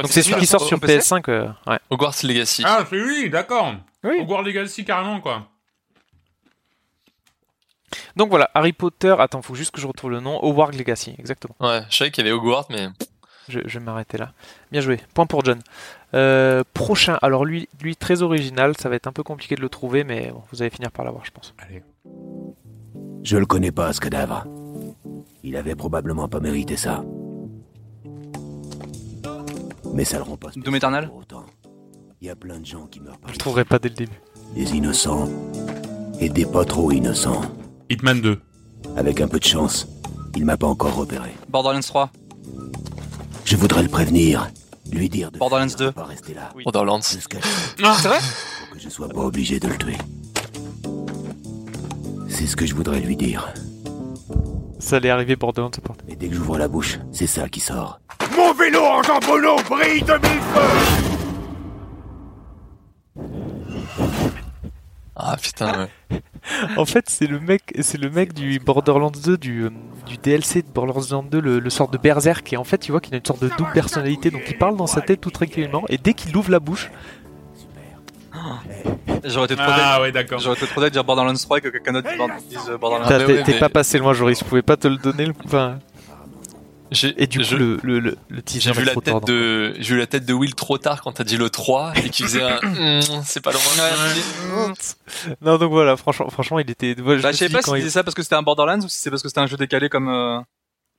Donc c'est celui qui sort sur sur PC? PS5, euh, ouais. Hogwarts Legacy. Ah, c'est lui, d'accord. Oui. Hogwarts Legacy, carrément, quoi. Donc voilà, Harry Potter. Attends, faut juste que je retrouve le nom. Hogwarts Legacy, exactement. Ouais, je savais qu'il y avait Hogwarts, mais Je, je vais m'arrêter là. Bien joué. Point pour John. Euh, prochain. Alors lui, lui très original. Ça va être un peu compliqué de le trouver, mais bon, vous allez finir par l'avoir, je pense. Allez. Je le connais pas, ce cadavre. Il avait probablement pas mérité ça. Mais ça le rend pas Doom Eternal pour autant. Il y a plein de gens qui meurent par Je le trouverai pas dès le début. Des innocents. Et des pas trop innocents. Hitman 2. Avec un peu de chance, il m'a pas encore repéré. Borderlands 3. Je voudrais le prévenir. Lui dire de Borderlands faire de 2. pas rester là. Borderlands. Ah, C'est vrai pour que je sois pas obligé de le tuer. C'est ce que je voudrais lui dire. Ça allait arriver Borderlands. Mais dès que j'ouvre la bouche, c'est ça qui sort. Mon vélo en jambonneau brille de mille feux Ah putain, ouais. En fait, c'est le mec, c'est le mec du Borderlands 2, du, euh, du DLC de Borderlands 2, le, le sort de Berserk. Et en fait, tu vois qu'il a une sorte de double personnalité. Donc, il parle dans sa tête tout tranquillement. Et dès qu'il ouvre la bouche, J'aurais été trop Ah ouais, d'accord. J'aurais été trop de dire Borderlands 3 et que quelqu'un d'autre dise euh, Borderlands t'as- mais t'es ouais, t'es mais- pas passé loin, Joris. Je pouvais pas te le donner. Le... Enfin, et du coup, je- le, le, le, le teaser j'ai vu est la tête de j'ai vu la tête de Will trop tard quand t'as dit le 3 et qui faisait un Hmm, c'est pas loin. Non, donc voilà, franchement, franchement, il était. je Bah, je sais pas si c'était ça parce que c'était un Borderlands ou si c'est parce que c'était un jeu décalé comme. euh,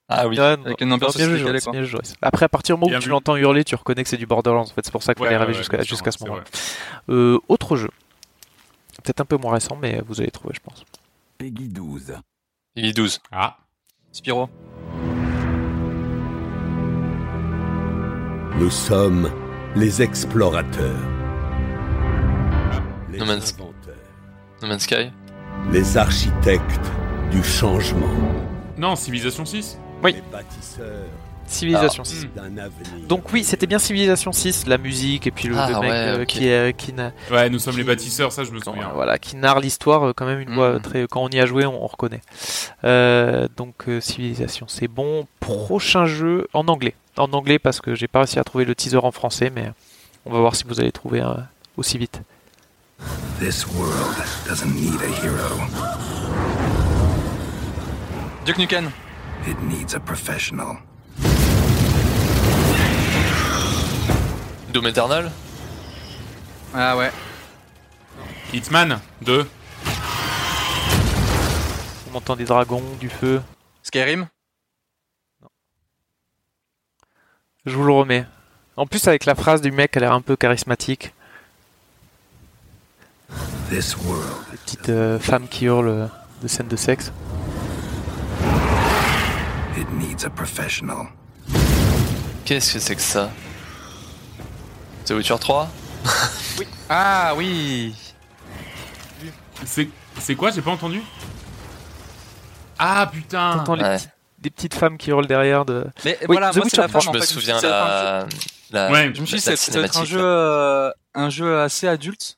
Ah oui. Avec une ambiance bien quoi. Après, à partir du moment où tu l'entends hurler, tu reconnais que c'est du Borderlands. En fait, c'est pour ça qu'il Ouais, arriver ouais, jusqu'à ce vrai. Euh, autre jeu. Peut-être un peu moins récent, mais vous allez trouver, je pense. Peggy 12. Il est 12. Ah. Spyro. Nous sommes les explorateurs. Les No Man's- inventeurs. No Man's Sky. Les architectes du changement. Non, Civilization 6. Oui. Les bâtisseurs Civilisation Ah. 6. d'un avenir. Donc oui, c'était bien Civilisation 6, la musique et puis le, Ah, le mec ouais, euh, qui euh, qui n'a- Ouais, nous sommes les bâtisseurs, ça je me souviens. voilà, qui narre l'histoire euh, quand même une Mhm. voix très quand on y a joué, on, on reconnaît. Euh, donc euh, Civilisation, c'est bon. Prochain jeu en anglais. En anglais parce que j'ai pas réussi à trouver le teaser en français mais on va voir si vous allez trouver euh, aussi vite. This world doesn't need a hero. Duke Nukem. It needs a professional. Doom Eternal. Ah ouais. Hitman 2. On entend des dragons, du feu. Skyrim. Je vous le remets. En plus avec la phrase du mec, elle a l'air un peu charismatique. This world Des petites euh, femmes qui hurlent euh, de scènes de sexe. It needs a professional. Qu'est-ce que c'est que ça? The Witcher 3 Ah oui. C'est c'est quoi? J'ai pas entendu Ah putain T'entends les Ouais. des petites femmes qui hurlent derrière de. Mais Oui, voilà, The moi c'est Witcher la femme. Je en me fait. souviens C'est la, la, Ouais, Je me suis dit, la ça ça doit être un cinématique, jeu, là. euh, un jeu assez adulte,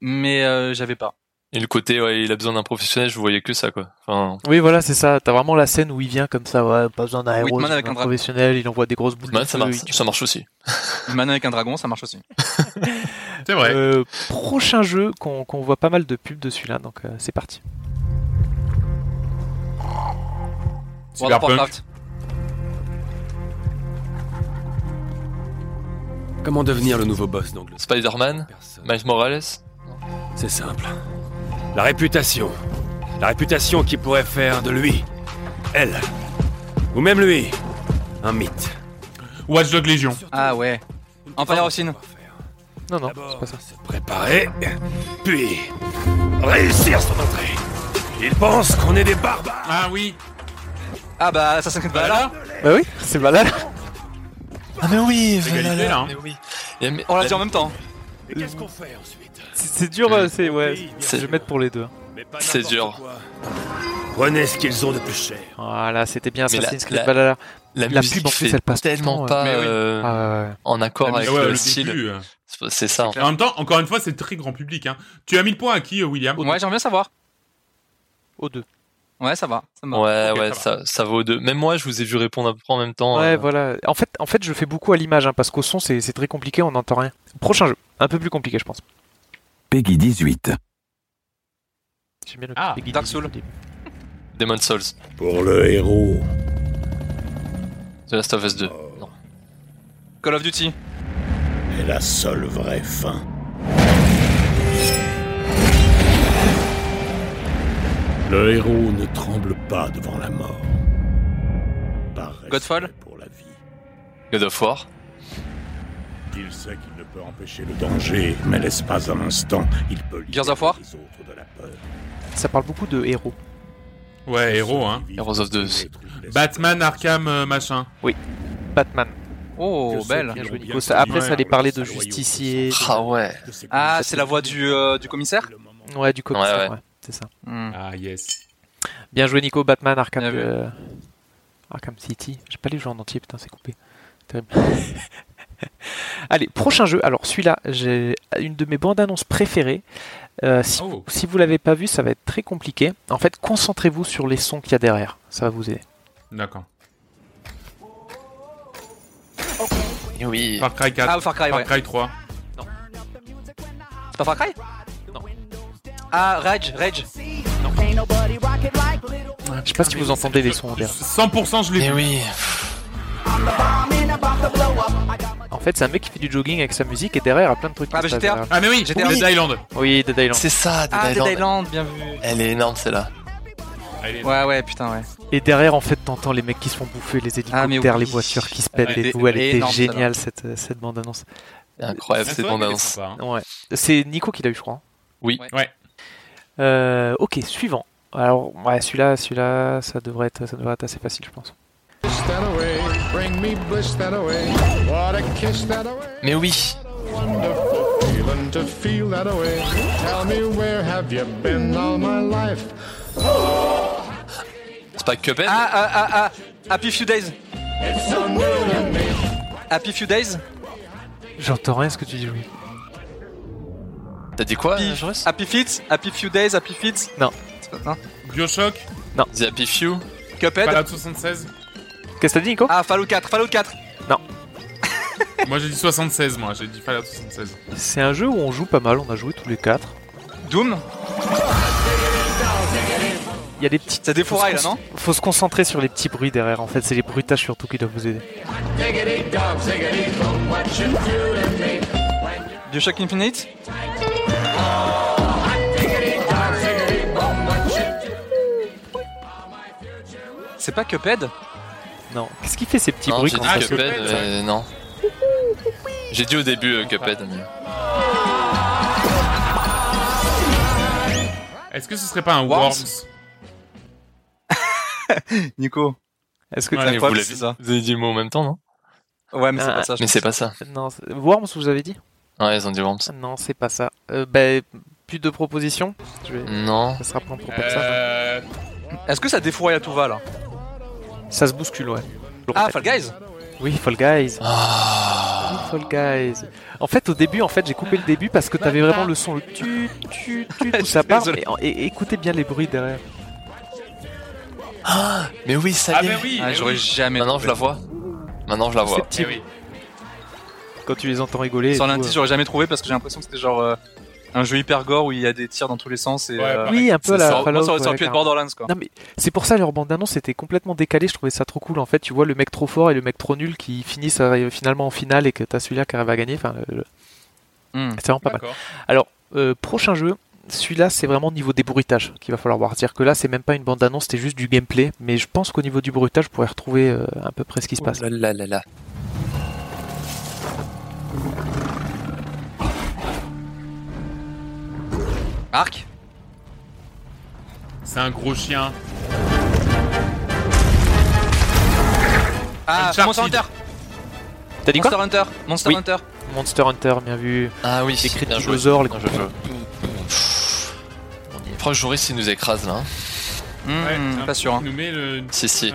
mais euh, j'avais pas. Et le côté, ouais, il a besoin d'un professionnel, je voyais que ça, quoi. Enfin, Oui, voilà, c'est ça. T'as vraiment la scène où il vient comme ça, ouais, pas besoin d'un héros, un professionnel, il envoie des grosses boules de ça feu, marche, ça marche aussi. Man avec un dragon, ça marche aussi. C'est vrai. Euh, prochain jeu qu'on voit pas mal de pubs dessus là, donc euh, c'est parti. World of Cyberpunk. Warcraft. Comment devenir le nouveau boss d'Angleterre? Spider-Man. Miles Morales. C'est simple. La réputation. La réputation qui pourrait faire de lui, elle, ou même lui, un mythe. Watch Dog Légion. Ah ouais. Empire of Sin. Non, non, c'est pas ça. se préparer, puis réussir son entrée. Il pense qu'on est des barbares. Ah oui Ah bah Assassin's Creed Valhalla. Bah oui, c'est malade. Ah mais oui. C'est égalité là. hein. Mais oui. Et mais- On l'a dit en même temps. Et qu'est-ce qu'on fait ensuite? C'est dur, euh, c'est ouais. Je vais mettre pour les deux. C'est dur. Prenez ce qu'ils ont de plus cher. Voilà, c'était bien Assassin's Creed la- Valhalla. La, La musique pub, en plus, fait elle passe tellement temps, pas euh, Ah ouais, en accord avec ouais, le, le style. euh. C'est- ça. En même temps, encore une fois, c'est très grand public. Hein. Tu as mis le point à qui, euh, William? Ouais, j'aimerais bien savoir. Au deux. Ouais, ça va. Ça va. Ouais, ouais, ça ça, ça vaut deux. Même moi, je vous ai vu répondre à peu près en même temps. Ouais, euh, voilà. En fait, en fait, je fais beaucoup à l'image, hein, parce qu'au son, c'est c'est très compliqué, on n'entend rien. Prochain jeu, un peu plus compliqué, je pense. Peggy 18. J'aime bien le Ah, Peggy Dark 18 Souls. Demon Souls. Pour le héros, The Last of Us 2. Non. Call of Duty. est la seule vraie fin. Le héros ne tremble pas devant la mort. Par Godfall pour la vie. God of War. Il sait qu'il peut empêcher le danger, mais l'espace un instant, il peut Gears of War libérer les autres de la peur. Ça parle beaucoup de héros. Ouais, héros, hein. Heroes of the. Batman, Arkham, euh, machin. Batman. Oh, belle. Bien joué, Nico. Ça- Après, ça allait parler de justicier. Ah ouais. Ah, c'est la voix du, euh, du commissaire Ouais, du commissaire, Ouais, ouais. ouais. C'est ça. Hmm. Ah, yes. Bien joué, Nico. Batman, Arkham, euh, Arkham City. J'ai pas les jeux en entier, putain, c'est coupé. Allez, prochain jeu. Alors, celui-là, j'ai une de mes bandes annonces préférées. Euh, si, Oh. si vous l'avez pas vu, ça va être très compliqué. En fait, concentrez-vous sur les sons qu'il y a derrière. Ça va vous aider. D'accord. Oui. Far Cry 4. Ah, Far Cry, ouais. Cry 3. C'est pas Far Cry? Non. Ah, Rage, Rage. Je sais pas si vous entendez les sons derrière. 100% je l'ai Mais vu. oui. En fait, c'est un mec qui fait du jogging avec sa musique et derrière, il y a plein de trucs. Ah, qui bah, GTA. Ah mais oui, GTA. Dead Island. Oui, Dead Island. C'est ça, Dead Ah, Dead Island. Island, bien vu. Elle est énorme celle-là. Ouais, ouais, putain, ouais. Et derrière, en fait, t'entends les mecs qui se font bouffer, les Ah, hélicoptères, oui. les voitures qui se pètent Elle et tout. Elle était géniale, cette, euh, cette bande-annonce. Incroyable Ah, cette bande-annonce. hein. Ouais. C'est Nico qui l'a eu, je crois. Oui. Ouais. Euh, ok, suivant. Alors, ouais, celui-là, celui-là, ça devrait être, ça devrait être assez facile, je pense. Mais oui. C'est pas Cuphead Ah, ah, ah, ah. Happy Few Days. Happy Few Days. J'entends rien ce que tu dis, Louis. T'as dit quoi, Happy, euh, Happy Feet. Happy Few Days. Happy Feet. Non. C'est pas ça Bioshock. The Happy Few Cuphead. Fallout 76. Qu'est-ce que t'as dit, Nico Ah, Fallout 4. Fallout 4. moi j'ai dit 76, moi. J'ai dit Fallout 76. C'est un jeu où on joue pas mal, on a joué tous les quatre. Doom. Il y a des petites. Ça défouraille là, non Faut se concentrer sur les petits bruits derrière, en fait, c'est les bruitages surtout qui doivent vous aider. Bioshock Infinite. C'est pas Cuphead Non. Qu'est-ce qui fait ces petits Non, bruits quand dit ça Ah, se- Cuphead, Cuphead, euh, non. J'ai dit au début euh, Cuphead, mais... Est-ce que ce serait pas un Worms Worms Nico. Est-ce que Ouais, tu- Mais quoi, vous c'est l'avez ça. Vous avez dit le mot en même temps, non? Ouais, mais c'est Ah, pas ça. je Mais pense. c'est pas ça. Non, c'est- Worms, vous avez dit? Ouais, ils ont dit Worms. Non, c'est pas ça. Euh, bah, plus de propositions? Je vais- Non. Ça sera pas un propos de ça. Euh... Est-ce que ça défouraille à tout va là? Ça se bouscule, ouais. Ah, Fall Guys Oui, Fall Guys. Ah. Oui, Fall Guys. En fait, au début, en fait, j'ai coupé le début parce que t'avais vraiment le son, le tu, tu, tu, suis ça part. Et, et écoutez bien les bruits derrière. Mais oui, ça Ah y est. mais oui. Ah, mais J'aurais oui. jamais. Maintenant, je la vois. Maintenant, je la vois. Eh oui. Quand tu les entends rigoler. tout, l'indice, euh. j'aurais jamais trouvé parce que j'ai l'impression que c'était genre euh, un jeu hyper gore où il y a des tirs dans tous les sens et. Ouais, euh. Oui, un peu ça, la ça- moi, Fallout. ça aurait- ça aurait ouais, pu être carrément. Borderlands quoi. Non mais c'est pour ça leur bande annonce était complètement décalée, je trouvais ça trop cool en fait, tu vois le mec trop fort et le mec trop nul qui finissent euh, finalement en finale et que t'as celui-là qui arrive à gagner, enfin le- le- Hmm. c'est vraiment pas mal. Alors euh, prochain jeu, celui-là c'est vraiment au niveau des bruitages qu'il va falloir voir, c'est-à-dire que là c'est même pas une bande annonce, c'était juste du gameplay, mais je pense qu'au niveau du bruitage vous pourrez retrouver euh, à peu près ce qui se passe. Oh là là là là. Arc C'est un gros chien. Ah, Uncharted. Monster Hunter T'as dit Monster quoi Hunter Monster Oui. Hunter Monster Hunter, bien vu. Ah oui, bien joué. dinosaures, les crois que Joris, il nous écrase là. hein. Hmm, Ouais, j'ai Pas sûr. hein. Nous met le... Si, si. Euh,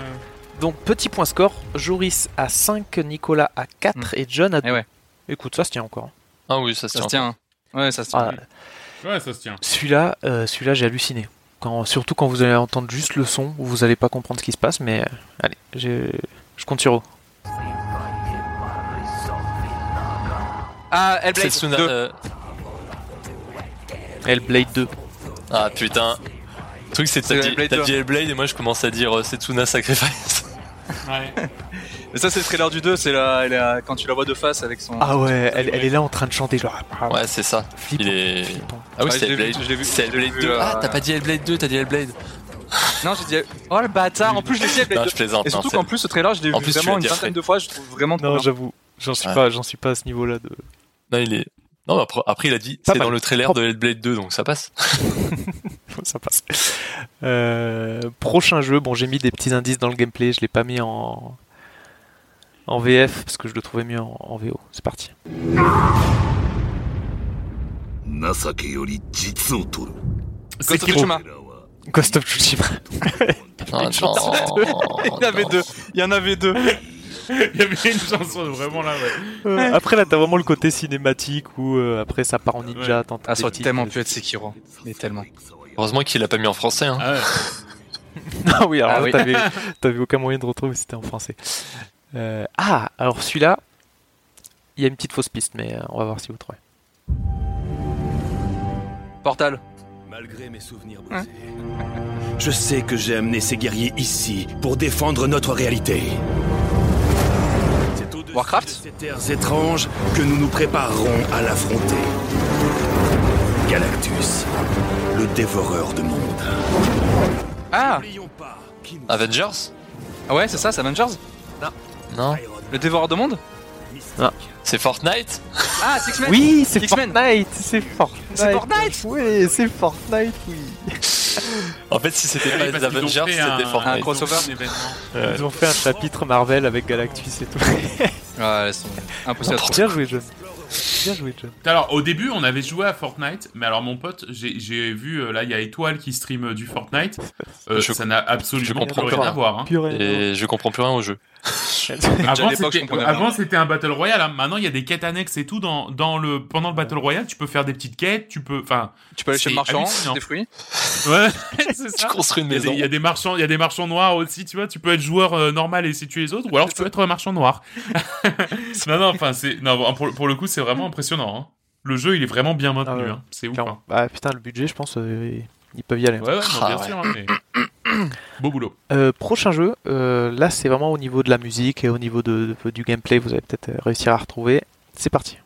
Donc petit point score, Joris à 5, Nicolas à 4 et John à 2. Eh ouais, Écoute, ça se tient encore. Ah oui, ça se ça tient. se tient. hein. Ouais, ça se tient. Ah, Ouais, ça se tient. Celui-là, euh, celui-là, j'ai halluciné. Quand, surtout quand vous allez entendre juste le son, vous allez pas comprendre ce qui se passe, mais euh, allez, je compte sur vous. Ah, Hellblade Suna- 2. euh, Hellblade 2. Ah putain. Le truc, c'est que t'as dit, Hellblade t'as 2. dit Hellblade et moi je commence à dire euh, Setsuna Sacrifice. Ouais. Mais ça, c'est le trailer du 2, c'est est à- quand tu la vois de face avec son. Ah ouais, elle, elle est là en train de chanter genre. Ouais, c'est ça. Flippant. Il est. Flippant. Ah oui, c'est Hellblade. je l'ai vu, C'est je l'ai Hellblade vu, 2. euh, Ah, t'as pas dit Hellblade 2, t'as dit Hellblade. Non, j'ai dit. Oh le bâtard En plus, je l'ai dit Non, Hellblade je plaisante. Et non, surtout qu'en plus, ce trailer, je l'ai En vu vraiment une vingtaine de fois, je trouve vraiment trop Non, j'avoue, j'en suis Ouais. pas, j'en suis pas à ce niveau-là de. Non, il est. Non, mais après, après, il a dit c'est dans le trailer de Hellblade 2, donc ça passe. ça passe. Euh, prochain jeu, bon, j'ai mis des petits indices dans le gameplay, je l'ai pas mis en en VF parce que je le trouvais mieux en, en VO. C'est parti. 情けより実を取る Ghost of Sekiro. Tsushima. Ghost of Tsushima. Ah, Une chance non, sur deux. Il y en avait non. deux. Il y en avait deux. Il y avait une chanson vraiment là, ouais. Euh, après là, t'as vraiment le côté cinématique où euh, après ça part en ninja. Ouais. t'entends Ah, des ça aurait titres. tellement pu être Sekiro. Mais tellement. Heureusement qu'il l'a pas mis en français. Hein. Ah ouais. Ah oui, alors Ah là, oui. t'avais, t'avais aucun moyen de retrouver si c'était en français. Euh, ah, alors celui-là, il y a une petite fausse piste, mais euh, on va voir si vous trouvez. Portal. Malgré mes souvenirs brisés, je sais que j'ai amené ces guerriers ici pour défendre notre réalité. C'est au-dessus Warcraft de ces terres étranges que nous nous préparerons à l'affronter. Galactus, le dévoreur de monde. Ah Avengers Ah ouais, c'est ça, c'est Avengers Non. Le dévoreur de monde C'est Fortnite Ah, c'est X-Men Oui, c'est. Fortnite, c'est Fortnite. C'est Fortnite Oui, c'est Fortnite, oui. En fait, si c'était pas les Avengers, c'était un Fortnite. ils ont crossover. fait un événement. Ils ont fait un chapitre Marvel avec Galactus et tout. Ouais, elles sont impossibles à trouver. Bien joué, John. Bien joué, John. Alors, au début, on avait joué à Fortnite, mais alors mon pote, j'ai vu, euh, là, il y a Étoile qui stream euh, du Fortnite. Euh, Je- ça n'a absolument plus rien rien. à voir. hein. Et je comprends plus rien au jeu. Avant, c'était un Battle Royale. hein. Maintenant, il y a des quêtes annexes et tout. Dans, dans le, pendant le Battle Royale, tu peux faire des petites quêtes, tu peux... Enfin, Tu peux aller chez le marchand, des fruits. ouais, c'est Tu construis une maison. il y a des marchands, il y a des marchands noirs aussi, tu vois. Tu peux être joueur euh, normal et essayer de tuer les autres, ou alors tu peux être un marchand noir. non, non, enfin, c'est, non, pour, pour le coup, c'est vraiment impressionnant. hein. Le jeu, il est vraiment bien maintenu. Ah ouais. hein. C'est ouf. Hein. Bah putain, le budget, je pense, euh, ils peuvent y aller. Ouais, ouais, non, Ah bien ouais. sûr. hein, mais... Beau boulot. Euh, prochain jeu, euh, là c'est vraiment au niveau de la musique et au niveau de, de- du gameplay, vous allez peut-être euh, réussir à retrouver. C'est parti.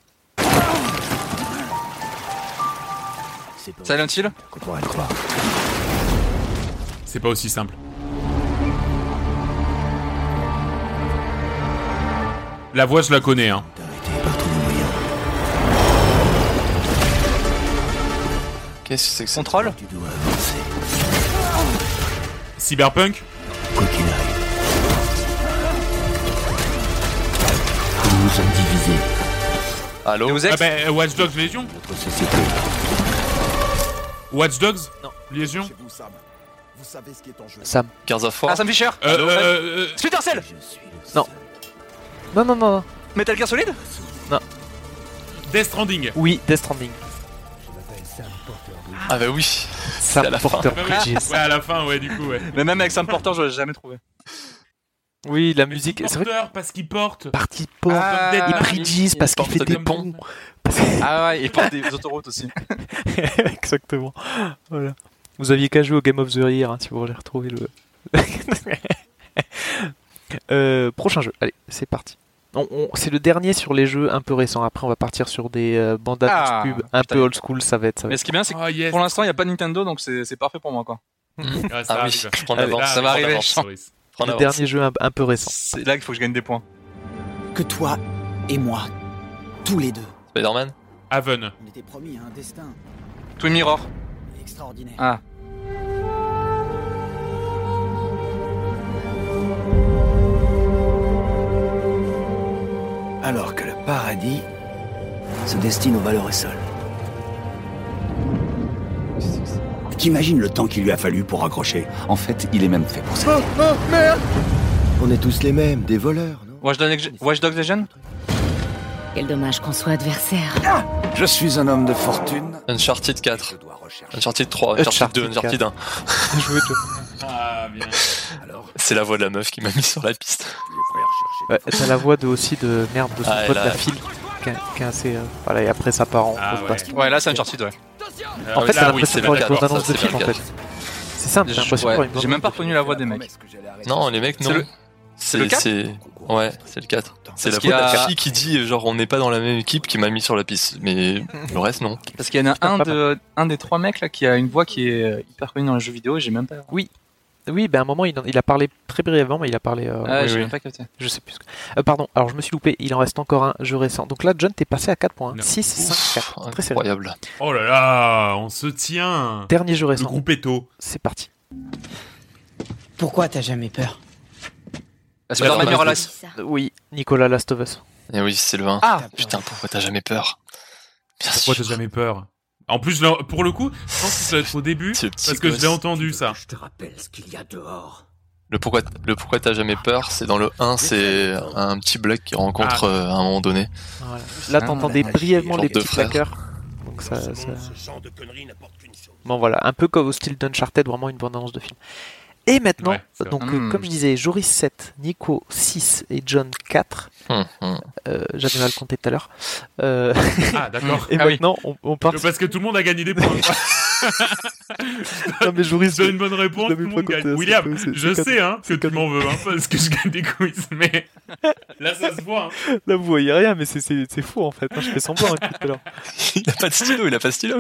Silent Hill. C'est pas aussi simple. La voix, je la connais. Hein. Qu'est-ce que c'est que ça Contrôle Tu dois avancer, Cyberpunk? Quoi qu'il arrive. Nous sommes divisés, Allô? Deus Ex Ah ben, euh, Watch Dogs Légion notre société. Watch Dogs Non. Légion vous, Sam. Vous savez ce qui est en jeu. Sam. Ah, Sam Fisher euh, euh, euh, Splinter Cell Je suis le Non. seul. Non, non, non, non. Metal Gear Solid? Death Stranding. Oui, Death Stranding. Ah bah oui. Sam à la Porter Ah bah oui. Bridges. Ouais, à la fin, ouais, du coup, ouais. Mais même avec Sam Porter, je l'ai jamais trouvé. Oui, la musique. C'est vrai parce qu'il porte. partie port. Ah, et il- Bridges il parce qu'il porte fait des des ponts. Ah ouais, il porte des autoroutes aussi. Exactement. Voilà. Vous aviez qu'à jouer au Game of the Year hein, si vous voulez retrouver le. Euh, prochain jeu. Allez, c'est parti. On- on- c'est le dernier sur les jeux un peu récents. Après, on va partir sur des euh, bandes Ah, pub un putain. peu old school. Ça va être. Ça va Mais ce qui est bien, c'est que Oh yes. pour l'instant, il n'y a pas de Nintendo, donc c'est parfait pour moi, quoi. Ouais, ça Ah oui, je prends Allez, d'avance. Là, ça va arriver, Le dernier jeu un, un peu récent. C'est là qu'il faut que je gagne des points. Que toi et moi, tous les deux, Spider-Man? Haven. on était promis à un destin Twin Mirror. extraordinaire. Ah. Alors que le paradis se destine au malheureux sol. T'imagines le temps qu'il lui a fallu pour accrocher En fait, il est même fait pour ça. On est tous les mêmes, des voleurs, non Watch Dogs, Watch Dogs Legion? Quel dommage qu'on soit adversaires. Je suis un homme de fortune. Uncharted 4. Je dois rechercher. Uncharted 3. Uncharted 2. Uncharted Uncharted 1. Bien joué, Joe. Ah, bien. C'est la voix de la meuf qui m'a mis sur la piste. Ouais, T'as la voix de, aussi de merde de son Ah, pote, la file. Qui est- qui est assez, euh, Voilà, et après ça part en Ah, grosse ouais. baston. Ouais, là c'est Uncharted, ouais. En fait, t'as l'impression c'est de voir une ça, de c'est film en fait. C'est simple, Je- j'ai l'impression de ouais, voir une J'ai même pas reconnu la voix des mecs. Non, les mecs, non. C'est le- C'est le quatre c'est ouais, c'est le 4. C'est la qu'il y voix de la a- fille qui dit genre on n'est pas dans la même équipe qui m'a mis sur la piste, mais le reste non. Parce qu'il y en a un, de, un des trois mecs là qui a une voix qui est euh, hyper connue dans les jeux vidéo et j'ai même pas. Oui, ben à un moment il, en- il a parlé très brièvement, mais il a parlé. euh, Ah, oui, j'ai oui. pas capté. Je sais plus. ce que- Euh, pardon, alors je me suis loupé, il en reste encore un jeu récent. Donc là, John, t'es passé à 4 points. Non. 6, 5, 4. Très sérieux. Incroyable. Oh là là, on se tient. Dernier jeu Le récent. groupe Eto. C'est parti. Pourquoi t'as jamais peur? Mario. Alas. Euh, Oui, Nicolas Last of Us. Et oui, c'est le 1. Ah Putain, pourquoi t'as jamais peur? Bien Pourquoi t'as jamais peur? En plus, pour le coup, je pense que ça va être au début, parce que je l'ai entendu ça. Je te rappelle ce qu'il y a dehors. Le pourquoi le pourquoi t'as jamais peur, c'est dans le 1, c'est un petit black qui rencontre Ah. euh, à un moment donné. Voilà. Là, t'entendais brièvement les petits frères. claqueurs. Donc ça, ça-. Bon voilà, un peu comme au style d'Uncharted, vraiment une bande-annonce de film. Et maintenant, Ouais, donc euh, comme je disais, Joris 7, Nico 6 et John 4. Hum, hum. Euh, J'avais mal compté tout à l'heure. Euh, Ah, d'accord. et Ah oui. maintenant, on, on part. Parce que tout le monde a gagné des points. Non mais Joris, Je donne une bonne réponse, tout le monde gagne. William, je c'est sais hein, que c'est tu m'en veux, hein, parce que je gagne des quiz, mais là ça se voit. Hein. là vous voyez rien, mais c'est- faux en fait. hein, je fais semblant hein, tout à l'heure. Il a pas de stylo, il a pas de stylo.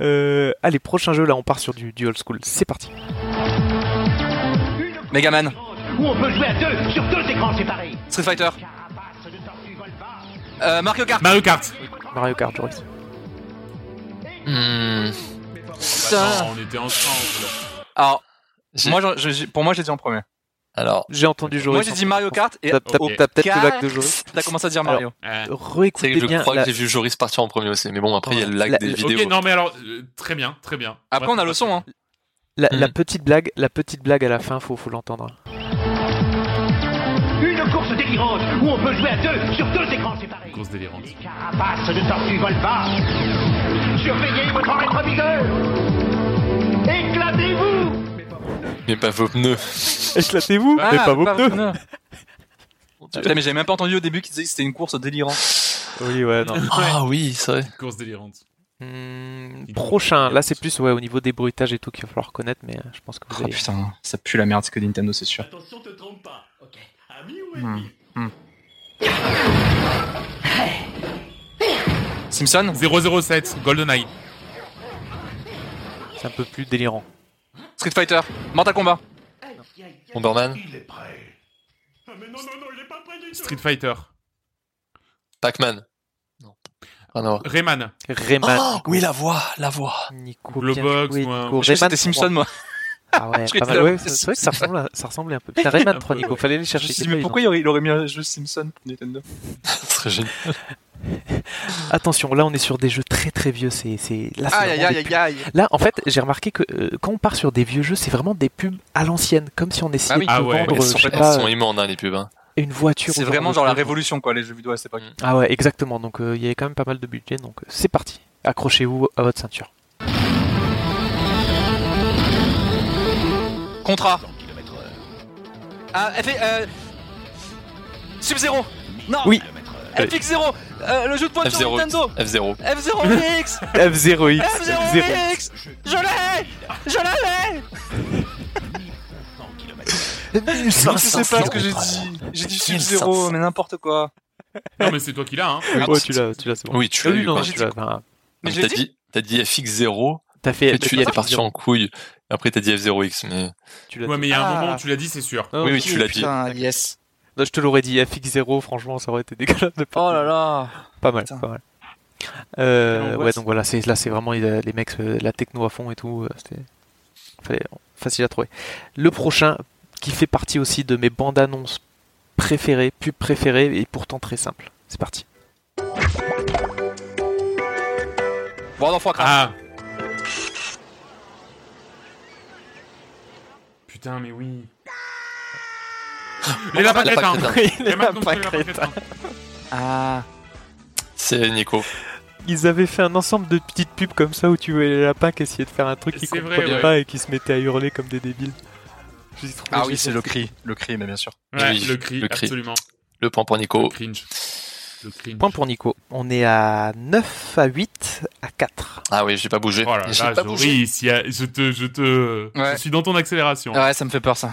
Euh, allez, prochain jeu, là on part sur du, du old school. C'est parti. Megaman. Où on peut jouer à deux sur deux écrans séparés. Street Fighter. Euh, Mario Kart. Mario Kart. Mario Kart, Joris. On était ensemble. Alors, j'ai- moi, je- je- pour moi, je l'ai dit en premier. Alors, J'ai entendu Joris. Moi, j'ai dit Mario Kart et T'as peut-être le lac de Joris. T'as commencé à dire Mario. Euh, je bien. crois la- que j'ai vu Joris partir en premier aussi, mais bon après il y a le lag La- des la- vidéos. ok, non mais alors, euh, très bien, très bien. Après, on a le son, hein. La, la Hmm. petite blague, la petite blague à la fin, faut, faut l'entendre. Une course délirante où on peut jouer à deux sur deux écrans séparés. Grosse délirante. Les carapaces de tortues volent bas. Surveillez votre rétroviseur. Éclatez-vous Mais pas vos pneus. Éclatez-vous, Ah, mais pas vos pas pneus. pneus. Putain, mais j'avais même pas entendu au début qu'ils disaient que c'était une course délirante. Oui, ouais, non. Ah oui, c'est vrai. Grosse délirante. Hmm, prochain, là c'est plus ouais, au niveau des bruitages et tout qu'il va falloir reconnaître, mais euh, je pense que vous Oh putain, ça pue la merde, c'est que Nintendo, c'est sûr. Attention, te trompe pas. Ok. Ami ou Hmm. Hmm. Simpson 007, GoldenEye. c'est un peu plus délirant. Street Fighter Mortal Kombat Bomberman, Il est prêt. Ah, mais non, non, non, il est pas prêt du tout. Street Fighter. Pac-Man. Non. À voir. Rayman. Rayman, Oh, oui, la voix, la voix. Nico, Le bien box joué, ou un- Nico. Je Rayman c'était Simpson, moi. Ah ouais, Je pas mal. Ouais, c'est vrai que ça ressemble, à- ça ressemble un peu. Putain, Rayman 3, Nico, fallait aller Je me chercher. pas mais pourquoi il aurait, il aurait mis un jeu Simpson pour Nintendo Ce serait génial. Attention, là on est sur des jeux très très vieux. C'est, c'est... Là, c'est Aïe aïe aïe Là, en fait, j'ai remarqué que euh, quand on part sur des vieux jeux, c'est vraiment des pubs à l'ancienne, comme si on essayait oui. de Ah ouais, vendre, Elles euh, sont, je sais elles pas, sont immondes, hein, les pubs. hein. Une voiture. C'est vraiment genre la révolution, quoi, les jeux vidéo à cette époque. Ah ouais, exactement. Donc euh, il y avait quand même pas mal de budget. Donc euh, c'est parti. Accrochez-vous à votre ceinture. Contrat Ah, FF, euh... Sub-Zero Non Oui. FX0 euh, Le jeu de pointe sur F0, Nintendo F0. F0X F0X. F0X Je l'ai Je l'avais Je sais pas ce que j'ai dit. J'ai dit Sub-Zero, mais n'importe quoi. Non mais c'est toi qui l'as, hein. Ouais, tu l'as, tu l'as, c'est bon. Oui, tu Ah l'as oui, eu. non, tu l'as. Mais T'as dit t'as dit FX0, T'as fait. et tu dit es parti F0, en couille. Après, t'as dit F0X, mais Tu l'as Ouais mais il y a un Ah. moment où tu l'as dit, c'est sûr. Ah, oui, oui, tu l'as dit. Yes. Non, je te l'aurais dit FX0, franchement, ça aurait été dégueulasse de pas. Oh là là. Pas mal, Putain. pas mal. Euh, ouais, donc voilà, c'est, là c'est vraiment les mecs, euh, la techno à fond et tout. euh, C'était facile à trouver. Le prochain, qui fait partie aussi de mes bandes annonces préférées, pubs préférées, et pourtant très simple. C'est parti. World of Warcraft. Ah. Putain mais oui. Les lapins Lapin crétins. Les lapins crétins. Ah. c'est Nico. Ils avaient fait un ensemble de petites pubs comme ça où tu voyais les lapins qui essayaient de faire un truc qu'ils comprenaient ouais. pas et qui se mettaient à hurler comme des débiles. Ah oui, c'est le cri. Le cri, mais bien sûr. Ouais, Oui, le cri, le cri. absolument. Le point pour Le Nico. cringe. Le cringe. Point pour Nico. On est à 9 à 8 à 4. Ah oui, j'ai pas bougé. Oh là J'ai là, pas bougé. Y a- je te, je te, Ouais. je suis dans ton accélération. Ouais, ça me fait peur ça.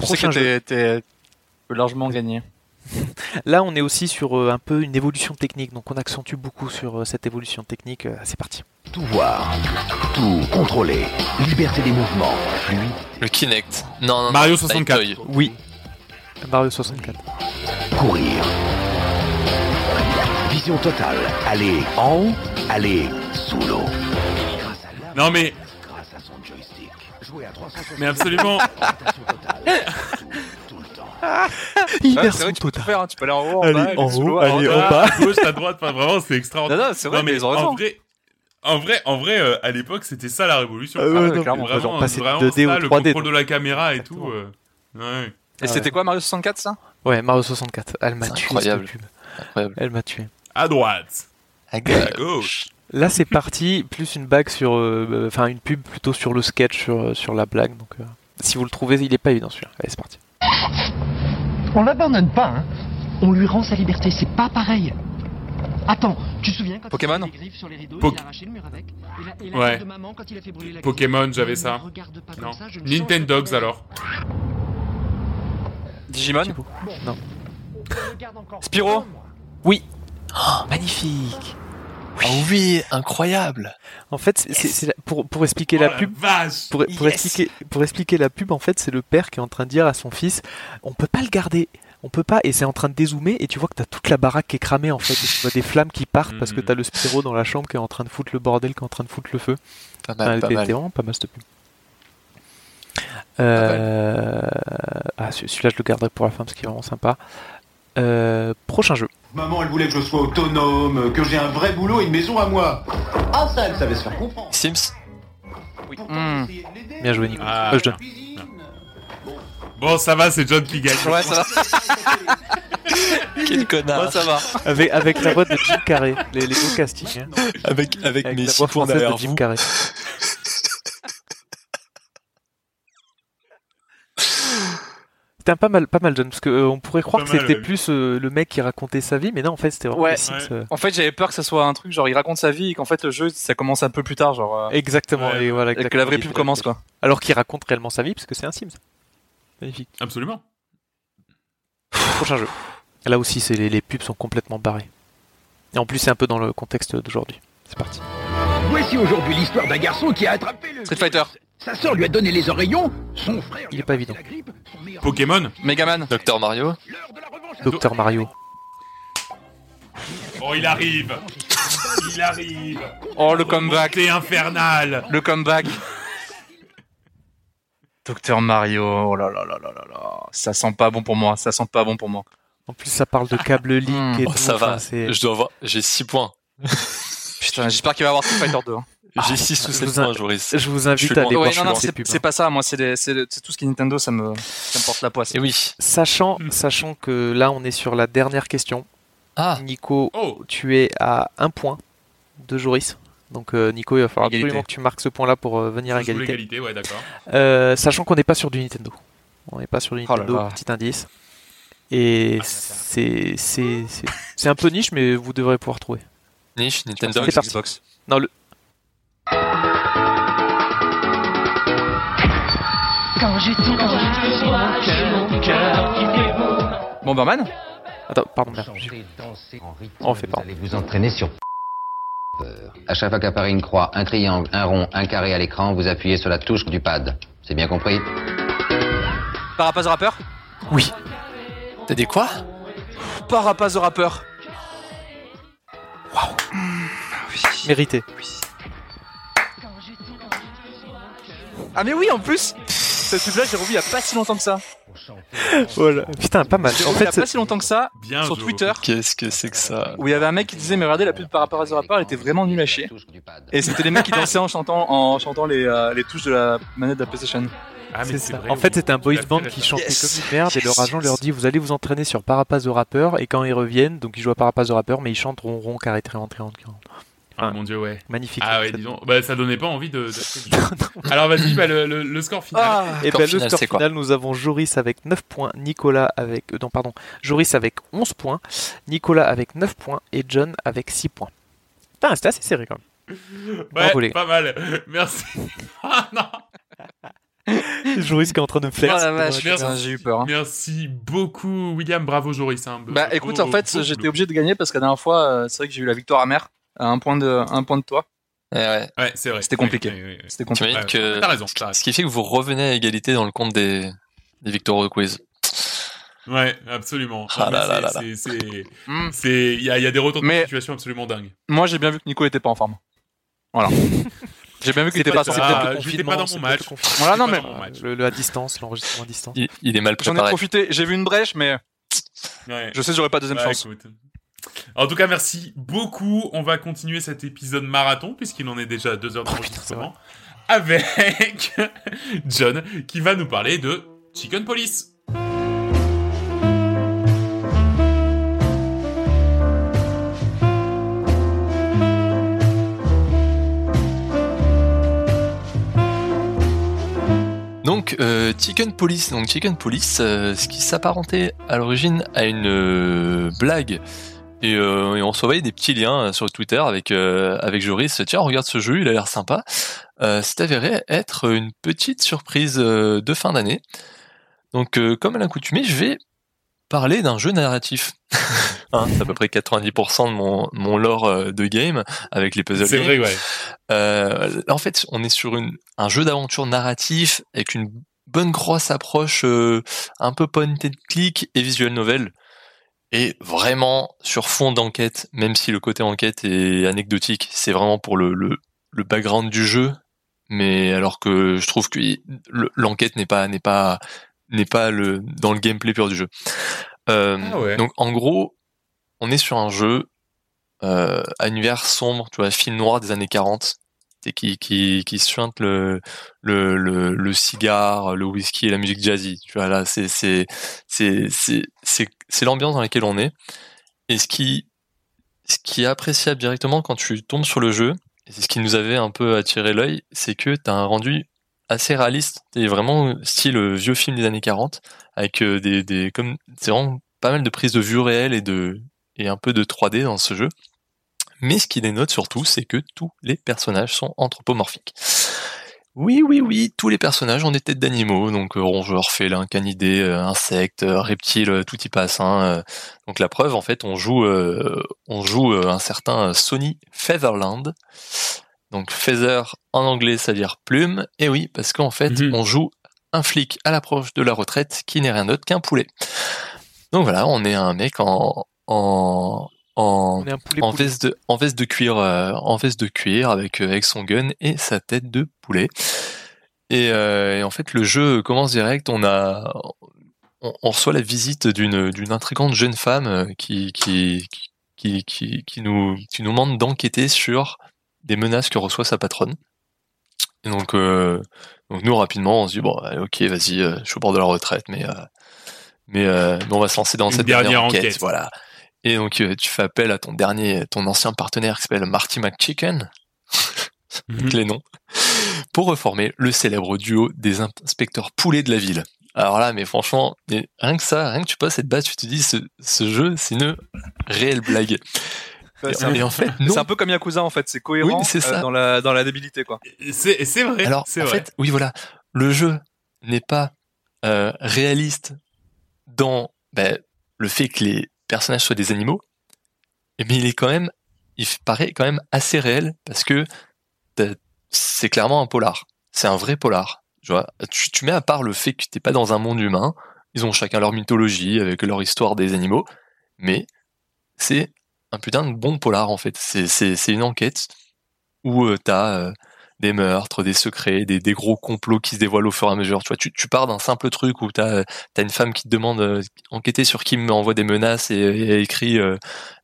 Je sais Prochain que t'es- largement gagné. Là, on est aussi sur euh, un peu une évolution technique, donc on accentue beaucoup sur euh, cette évolution technique. Euh, c'est parti. Tout voir, tout contrôler, liberté des mouvements, fluide. Le Kinect. Non, non, non. Mario Light 64. Toy. Oui. Mario 64. courir. Vision totale, aller en haut, aller sous l'eau. Non mais, grâce à son joystick. Jouer à 360 mais absolument. le. Ouais, vrai que tu peux tout faire, hein. tu peux aller en haut, en bas, aller sous l'eau. allez, en en bas. à gauche, à droite, enfin vraiment, c'est extraordinaire. Non, non, c'est vrai, mais mais ils ont raison. en vrai, en vrai, en vrai, euh, à l'époque, c'était ça la révolution. Ah ouais, ouais, non, clairement. vraiment, passait de vraiment 2D ça, le 3D. contrôle de donc. la caméra et tout. euh, ouais. Et c'était quoi Mario 64 ça? Ouais, Mario 64. Elle m'a tué incroyable. cette pub. Incroyable. Elle m'a tué. À droite, À gauche. Là, c'est parti. Plus une bague sur, euh, euh, enfin une pub plutôt sur le sketch, sur, euh, sur la blague. Donc, euh, si vous le trouvez, il est pas évident celui-là. Allez, c'est parti. On l'abandonne pas, hein. On lui rend sa liberté, c'est pas pareil. Attends, tu te souviens quand Pokémon il a griffes sur les rideaux, Poké- il a arraché le mur avec Et la, et la Ouais. tête de maman quand il a fait brûler la Pokémon, j'avais ça. me regarde pas Non. comme ça, Nintendogs alors. Digimon Non. Spyro. Oui. Oh, magnifique. Ah oui, incroyable. En fait, c'est- c'est c'est la- pour, pour expliquer Oh la pub. Pour, pour Yes. expliquer, pour expliquer la pub, en fait, c'est le père qui est en train de dire à son fils on peut pas le garder. On peut pas, et c'est en train de dézoomer, et tu vois que t'as toute la baraque qui est cramée en fait, et tu vois des flammes qui partent parce que Mhm. t'as le Spyro dans la chambre qui est en train de foutre le bordel, qui est en train de foutre le feu. Pas mal, elle pas mal. vraiment pas mal cette pub. Euh... Ah, celui- celui-là je le garderai pour la fin parce qu'il est vraiment sympa. Euh, prochain jeu. Maman, elle voulait que je sois autonome, que j'ai un vrai boulot et une maison à moi. Ah, ça, elle savait se faire comprendre. Sims. Hmm. Bien joué Nico. Ah. Euh, je donne. Bon, ça va, c'est John qui gagne. Ouais, ça va. Quel connard. Ouais, ça va. Avec, avec la voix de Jim Carrey, les, les beaux castings. hein. Avec, avec, Avec mes la voix française de Jim. Carrey. C'était un pas mal, pas mal John, parce que euh, on pourrait croire Pas que c'était plus euh, le mec qui racontait sa vie, mais non, en fait, c'était vraiment Ouais. Sims, Ouais. euh, En fait, j'avais peur que ça soit un truc genre il raconte sa vie et qu'en fait le jeu ça commence un peu plus tard, genre. euh, Exactement, Ouais. et voilà. et que la vraie pub commence quoi. Alors qu'il raconte réellement sa vie, parce que c'est un Sims. Magnifique. Absolument. Prochain jeu. Là aussi, c'est les, les pubs sont complètement barrés. Et en plus, c'est un peu dans le contexte d'aujourd'hui. C'est parti. Voici aujourd'hui l'histoire d'un garçon qui a attrapé le. Street Fighter, Sa sœur lui a donné les oreillons, son frère. Il est pas évident. la grippe, son meilleur Pokémon Megaman, Docteur Mario. L'heure de la revanche. Docteur Mario. Oh, il arrive Il arrive Oh le comeback, C'est infernal le comeback. Docteur Mario, oh là là là là là là, ça sent pas bon pour moi, ça sent pas bon pour moi. En plus, ça parle de câble link Hmm. et Oh, tout. ça va. c'est- Je dois avoir. J'ai 6 points. Putain, j'espère qu'il va y avoir Street Fighter 2. hein. J'ai 6 ou je 7 vous in- points, Joris. Je vous invite à aller Ouais, voir non, non, ces c'est c'est pas ça, moi c'est tout ce qui est Nintendo, ça me, ça me porte la poisse. Et oui. Sachant, sachant que là, on est sur la dernière question. Ah. Nico, Oh tu es à un point de Joris. Donc, euh, Nico, il va falloir Égalité. absolument que tu marques ce point-là pour euh, venir à égalité. l'égalité, ouais, d'accord. Euh, sachant qu'on n'est pas sur du Nintendo. On n'est pas sur du Oh là Nintendo, là. petit indice. Et c'est c'est un peu niche, mais vous devrez pouvoir trouver. Niche, Nintendo. Xbox. Non, le... Quand je te vois, j'ai mon cœur qui déboule. Bomberman Attends, pardon, merde. On fait pas. allez vous entraîner sur À chaque fois qu'apparaît une croix, un triangle, un rond, un carré à l'écran, vous appuyez sur la touche du pad. C'est bien compris? Parapaz the Rapper Oui. T'as des quoi? Parapaz the Rapper. Mérité. Ah mais oui, en plus Cette pub-là, j'ai revu il y a pas si longtemps que ça. Voilà. Putain, pas mal. En revu il y fait, a pas si longtemps que ça, Bien sur. Twitter, Qu'est-ce que c'est que ça où il y avait un mec qui disait mais regardez la pub par rapport à The Rapper elle était vraiment nulle à chier et c'était les mecs qui dansaient en chantant en chantant les, euh, les touches de la manette de la PlayStation Ah, mais ça. vrai, En fait, c'était un boys fait band qui chantait Yes. comme une merde et leur Yes, agent leur dit vous allez vous entraîner sur Parapaz the Rapper et quand ils reviennent, donc ils jouent à Parapaz the Rapper, mais ils chantent rond rond carré triangle triangle. triangle. Ah, mon dieu, ouais. Magnifique. Ah ouais, disons, bah, ça donnait pas envie de. de- Alors vas-y, bah, le, le- le score final. Ah Et Score ben, le final, score c'est quoi final, nous avons Joris avec 9 points, Nicolas avec. euh, non, pardon. Joris avec 11 points, Nicolas avec 9 points et John avec 6 points. Putain, c'était assez serré quand même. Ouais, volé. pas mal. Merci. Ah non. Joris qui est en train de me faire. Oh Merci. j'ai eu peur. hein. Merci beaucoup, William. Bravo, Joris. hein. Bah Beau- écoute, en fait, j'étais obligé de gagner parce que la dernière fois, euh, c'est vrai que j'ai eu la victoire amère à un point de, un point de toi. Ouais, ouais. Ouais, c'est vrai. C'était compliqué. Oui, oui, oui, oui. C'était compliqué. Ouais, que T'as raison. ce qui fait que vous revenez à égalité dans le compte des des victoires au quiz. Ouais, absolument. Ah là Mais là là c'est- il y a, il y a des retours Mais- de situation absolument dingues. Moi, j'ai bien vu que Nico était pas en forme. Voilà. j'ai bien vu qu'il était pas pas. Ah, pas dans mon match. Voilà, non mais. Le, le à distance, l'enregistrement à distance. Il, il est mal j'en ai préparé. profité. J'ai vu une brèche, mais Ouais. je sais que j'aurais pas deuxième Bah, chance. écoute. En tout cas, merci beaucoup. On va continuer cet épisode marathon, puisqu'il en est déjà à deux heures d'enregistrement, avec John, qui va nous parler de Chicken Police. Donc euh, Chicken Police, donc Chicken Police, euh, ce qui s'apparentait à l'origine à une euh, blague. Et, euh, et on s'envoyait des petits liens euh, sur Twitter avec euh, avec Joris. Tiens, regarde ce jeu, il a l'air sympa. Euh, C'est avéré être une petite surprise euh, de fin d'année. Donc, euh, comme à l'accoutumée, je vais parler d'un jeu narratif. Hein, c'est à peu près 90% de mon mon lore de game avec les puzzle C'est vrai, ouais. Euh, en fait, on est sur une, un jeu d'aventure narratif avec une bonne grosse approche euh, un peu point and click et visual novel. Et vraiment sur fond d'enquête, même si le côté enquête est anecdotique, c'est vraiment pour le, le, le background du jeu. Mais alors que je trouve que le- l'enquête n'est pas n'est pas n'est pas le dans le gameplay pur du jeu. Euh, Ah ouais. Donc en gros, on est sur un jeu euh, à univers sombre, tu vois, film noir des années 40, et qui qui qui suinte le le le, le cigare, le whisky et la musique jazzy. Tu vois là, c'est c'est c'est c'est c'est l'ambiance dans laquelle on est. Et ce qui ce qui est appréciable directement quand tu tombes sur le jeu, et c'est ce qui nous avait un peu attiré l'œil, c'est que tu as un rendu assez réaliste, et vraiment style euh, vieux film des années 40 avec euh, des des comme c'est vraiment pas mal de prises de vue réelles et de et un peu de 3D dans ce jeu. Mais ce qui dénote surtout, c'est que tous les personnages sont anthropomorphiques. Oui, oui, oui, tous les personnages ont des têtes d'animaux, donc euh, rongeurs, félins, canidés, euh, insectes, euh, reptiles, tout y passe. Hein, donc la preuve, en fait, on joue, euh, on joue un certain Sony Featherland. Donc feather en anglais, ça veut dire plume. Et oui, parce qu'en fait, Mhm. on joue un flic à l'approche de la retraite qui n'est rien d'autre qu'un poulet. Donc voilà, on est un mec en en en, veste de en veste de cuir euh, en veste de cuir avec euh, avec son gun et sa tête de poulet. Et, euh, et en fait, le jeu commence direct. On a on, on reçoit la visite d'une d'une intrigante jeune femme qui qui qui qui, qui nous qui nous demande d'enquêter sur des menaces que reçoit sa patronne. Et donc euh, donc nous rapidement on se dit bon ok vas-y euh, je suis au bord de la retraite mais euh, mais, euh, mais on va se lancer dans Une cette dernière dernière enquête, enquête. voilà. Et donc euh, tu fais appel à ton dernier ton ancien partenaire qui s'appelle Marty McChicken avec les noms pour reformer le célèbre duo des inspecteurs poulets de la ville. Alors là, mais franchement, mais rien que ça, rien que tu passes cette base, tu te dis, ce, ce jeu, c'est une réelle blague. C'est un- et en fait, non. C'est un peu comme Yakuza en fait, c'est cohérent Oui, c'est ça. euh, dans la dans la débilité quoi. C'est, c'est vrai. Alors, c'est en vrai. fait, oui, voilà, le jeu n'est pas euh, réaliste dans ben, le fait que les personnages soient des animaux, mais il est quand même, il paraît quand même assez réel parce que c'est clairement un polar. C'est un vrai polar. Tu vois, tu, tu mets à part le fait que t'es pas dans un monde humain, ils ont chacun leur mythologie avec leur histoire des animaux, mais c'est un putain de bon polar en fait. C'est une enquête où euh, t'as euh, des meurtres, des secrets, des, gros complots qui se dévoilent au fur et à mesure. Tu vois, tu, tu pars d'un simple truc où t'as as une femme qui te demande euh, enquêter sur qui m'envoie des menaces et, et écrit euh,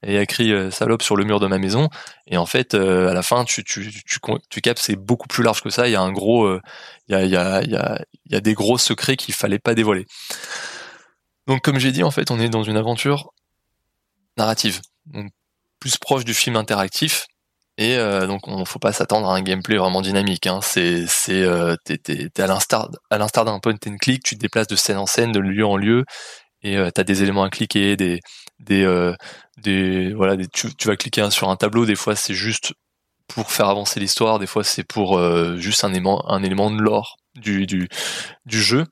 et écrit euh, salope sur le mur de ma maison. Et en fait, euh, à la fin, tu tu tu, tu, captes c'est beaucoup plus large que ça. Il y a un gros, euh, il y a il y a il y a a des gros secrets qu'il fallait pas dévoiler. Donc comme j'ai dit, en fait, on est dans une aventure narrative, plus proche du film interactif. Et euh, donc, on faut pas s'attendre à un gameplay vraiment dynamique. Hein. C'est, c'est, euh, t'es, à l'instar, d'un point and click, tu te déplaces de scène en scène, de lieu en lieu, et euh, t'as des éléments à cliquer, des, des, euh, des, voilà, tu, tu vas cliquer sur un tableau. Des fois, c'est juste pour faire avancer l'histoire, des fois c'est pour juste un élément, un élément de lore du, du, jeu.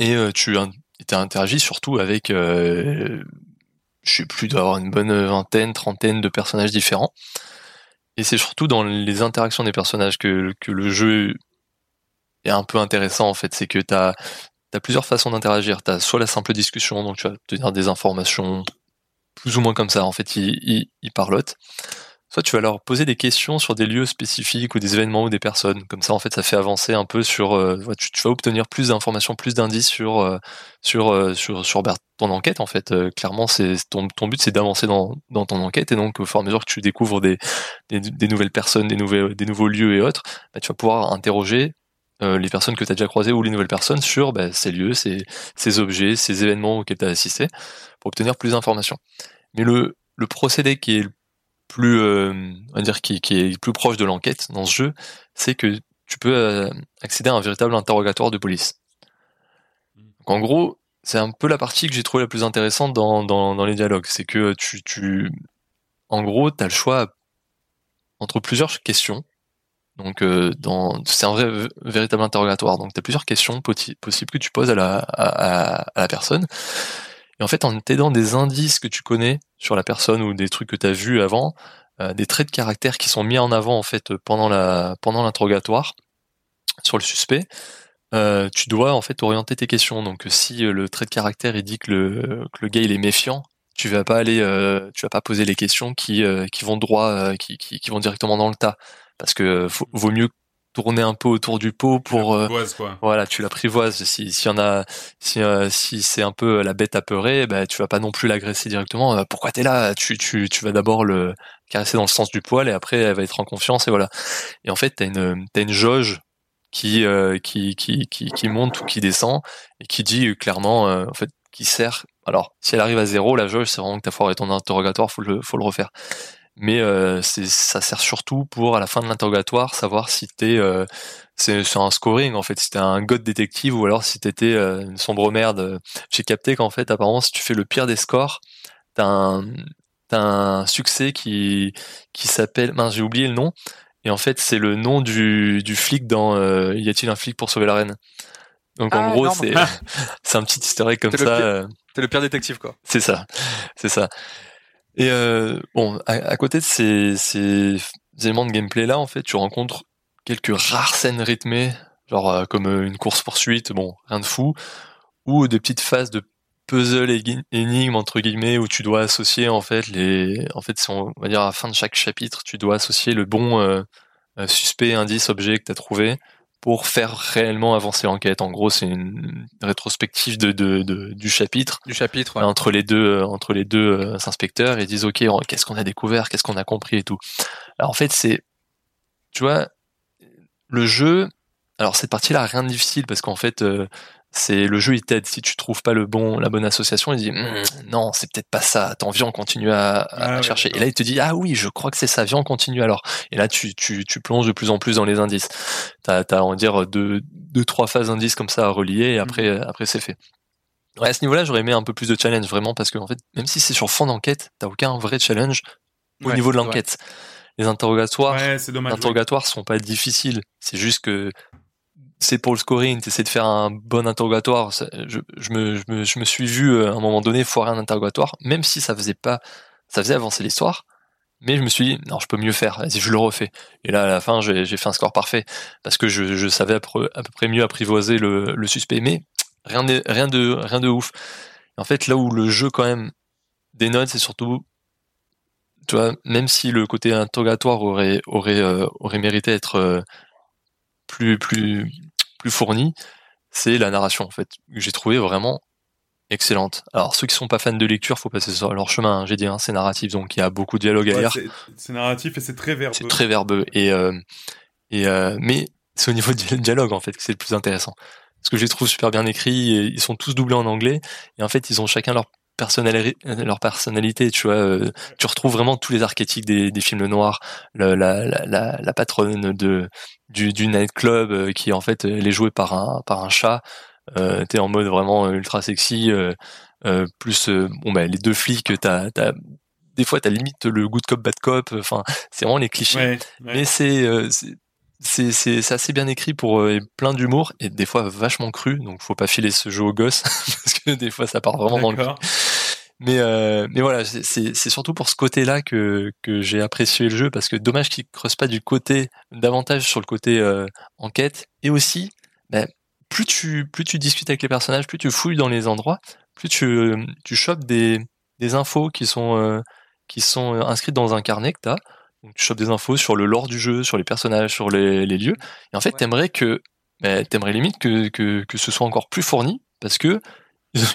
Et tu in- t'as interagi surtout avec, je sais plus, une bonne vingtaine, trentaine de personnages différents. Et c'est surtout dans les interactions des personnages que, que le jeu est un peu intéressant en fait. C'est que t'as as plusieurs façons d'interagir. T'as soit la simple discussion, donc tu vas te dire des informations plus ou moins comme ça. En fait, ils, ils parlotent. Soit tu vas leur poser des questions sur des lieux spécifiques ou des événements ou des personnes. Comme ça, en fait, ça fait avancer un peu sur. euh, tu, vas obtenir plus d'informations, plus d'indices sur euh, sur euh, sur sur bah, ton enquête. En fait, clairement, c'est ton ton but, c'est d'avancer dans dans ton enquête. Et donc, au fur et à mesure que tu découvres des des, nouvelles personnes, des nouvelles des nouveaux lieux et autres, bah, tu vas pouvoir interroger les personnes que tu as déjà croisées ou les nouvelles personnes sur bah, ces lieux, ces, ces objets, ces événements auxquels tu as assisté, pour obtenir plus d'informations. Mais le, le procédé qui est le plus, euh, on va dire, qui, qui est plus proche de l'enquête dans ce jeu, c'est que tu peux euh, accéder à un véritable interrogatoire de police. Donc, en gros, c'est un peu la partie que j'ai trouvé la plus intéressante dans, dans, dans les dialogues. C'est que tu, tu, en gros, tu as le choix entre plusieurs questions donc, euh, dans, c'est un véritable interrogatoire. Donc, tu as plusieurs questions possibles que tu poses à la, à, à, la personne. Et en fait, en t'aidant des indices que tu connais sur la personne ou des trucs que tu as vus avant, euh, des traits de caractère qui sont mis en avant en fait pendant la pendant l'interrogatoire sur le suspect, euh, tu dois en fait orienter tes questions. Donc, si le trait de caractère il dit que le que le gars il est méfiant, tu vas pas aller, euh, tu vas pas poser les questions qui qui vont droit, qui, qui, vont directement dans le tas parce que vaut mieux tourner un peu autour du pot pour euh, quoi. voilà tu l'apprivoises. Si s'il y en a si euh, si c'est un peu la bête apeurée bah tu vas pas non plus l'agresser directement. Pourquoi t'es là? Tu tu tu vas d'abord le caresser dans le sens du poil et après elle va être en confiance et voilà. Et en fait t'as une t'as une jauge qui, euh, qui qui qui qui monte ou qui descend et qui dit clairement en fait qui sert. Alors si elle arrive à zéro la jauge c'est vraiment que t'as foiré ton interrogatoire faut le faut le refaire mais euh, ça sert surtout pour à la fin de l'interrogatoire savoir si t'es euh, c'est un scoring en fait. Si t'es un god détective ou alors si t'étais euh, une sombre merde. J'ai capté qu'en fait apparemment si tu fais le pire des scores t'as un t'as un succès qui qui s'appelle mince j'ai oublié le nom. Et en fait c'est le nom du du flic dans y a-t-il un flic pour sauver la reine? Donc ah, en gros c'est c'est un petit historique comme ça t'es le pire détective quoi. C'est ça. C'est ça et euh, bon, à, côté de ces, éléments de gameplay là, en fait, tu rencontres quelques rares scènes rythmées, genre euh, comme une course poursuite, bon, rien de fou, ou des petites phases de puzzle et énigmes entre guillemets où tu dois associer en fait les, en fait, on va dire à la fin de chaque chapitre, tu dois associer le bon euh, suspect, indice, objet que tu as trouvé pour faire réellement avancer l'enquête. En gros, c'est une rétrospective de, de, de, du chapitre, du chapitre ouais. entre les deux entre les deux euh, inspecteurs et ils disent ok qu'est-ce qu'on a découvert, qu'est-ce qu'on a compris et tout? Alors en fait c'est tu vois le jeu. Alors cette partie-là rien de difficile parce qu'en fait euh, c'est le jeu il t'aide. Si tu trouves pas le bon la bonne association il dit mmm, non c'est peut-être pas ça. T'en viens on continue à, à Ah ouais, chercher. Et là il te dit ah oui je crois que c'est ça. Viens on continue alors. Et là tu, tu, tu plonges de plus en plus dans les indices. T'as as on va dire deux deux trois phases d'indices comme ça à relier et après Mhm. après c'est fait. Ouais à ce niveau-là j'aurais aimé un peu plus de challenge vraiment parce que en fait même si c'est sur fond d'enquête t'as aucun vrai challenge au Ouais, niveau de l'enquête. Les interrogatoires Ouais, les interrogatoires sont pas difficiles. C'est juste que c'est pour le scoring, essaies de faire un bon interrogatoire. Je, me, suis vu euh, à un moment donné foirer un interrogatoire, même si ça faisait pas, ça faisait avancer l'histoire. Mais je me suis dit, non, je peux mieux faire, vas-y, je le refais. Et là, à la fin, j'ai fait un score parfait, parce que je, savais à peu, près mieux apprivoiser le, suspect. Mais rien de, rien de, rien de ouf. En fait, là où le jeu, quand même, dénote, c'est surtout tu vois, même si le côté interrogatoire aurait euh, mérité d'être euh, plus plus plus fourni, c'est la narration en fait que j'ai trouvé vraiment excellente. Alors ceux qui sont pas fans de lecture, faut passer sur leur chemin. hein. J'ai dit, hein, c'est narratif, donc il y a beaucoup de dialogue à Ouais, lire. c'est- c'est narratif et c'est très verbeux. C'est très verbeux et euh, et euh, mais c'est au niveau du dialogue en fait que c'est le plus intéressant. Parce que je les trouve super bien écrits, et ils sont tous doublés en anglais et en fait ils ont chacun leur personnali- leur personnalité, tu vois, euh, tu retrouves vraiment tous les archétypes des, des films noirs, le- la, la, la, la patronne de du, du nightclub euh, qui en fait elle est jouée par un par un chat, euh, t'es en mode vraiment ultra sexy, euh, euh, plus euh, bon bah les deux flics, t'as t'as des fois t'as limite le good cop bad cop. Enfin, c'est vraiment les clichés. Ouais, ouais. Mais c'est euh, c'est- assez bien écrit pour euh, plein d'humour et des fois vachement cru. Donc faut pas filer ce jeu aux gosses parce que des fois ça part vraiment dans le. Mais euh, mais voilà, c'est- surtout pour ce côté-là que que j'ai apprécié le jeu parce que dommage qu'il creuse pas du côté davantage sur le côté euh, enquête et aussi ben, plus tu plus tu discutes avec les personnages, plus tu fouilles dans les endroits, plus tu tu chopes des des infos qui sont qui sont inscrites dans un carnet que t'as. Donc tu chopes des infos sur le lore du jeu, sur les personnages, sur les, les lieux. Et en fait, t'aimerais que ben, t'aimerais limite que, que que ce soit encore plus fourni parce que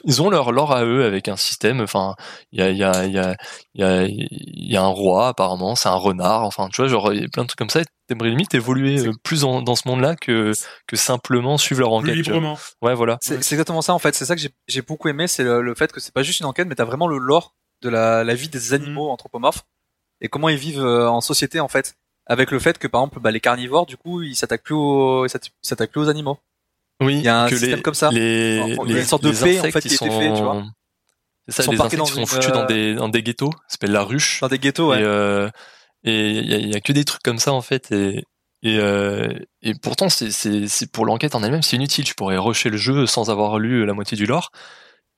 ils- ont leur lore à eux avec un système. Enfin, il y a il y a il y a il y a il y a un roi apparemment, c'est un renard. Enfin, tu vois, genre il y a plein de trucs comme ça. et T'aimerais limite évoluer euh, plus en- dans ce monde-là que que simplement suivre leur enquête. librement. Ouais, voilà. C'est exactement ça en fait. C'est ça que j'ai- j'ai beaucoup aimé, c'est le, le fait que c'est pas juste une enquête, mais t'as vraiment le lore de la, la vie des animaux Mm. anthropomorphes et comment ils vivent euh, en société en fait? Avec le fait que par exemple bah, les carnivores, du coup, ils s'attaquent plus aux, s'attaquent- plus aux animaux. Oui, Il y a un que système les, comme ça. Les, Alors, il y a une sorte de paix, en fait, qui a été fait, tu vois. C'est ça, Ils sont les insectes dans ils sont une, foutus dans euh, des, dans des ghettos, ça s'appelle la ruche. Dans des ghettos, ouais. Et euh, il y a, il y a que des trucs comme ça en fait et et, euh, et pourtant c'est pour l'enquête en elle-même c'est inutile. Tu pourrais rusher le jeu sans avoir lu la moitié du lore.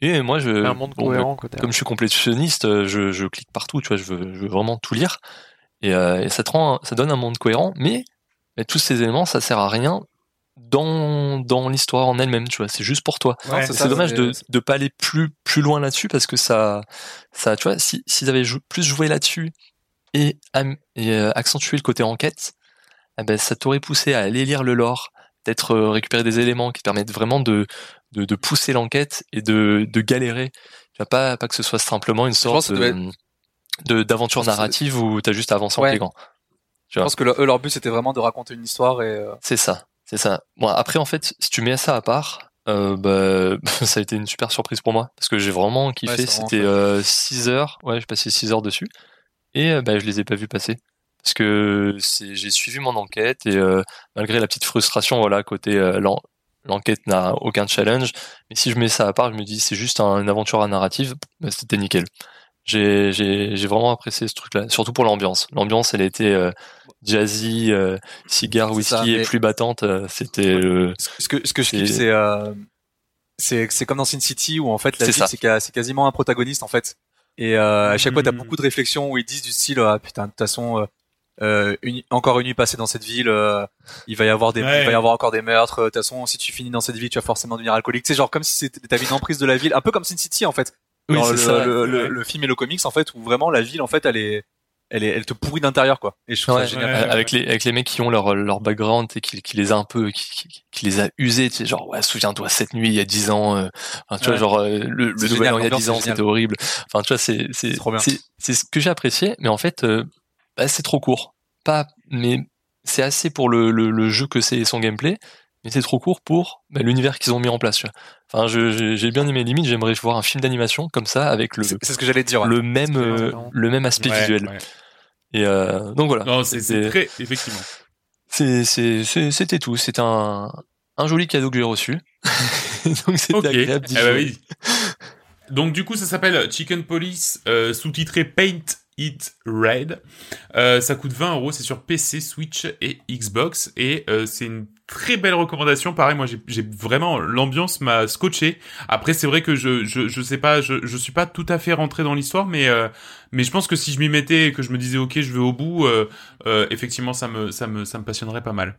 Et moi je Un monde bon, cohérent, quoi, d'ailleurs. comme je suis complétionniste, euh, je je clique partout, tu vois, je veux je veux vraiment tout lire. Et, euh, et ça te rend ça donne un monde cohérent, mais, mais tous ces éléments ça sert à rien dans dans l'histoire en elle-même, tu vois, c'est juste pour toi. Ouais, c'est dommage de de pas aller plus plus loin là-dessus parce que ça ça tu vois si s'ils avaient jou- plus joué là-dessus et, et euh, accentué le côté enquête, eh ben ça t'aurait poussé à aller lire le lore, peut-être euh, récupérer des éléments qui te permettent vraiment de de, de pousser l'enquête et de de galérer. Tu vois pas pas que ce soit simplement une sorte de d'aventure narrative où t'as juste avancé en Ouais. Tu Je pense que le- eux, leur but c'était vraiment de raconter une histoire et euh, C'est ça, c'est ça. Bon, après, en fait, si tu mets ça à part, euh, bah, ça a été une super surprise pour moi parce que j'ai vraiment kiffé. Ouais, C'était euh, 6 heures, ouais, j'ai passé 6 heures dessus et euh, bah, je les ai pas vus passer parce que j'ai suivi mon enquête et euh, malgré la petite frustration, voilà, côté euh, l'en- l'enquête n'a aucun challenge, mais si je mets ça à part, je me dis c'est juste un- une aventure à narrative, bah, c'était nickel. J'ai, vraiment apprécié ce truc-là, surtout pour l'ambiance. L'ambiance, elle était euh, jazzy, euh, cigare, whisky ça, et plus battante. euh, C'était ce que ce que je kiffe c'est euh, c'est c'est comme dans Sin City où en fait la C'est ville quasiment un protagoniste en fait et euh, à chaque fois t'as Mhm. beaucoup de réflexions où ils disent du style ah putain de toute façon euh, une- encore une nuit passée dans cette ville euh, il va y avoir des Ouais. il va y avoir encore des meurtres. De toute façon si tu finis dans cette ville tu vas forcément devenir alcoolique. C'est genre comme si c'était t'avais une emprise de la ville un peu comme Sin City en fait. Oui, le, ça, le, le- ouais. le film et le comics en fait où vraiment la ville en fait elle est elle est elle te pourrit d'intérieur quoi. Et je trouve Ouais, ça génial. Ouais. avec les avec les mecs qui ont leur leur background et qui, qui les a un peu qui, qui, qui les a usés tu sais genre ouais souviens-toi cette nuit il y a 10 ans euh, enfin, tu vois genre euh, le, le C'est nouvel an il y a l'ambiance, 10 c'est ans génial. c'était horrible. Enfin tu vois c'est c'est c'est ce que j'ai apprécié mais en fait euh, bah, c'est trop court pas mais c'est assez pour le, le le jeu que c'est et son gameplay mais c'est trop court pour bah, l'univers qu'ils ont mis en place tu vois. enfin j'ai bien aimé limite j'aimerais voir un film d'animation comme ça avec le c'est ce que j'allais dire le même euh, le même aspect Ouais, visuel ouais. et euh, donc voilà c'est très, effectivement. c'était tout. C'était un, un joli cadeau que j'ai reçu. Donc c'était agréable Eh ben oui. Donc du coup, ça s'appelle Chicken Police, euh, sous-titré Paint It Red. Euh, ça coûte 20 euros. C'est sur PC, Switch et Xbox. Et euh, c'est une très belle recommandation. Pareil, moi, j'ai vraiment l'ambiance m'a scotché. Après, c'est vrai que je, je, je sais pas, je, je suis pas tout à fait rentré dans l'histoire, mais euh, mais je pense que si je m'y mettais et que je me disais ok, je vais au bout, euh, euh, effectivement, ça me ça me ça me passionnerait pas mal.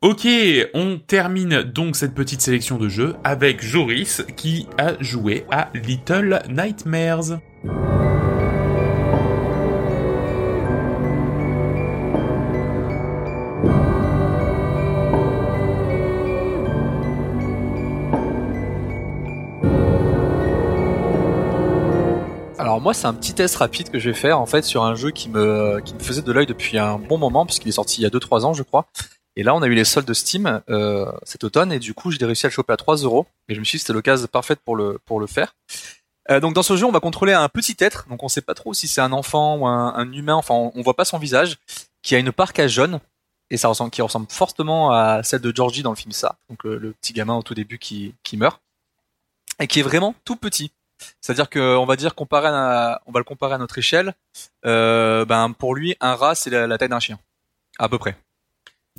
Ok, on termine donc cette petite sélection de jeux avec Joris qui a joué à Little Nightmares. Moi c'est un petit test rapide que je vais faire en fait sur un jeu qui me faisait de l'œil depuis un bon moment puisqu'il est sorti il y a 2-3 ans je crois. Et là on a eu les soldes de Steam euh, cet automne et du coup j'ai réussi à le choper à 3 euros et je me suis dit que c'était l'occasion parfaite pour le faire. Euh, donc dans ce jeu on va contrôler un petit être donc on sait pas trop si c'est un enfant ou un, humain enfin on, on voit pas son visage qui a une à jaune et ça ressemble qui ressemble fortement à celle de Georgie dans le film ça donc le, le petit gamin au tout début qui qui meurt et qui est vraiment tout petit. C'est-à-dire que on va dire comparé à, on va le comparer à notre échelle. Euh, ben pour lui, un rat c'est la, la taille d'un chien, à peu près.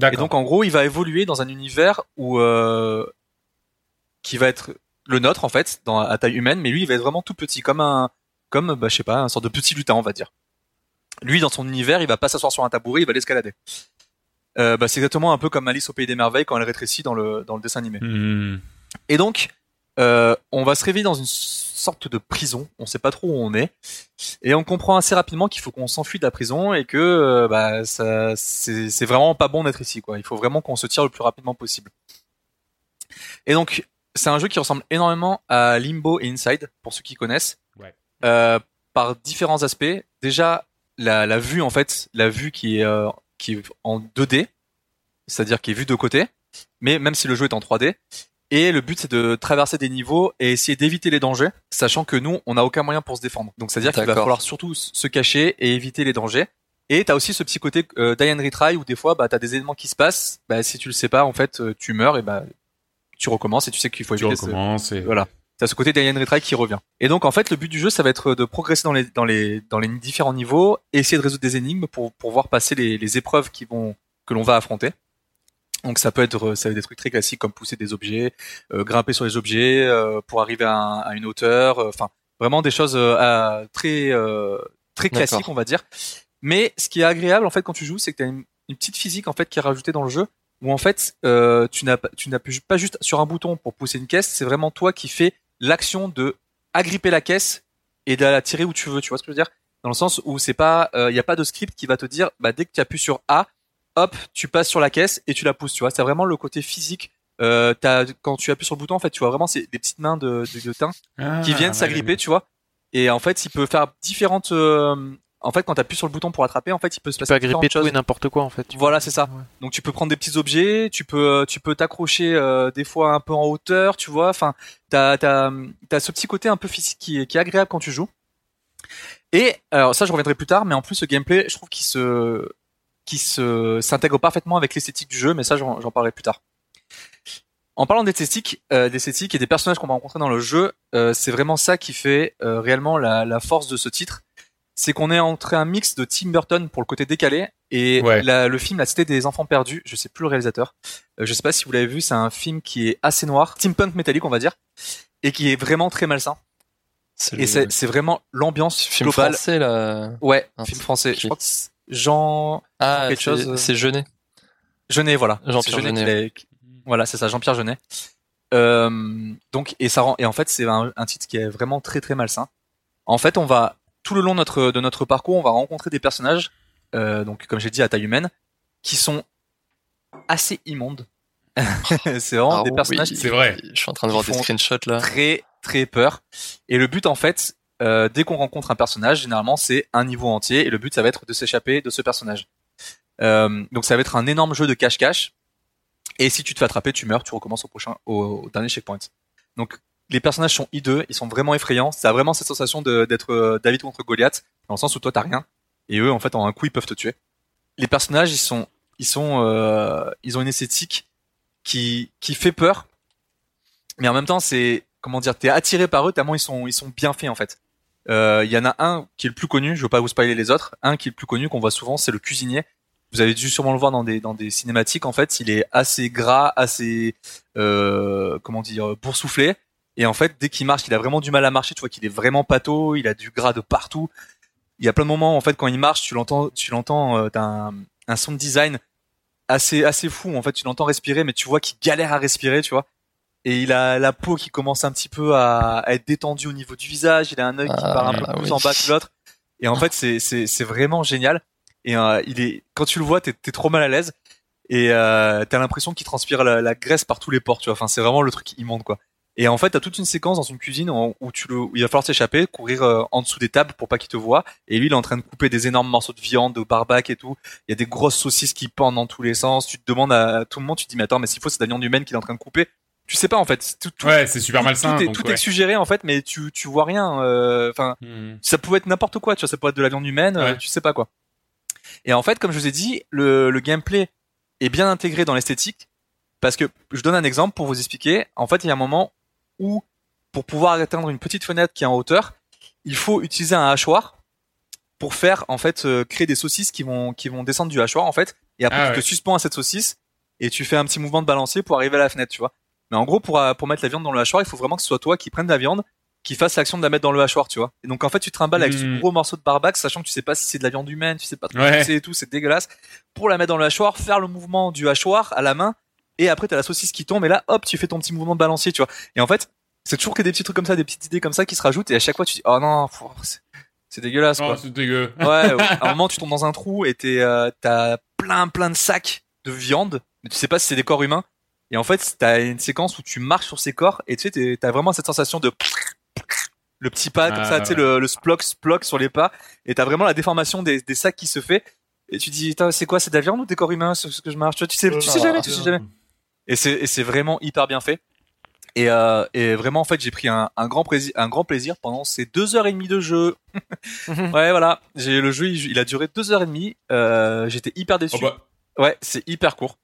Et donc en gros, il va évoluer dans un univers où euh, qui va être le nôtre en fait, dans à taille humaine, mais lui il va être vraiment tout petit, comme un, comme bah je sais pas, un sorte de petit lutin on va dire. Lui dans son univers, il va pas s'asseoir sur un tabouret, il va l'escalader. Euh, bah, c'est exactement un peu comme Alice au pays des merveilles quand elle rétrécit dans le dans le dessin animé. Hmm. Et donc, euh, on va se réveiller dans une sorte de prison. On sait pas trop où on est, et on comprend assez rapidement qu'il faut qu'on s'enfuit de la prison et que euh, bah, ça, c'est, c'est vraiment pas bon d'être ici. Quoi. Il faut vraiment qu'on se tire le plus rapidement possible. Et donc, c'est un jeu qui ressemble énormément à Limbo et Inside pour ceux qui connaissent, Ouais. euh, par différents aspects. Déjà, la, la vue en fait, la vue qui est euh, qui est en 2D, c'est-à-dire qui est vue de côté, mais même si le jeu est en 3D. Et le but c'est de traverser des niveaux et essayer d'éviter les dangers, sachant que nous on n'a aucun moyen pour se défendre. Donc c'est à dire qu'il va falloir surtout se cacher et éviter les dangers. Et t'as aussi ce petit côté euh, die and retry où des fois bah t'as des éléments qui se passent, bah si tu le sais pas en fait euh, tu meurs et bah tu recommences et tu sais qu'il faut Tu éviter ce- recommences et... voilà. T'as ce côté die and retry qui revient. Et donc en fait le but du jeu ça va être de progresser dans les dans les dans les différents niveaux, et essayer de résoudre des énigmes pour pour voir passer les, les épreuves qui vont que l'on va affronter. Donc ça peut être ça va être des trucs très classiques comme pousser des objets, euh, grimper sur les objets euh, pour arriver à, un- à une hauteur, euh, enfin vraiment des choses euh, à- très euh, très classiques on va dire. Mais ce qui est agréable en fait quand tu joues, c'est que tu as une, une petite physique en fait qui est rajoutée dans le jeu où en fait euh, tu n'as pas- tu n'appuies pas juste sur un bouton pour pousser une caisse, c'est vraiment toi qui fais l'action de agripper la caisse et de la tirer où tu veux, tu vois ce que je veux dire? Dans le sens où c'est pas il y a pas de script qui va te dire bah dès que tu appuies sur A, hop, tu passes sur la caisse et tu la pousses, tu vois, c'est vraiment le côté physique euh, t'as- quand tu appuies sur le bouton, en fait, tu vois vraiment c'est des petites mains de, de, de thym Ah, qui viennent s'agripper, tu vois. Et en fait, il peut faire différentes. euh, en fait, quand tu appuies sur le bouton pour attraper, en fait, il peut se Tu peux agripper tout et n'importe quoi en fait. Voilà, c'est ça. Donc tu peux prendre des petits objets, tu peux euh, tu peux t'accrocher euh, des fois un peu en hauteur, tu vois. Enfin, t'as t'as t'as ce petit côté un peu physique qui est qui est agréable quand tu joues. Et alors ça, je reviendrai plus tard, mais en plus le gameplay, je trouve qu'il se qui se s'intègre parfaitement avec l'esthétique du jeu, mais ça j'en j'en parlerai plus tard. En parlant d'esthétique, euh, d'esthétique et des personnages qu'on va rencontrer dans le jeu, euh, c'est vraiment ça qui fait euh, réellement la, la force de ce titre. C'est qu'on est entre un mix de Tim Burton pour le côté décalé et Ouais. la- le film La Cité des Enfants Perdus. Je sais plus le réalisateur. Euh, je sais pas si vous l'avez vu. C'est un film qui est assez noir, steampunk métallique on va dire, et qui est vraiment très malsain. C'est Et c'est c'est vraiment l'ambiance film globale. français là. Ouais, Un film français. Je crois que c'est Jean Ah, quelque c'est- chose. euh, c'est Jeunet. Jeunet, voilà. Jean-Pierre Jeunet qui Voilà, c'est ça, Jean-Pierre Jeunet. Euh, donc, et ça rend, et en fait, c'est un, un titre qui est vraiment très très malsain. En fait, on va tout le long de notre de notre parcours, on va rencontrer des personnages, euh, donc comme j'ai dit à taille humaine, qui sont assez immondes. c'est vraiment Ah des oui, personnages qui C'est vrai. Je suis en train de voir des screenshots là. très très peur. Et le but en fait, euh, dès qu'on rencontre un personnage, généralement c'est un niveau entier et le but ça va être de s'échapper de ce personnage. Euh, donc ça va être un énorme jeu de cache-cache. Et si tu te fais attraper, tu meurs, tu recommences au prochain, au, dernier checkpoint. Donc les personnages sont hideux, ils sont vraiment effrayants. Ça a vraiment cette sensation d'être euh, David contre Goliath, dans le sens où toi t'as rien et eux en fait en un coup ils peuvent te tuer. Les personnages ils sont ils sont euh, ils ont une esthétique qui qui fait peur, mais en même temps c'est comment dire t'es attiré par eux tellement ils sont ils sont bien faits en fait. Euh, Il y en a un qui est le plus connu, je veux pas vous spoiler les autres. Un qui est le plus connu qu'on voit souvent, c'est le cuisinier. Vous avez dû sûrement le voir dans des dans des cinématiques. En fait, il est assez gras, assez euh, comment dire boursouflé. Et en fait, dès qu'il marche, il a vraiment du mal à marcher. Tu vois qu'il est vraiment pâteau. Il a du gras de partout. Il y a plein de moments en fait quand il marche, tu l'entends, tu l'entends, euh, t'as un, de design assez assez fou. En fait, tu l'entends respirer, mais tu vois qu'il galère à respirer, tu vois. Et il a la peau qui commence un petit peu à, à être détendue au niveau du visage. Il a un œil qui Ah, part un peu plus oui. en bas que l'autre. Et en fait, c'est c'est c'est vraiment génial. Et euh, il est quand tu le vois, t'es t'es trop mal à l'aise. Et euh, t'as l'impression qu'il transpire la, la graisse par tous les pores, tu vois. Enfin, c'est vraiment le truc immonde, quoi. Et en fait, t'as toute une séquence dans une cuisine où, où tu le, où il va falloir s'échapper, courir euh, en dessous des tables pour pas qu'il te voie. Et lui, il est en train de couper des énormes morceaux de viande, de barbac et tout. Il y a des grosses saucisses qui pendent dans tous les sens. Tu te demandes à tout le monde, tu te dis mais attends, mais s'il faut, c'est de la viande humaine qu'il est en train de couper. Tu sais pas en fait. Tout, tout- Ouais, c'est super tout- malsain. Tout, est, tout ouais. est suggéré en fait, mais tu tu vois rien. euh, Enfin, Hmm. ça pouvait être n'importe quoi. Tu vois, ça peut être de la viande humaine. euh, tu sais pas quoi. Et en fait, comme je vous ai dit, le, le gameplay est bien intégré dans l'esthétique parce que je donne un exemple pour vous expliquer. En fait, il y a un moment où pour pouvoir atteindre une petite fenêtre qui est en hauteur, il faut utiliser un hachoir pour faire en fait euh, créer des saucisses qui vont qui vont descendre du hachoir en fait et après Ah tu ouais. te suspends à cette saucisse et tu fais un petit mouvement de balancier pour arriver à la fenêtre, tu vois. Mais en gros pour euh, pour mettre la viande dans le hachoir, il faut vraiment que ce soit toi qui prenne la viande qui fasse l'action de la mettre dans le hachoir, tu vois. Et donc en fait, tu te trimbales avec ce Mm. gros morceau de barbac, sachant que tu sais pas si c'est de la viande humaine, tu sais pas trop Ouais. c'est et tout, c'est dégueulasse. Pour la mettre dans le hachoir, faire le mouvement du hachoir à la main, et après t'as la saucisse qui tombe, et là, hop, tu fais ton petit mouvement de balancier, tu vois. Et en fait, c'est toujours que des petits trucs comme ça, des petites idées comme ça qui se rajoutent, et à chaque fois tu dis, oh non, c'est- dégueulasse, Oh, c'est dégueu. Ouais, ouais. à un moment tu tombes dans un trou et t'es, euh, t'as plein plein de sacs de viande, mais tu sais pas si c'est des corps humains. Et en fait, t'as une séquence où tu marches sur ces corps et tu sais, t'as vraiment cette sensation de le petit pas comme Ah, ça, tu sais, le, le splock splock sur les pas, et t'as vraiment la déformation des, des sacs qui se fait. Et tu dis, c'est quoi, c'est de la viande ou des corps humains, ce ce que je marche, tu sais, tu sais jamais, tu sais jamais. Et c'est, vraiment hyper bien fait. Et, euh, et vraiment, en fait, j'ai pris un, un grand plaisir, un grand plaisir pendant ces deux heures et demie de jeu. ouais, voilà. J'ai le jeu, il, il a duré deux heures et demie. Euh, j'étais hyper déçu. Oh bah. Ouais, c'est hyper court.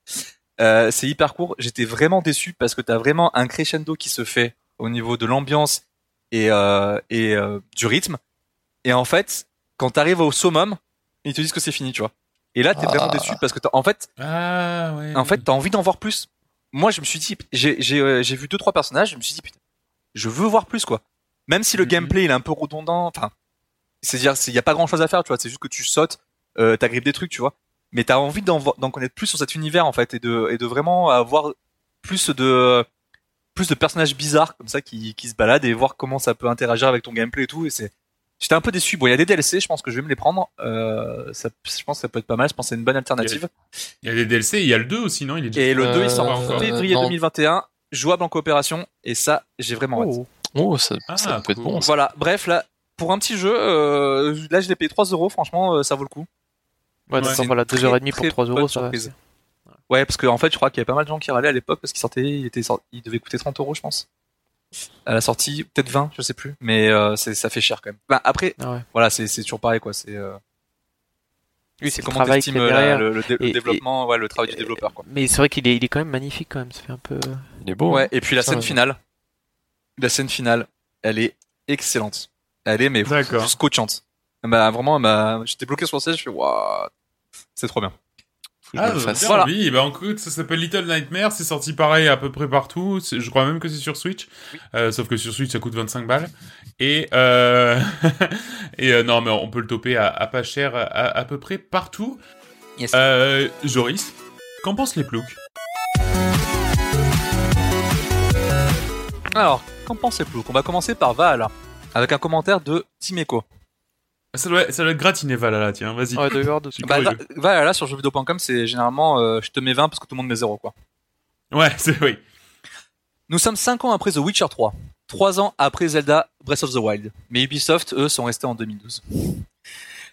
Euh, c'est hyper court. J'étais vraiment déçu parce que t'as vraiment un crescendo qui se fait au niveau de l'ambiance et euh, et euh, du rythme. Et en fait, quand t'arrives au summum, ils te disent que c'est fini, tu vois. Et là, t'es Ah. vraiment déçu parce que t'as- en fait, Ah ouais. en fait, t'as envie d'en voir plus. Moi, je me suis dit, j'ai j'ai euh, j'ai vu deux trois personnages, je me suis dit putain, je veux voir plus quoi. Même si le gameplay il est un peu redondant, enfin, c'est-à-dire il y a pas grand chose à faire, tu vois. C'est juste que tu sautes, euh, t'agrippes des trucs, tu vois. Mais t'as envie d'en connaître plus sur cet univers en fait et de et de vraiment avoir plus de plus de personnages bizarres comme ça qui qui se baladent et voir comment ça peut interagir avec ton gameplay et tout. Et c'est J'étais un peu déçu. Bon, il y a des DLC, je pense que je vais me les prendre. Euh, ça, je pense que ça peut être pas mal. Je pense que c'est une bonne alternative. Il y a des DLC, il y a le 2 aussi, non? Il est déjà Et le 2 il sort en encore. février non. 2021, jouable en coopération, et ça, j'ai vraiment hâte. Oh, ça, Ah, ça peut être bon. ça. Voilà, bref, là, pour un petit jeu, euh, là je l'ai payé 3 euros, franchement, euh, ça vaut le coup. Ouais, une voilà, très, 2h30 pour très 3 euros, ça va. Ouais, parce qu'en fait, je crois qu'il y avait pas mal de gens qui râlaient à l'époque parce qu'il sortait, il était il devait coûter 30 euros, je pense. À la sortie, peut-être 20, je sais plus, mais euh, c'est, ça fait cher quand même. Bah, après, Ah ouais. voilà, c'est, c'est toujours pareil, quoi. C'est, euh, Oui, c'est comment t'estimes derrière. le, le dé- le Et- développement, ouais, le travail du développeur, quoi. Mais c'est vrai qu'il est, il est quand même magnifique quand même, ça fait un peu... Il est beau. Ouais, hein. et puis la scène ouais. finale. La scène finale, elle est excellente. Elle est, mais scotchante. Bah, vraiment, m'a- j'étais bloqué sur le siège, je fais, waouh, c'est trop bien. Faut que je Ah, le fasse. Voilà. envie. Bah, écoute, ça s'appelle Little Nightmare, c'est sorti pareil à peu près partout. Je crois même que c'est sur Switch. Euh, sauf que sur Switch, ça coûte 25 balles. Et, euh... et euh, non, mais on peut le toper à, à pas cher à, à peu près partout. Yes. Euh, Joris, qu'en pensent les ploucs? Alors, qu'en pensez Plouk On va commencer par Valhalla, avec un commentaire de Timeco. Ça doit, ça doit être gratiné, Valhalla, tiens, vas-y. Ouais, de dessus. Bah, Valhalla sur jeuxvideo.com, c'est généralement, euh, je te mets 20 parce que tout le monde met 0, quoi. Ouais, c'est oui. Nous sommes 5 ans après The Witcher 3. 3 ans après Zelda Breath of the Wild. Mais Ubisoft, eux, sont restés en 2012.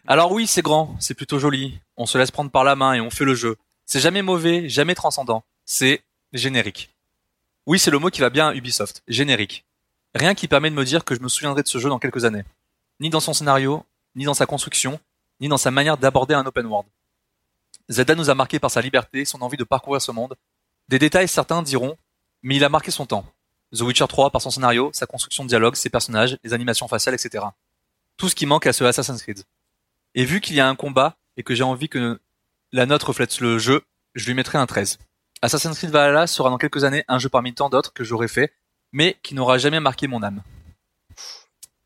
Alors oui, c'est grand, c'est plutôt joli. On se laisse prendre par la main et on fait le jeu. C'est jamais mauvais, jamais transcendant. C'est générique. Oui, c'est le mot qui va bien à Ubisoft. Générique. Rien qui permet de me dire que je me souviendrai de ce jeu dans quelques années. Ni dans son scénario, ni dans sa construction, ni dans sa manière d'aborder un open world. Zelda nous a marqué par sa liberté, son envie de parcourir ce monde. Des détails certains diront, mais il a marqué son temps. The Witcher 3 par son scénario, sa construction de dialogue, ses personnages, les animations faciales, etc. Tout ce qui manque à ce Assassin's Creed. Et vu qu'il y a un combat et que j'ai envie que la note reflète le jeu, je lui mettrai un 13. Assassin's Creed Valhalla sera dans quelques années un jeu parmi tant d'autres que j'aurais fait, mais qui n'aura jamais marqué mon âme.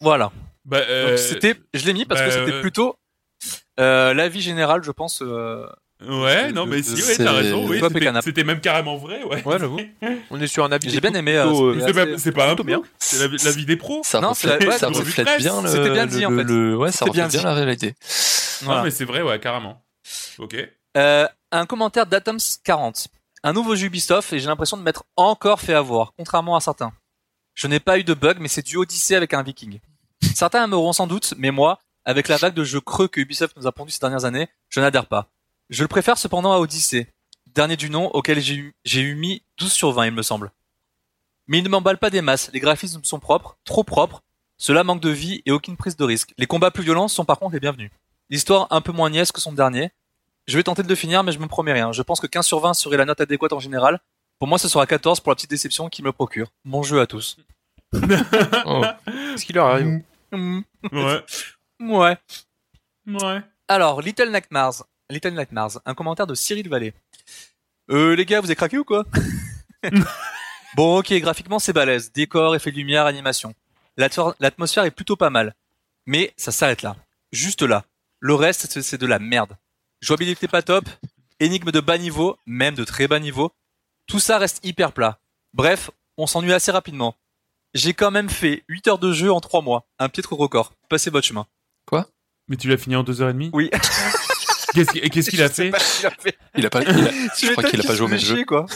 Voilà. Bah, euh, c'était, je l'ai mis parce que bah, c'était euh, plutôt euh, l'avis général, je pense. euh, Ouais, non, de- mais si, ouais, t'as raison, oui, c'était- même carrément vrai, ouais. Ouais, j'avoue. On est sur un avis. J'ai bien aimé. C'est pas, un bien. c'est la, la vie des pros. Ça Non, reflète, ouais, ça reflète bien le, C'était bien dit, en le- fait. le- ouais, ça C'était bien reflète bien dit. la réalité. Non, mais c'est vrai, ouais, carrément. Ok. Un commentaire d'Atoms40. Un nouveau jeu Ubisoft et j'ai l'impression de m'être encore fait avoir, contrairement à certains. Je n'ai pas eu de bug, mais c'est du Odyssey avec un viking. Certains aimeront sans doute, mais moi, avec la vague de jeux creux que Ubisoft nous a pondu ces dernières années, je n'adhère pas. Je le préfère cependant à Odyssey, dernier du nom auquel j'ai eu, mis 12 sur 20, il me semble. Mais il ne m'emballe pas des masses, les graphismes sont propres, trop propres, cela manque de vie et aucune prise de risque. Les combats plus violents sont par contre les bienvenus. L'histoire un peu moins niaise que son dernier, je vais tenter de le finir, mais je me promets rien. Je pense que 15 sur 20 serait la note adéquate en général. Pour moi, ce sera 14 pour la petite déception qu'il me procure. Bon jeu à tous. Oh. Qu'est-ce qu'il leur arrive. Ouais. Ouais. Ouais. Alors, Little Nightmares. Little Nightmares. Un commentaire de Cyril Vallée. Euh, les gars, vous avez craqué ou quoi Bon, ok, graphiquement c'est balèze. Décor, effet de lumière, animation. L'atmosphère est plutôt pas mal. Mais ça s'arrête là. Juste là. Le reste, c'est- c'est de la merde. Jouabilité pas top. Énigme de bas niveau, même de très bas niveau. Tout ça reste hyper plat. Bref, on s'ennuie assez rapidement. J'ai quand même fait 8 heures de jeu en 3 mois. Un piètre record. Passez votre chemin. Mais tu l'as fini en 2h30 Oui. Qu'est-ce qu'il qu'est-ce qu'il a fait Il a fait. Il a pas, il a- je crois qu'il a pas joué au même jeu. quoi.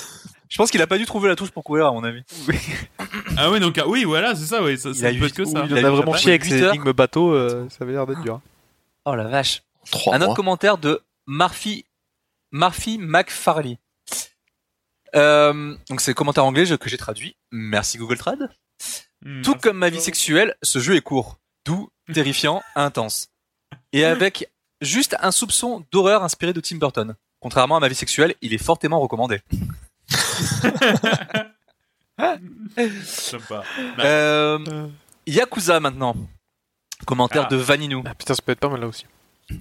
Je pense qu'il a pas dû trouver la touche pour courir, à mon avis. Ah oui, donc ah, oui, voilà, c'est ça, oui, ça, Il ça a peut eu- être que ça. Il en a vraiment chié avec huit ses heures. énigmes bateau, euh, ça avait l'air d'être dur. Oh la vache. Trois Un autre commentaire de Murphy, Murphy McFarley. Euh, donc c'est le commentaire anglais que j'ai traduit. Merci Google Trad. Hmm. Tout comme ma vie sexuelle, ce jeu est court, doux, terrifiant, intense. Et avec juste un soupçon d'horreur inspiré de Tim Burton. Contrairement à ma vie sexuelle, il est fortement recommandé. Sympa. Euh, Yakuza maintenant. Commentaire Ah. de Vaninou. Ah, putain, ça peut être pas mal là aussi.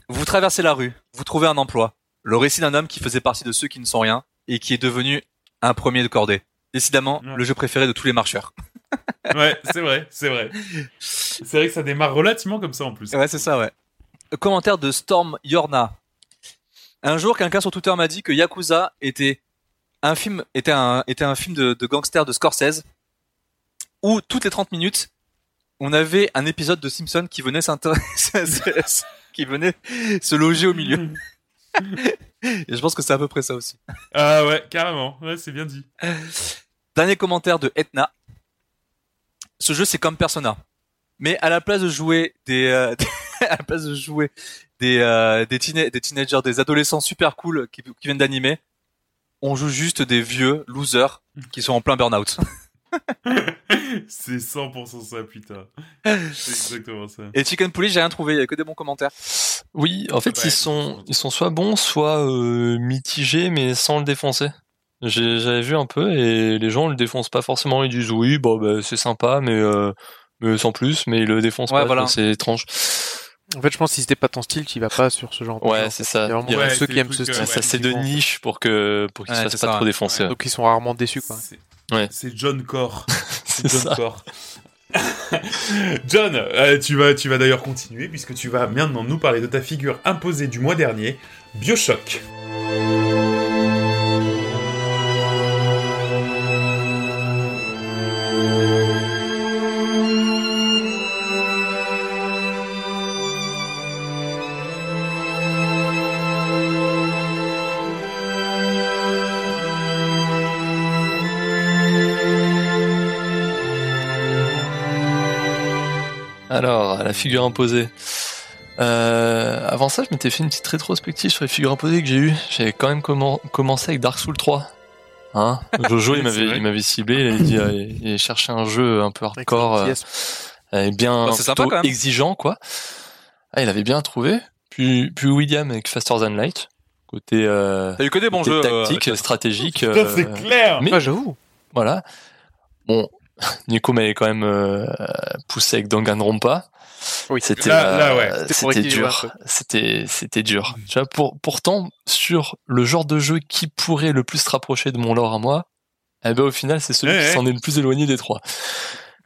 Vous traversez la rue, vous trouvez un emploi. Le récit d'un homme qui faisait partie de ceux qui ne sont rien et qui est devenu un premier de cordée. Décidément, Ouais. le jeu préféré de tous les marcheurs. Ouais, c'est vrai, c'est vrai. C'est vrai que ça démarre relativement comme ça en plus. Ouais, c'est ça, ouais. Commentaire de Storm Yorna. Un jour, quelqu'un sur Twitter m'a dit que Yakuza était un film, était un, était un film de, de gangster de Scorsese où toutes les 30 minutes, on avait un épisode de Simpson qui venait qui venait se loger au milieu. Et je pense que c'est à peu près ça aussi. Ah ouais, carrément. Ouais, c'est bien dit. Dernier commentaire de Etna. Ce jeu c'est comme Persona, mais à la place de jouer des, euh, à la place de jouer des euh, des, teen- des teenagers, des adolescents super cool qui, qui viennent d'animer, on joue juste des vieux losers qui sont en plein burn-out. C'est 100% ça, putain. C'est exactement ça. Et Chicken Police, j'ai rien trouvé, il y a que des bons commentaires. Oui, en fait, Ouais, ils sont, ils sont soit bons, soit euh, mitigés, mais sans le défoncer. J'avais vu un peu et les gens le défoncent pas forcément. Ils disent oui, bon, bah, c'est sympa, mais, euh, mais sans plus, mais ils le défoncent Ouais, pas. voilà. C'est étrange. En fait, je pense que si c'était pas ton style, tu vas pas sur ce genre de Ouais, c'est ça. Il y a vraiment Ouais, ceux qui aiment ce style. ouais. ça, c'est de niche pour que pour qu'ils Ouais, se fassent pas ça, trop défoncer. ouais. Donc ils sont rarement déçus, quoi. C'est- John Core. C'est John ça. Core. John, euh, tu vas, tu vas d'ailleurs continuer puisque tu vas maintenant nous parler de ta figure imposée du mois dernier, Bioshock. La figure imposée. Euh, avant ça, je m'étais fait une petite rétrospective sur les figures imposées que j'ai eues. J'avais quand même commen- commencé avec Dark Souls 3. Hein? Jojo, il m'avait, vrai. il m'avait ciblé, il avait dit, euh, il cherchait un jeu un peu hardcore, euh, euh, bien Bah, c'est sympa, plutôt quand même. exigeant, quoi. Ah, il avait bien trouvé. Puis, puis William avec Faster Than Light, côté, euh, T'as eu que des bons côté jeux. euh, tactique, stratégique. Euh, c'est clair mais- Ah, j'avoue. voilà. Bon, Nico m'avait quand même euh, poussé avec Danganronpa. Oui. C'était ouais. Dur. C'était c'était dur. Tu vois, pour, pourtant sur le genre de jeu qui pourrait le plus se rapprocher de mon lore à moi, eh ben au final c'est celui Ouais, qui ouais. s'en est le plus éloigné des trois.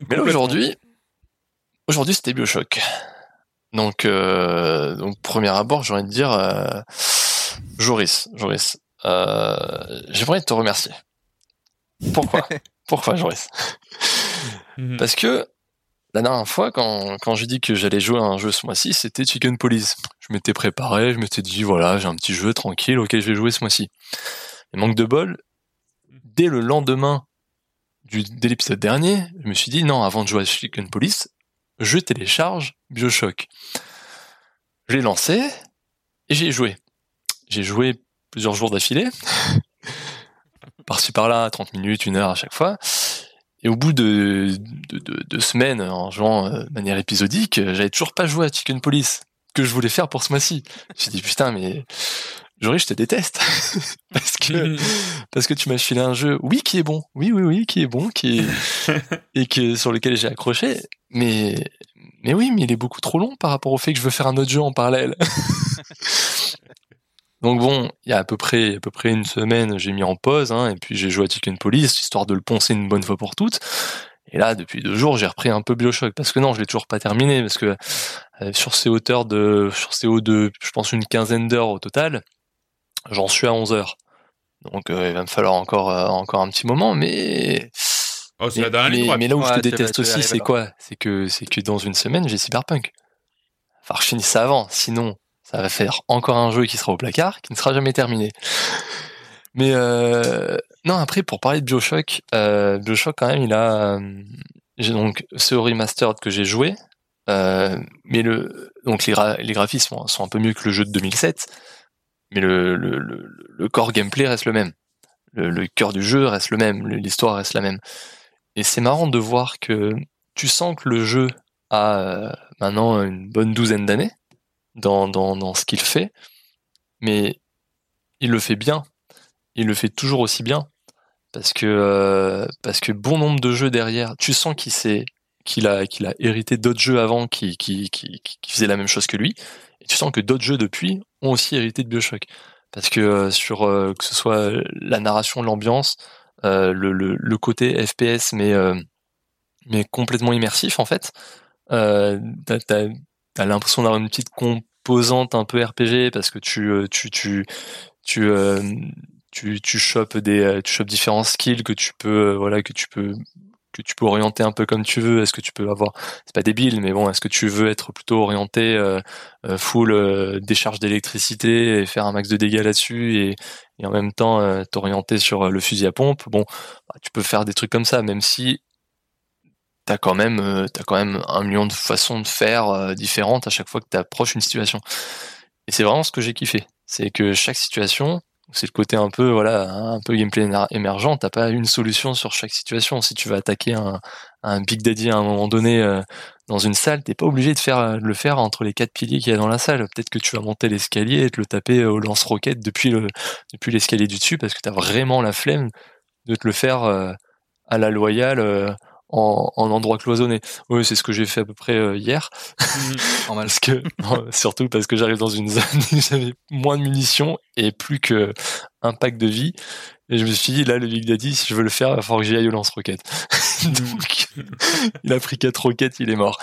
Mais là aujourd'hui, aujourd'hui c'était BioShock. Donc euh, donc premier abord, j'ai envie de dire euh, Joris, Joris, euh, j'aimerais te remercier. Pourquoi? Pourquoi Joris? Mhm. Parce que la dernière fois, quand, j'ai dit que j'allais jouer à un jeu ce mois-ci, c'était Chicken Police. Je m'étais préparé, je m'étais dit, voilà, j'ai un petit jeu tranquille auquel je vais jouer ce mois-ci. Et manque de bol, dès le lendemain du, de l'épisode dernier, je me suis dit, non, avant de jouer à Chicken Police, je télécharge Bioshock. Je l'ai lancé et j'ai joué. J'ai joué plusieurs jours d'affilée. Par-ci par-là, 30 minutes, une heure à chaque fois. Et au bout de, de, de- de semaines en jouant euh, de manière épisodique, euh, j'avais toujours pas joué à Chicken Police que je voulais faire pour ce mois-ci. J'ai dit putain mais Jory, je te déteste parce que parce que tu m'as filé un jeu, oui, qui est bon, oui, oui, oui, qui est bon, qui est et que sur lequel j'ai accroché, mais mais oui, mais il est beaucoup trop long par rapport au fait que je veux faire un autre jeu en parallèle. Donc bon, il y a à peu près à peu près une semaine, j'ai mis en pause, hein, et puis j'ai joué à Chicken Police histoire de le poncer une bonne fois pour toutes. Et là, depuis deux jours, j'ai repris un peu Bioshock parce que non, je l'ai toujours pas terminé parce que euh, sur ces hauteurs de sur ces hauts de, je pense une quinzaine d'heures au total, j'en suis à 11 heures. Donc euh, il va me falloir encore euh, encore un petit moment, mais Oh, c'est mais, la mais, mais là où je te déteste aussi, c'est quoi? C'est que c'est que dans une semaine, j'ai Cyberpunk. Enfin, je finis ça avant, sinon ça va faire encore un jeu qui sera au placard, qui ne sera jamais terminé. Mais euh, non, après pour parler de BioShock, euh, BioShock quand même, il a euh, j'ai donc ce remastered que j'ai joué, euh, mais le donc les, les graphismes sont, un peu mieux que le jeu de 2007, mais le le, le, le core gameplay reste le même. Le, cœur du jeu reste le même, l'histoire reste la même. Et c'est marrant de voir que tu sens que le jeu a maintenant une bonne douzaine d'années dans, dans, dans ce qu'il fait, mais il le fait bien. Il le fait toujours aussi bien. Parce que, euh, parce que bon nombre de jeux derrière, tu sens qu'il s'est, qu'il a, a hérité d'autres jeux avant qui, qui, qui, qui faisaient la même chose que lui. Et tu sens que d'autres jeux depuis ont aussi hérité de Bioshock. Parce que euh, sur, euh, que ce soit la narration, l'ambiance, le, le, le côté FPS, mais, mais complètement immersif en fait. T'as, t'as l'impression d'avoir une petite un peu RPG parce que tu, euh, tu, tu, tu, euh, tu, tu chopes des, euh, tu chopes différents skills que tu peux, voilà, que tu peux, que tu peux orienter un peu comme tu veux. Est-ce que tu peux avoir, c'est pas débile, mais bon, est-ce que tu veux être plutôt orienté full décharge d'électricité et faire un max de dégâts là-dessus et, et en même temps t'orienter sur le fusil à pompe? Bon, bah, tu peux faire des trucs comme ça, même si t'as quand même euh, t'as quand même un million de façons de faire euh, différentes à chaque fois que tu approches une situation. Et c'est vraiment ce que j'ai kiffé, c'est que chaque situation, c'est le côté un peu voilà un peu gameplay émer- émergent. T'as pas une solution sur chaque situation. Si tu vas attaquer un, un Big Daddy à un moment donné euh, dans une salle, t'es pas obligé de faire de le faire entre les quatre piliers qu'il y a dans la salle. Peut-être que tu vas monter l'escalier et te le taper au lance-roquette depuis le depuis l'escalier du dessus parce que t'as vraiment la flemme de te le faire à la loyale en, en endroit cloisonné. Oui, c'est ce que j'ai fait à peu près euh, hier. parce que non, surtout parce que j'arrive dans une zone où j'avais moins de munitions et plus que un pack de vie. Et je me suis dit là, le Big Daddy, si je veux le faire, il va falloir que j'y aille au lance-roquette. Donc, il a pris quatre roquettes, il est mort.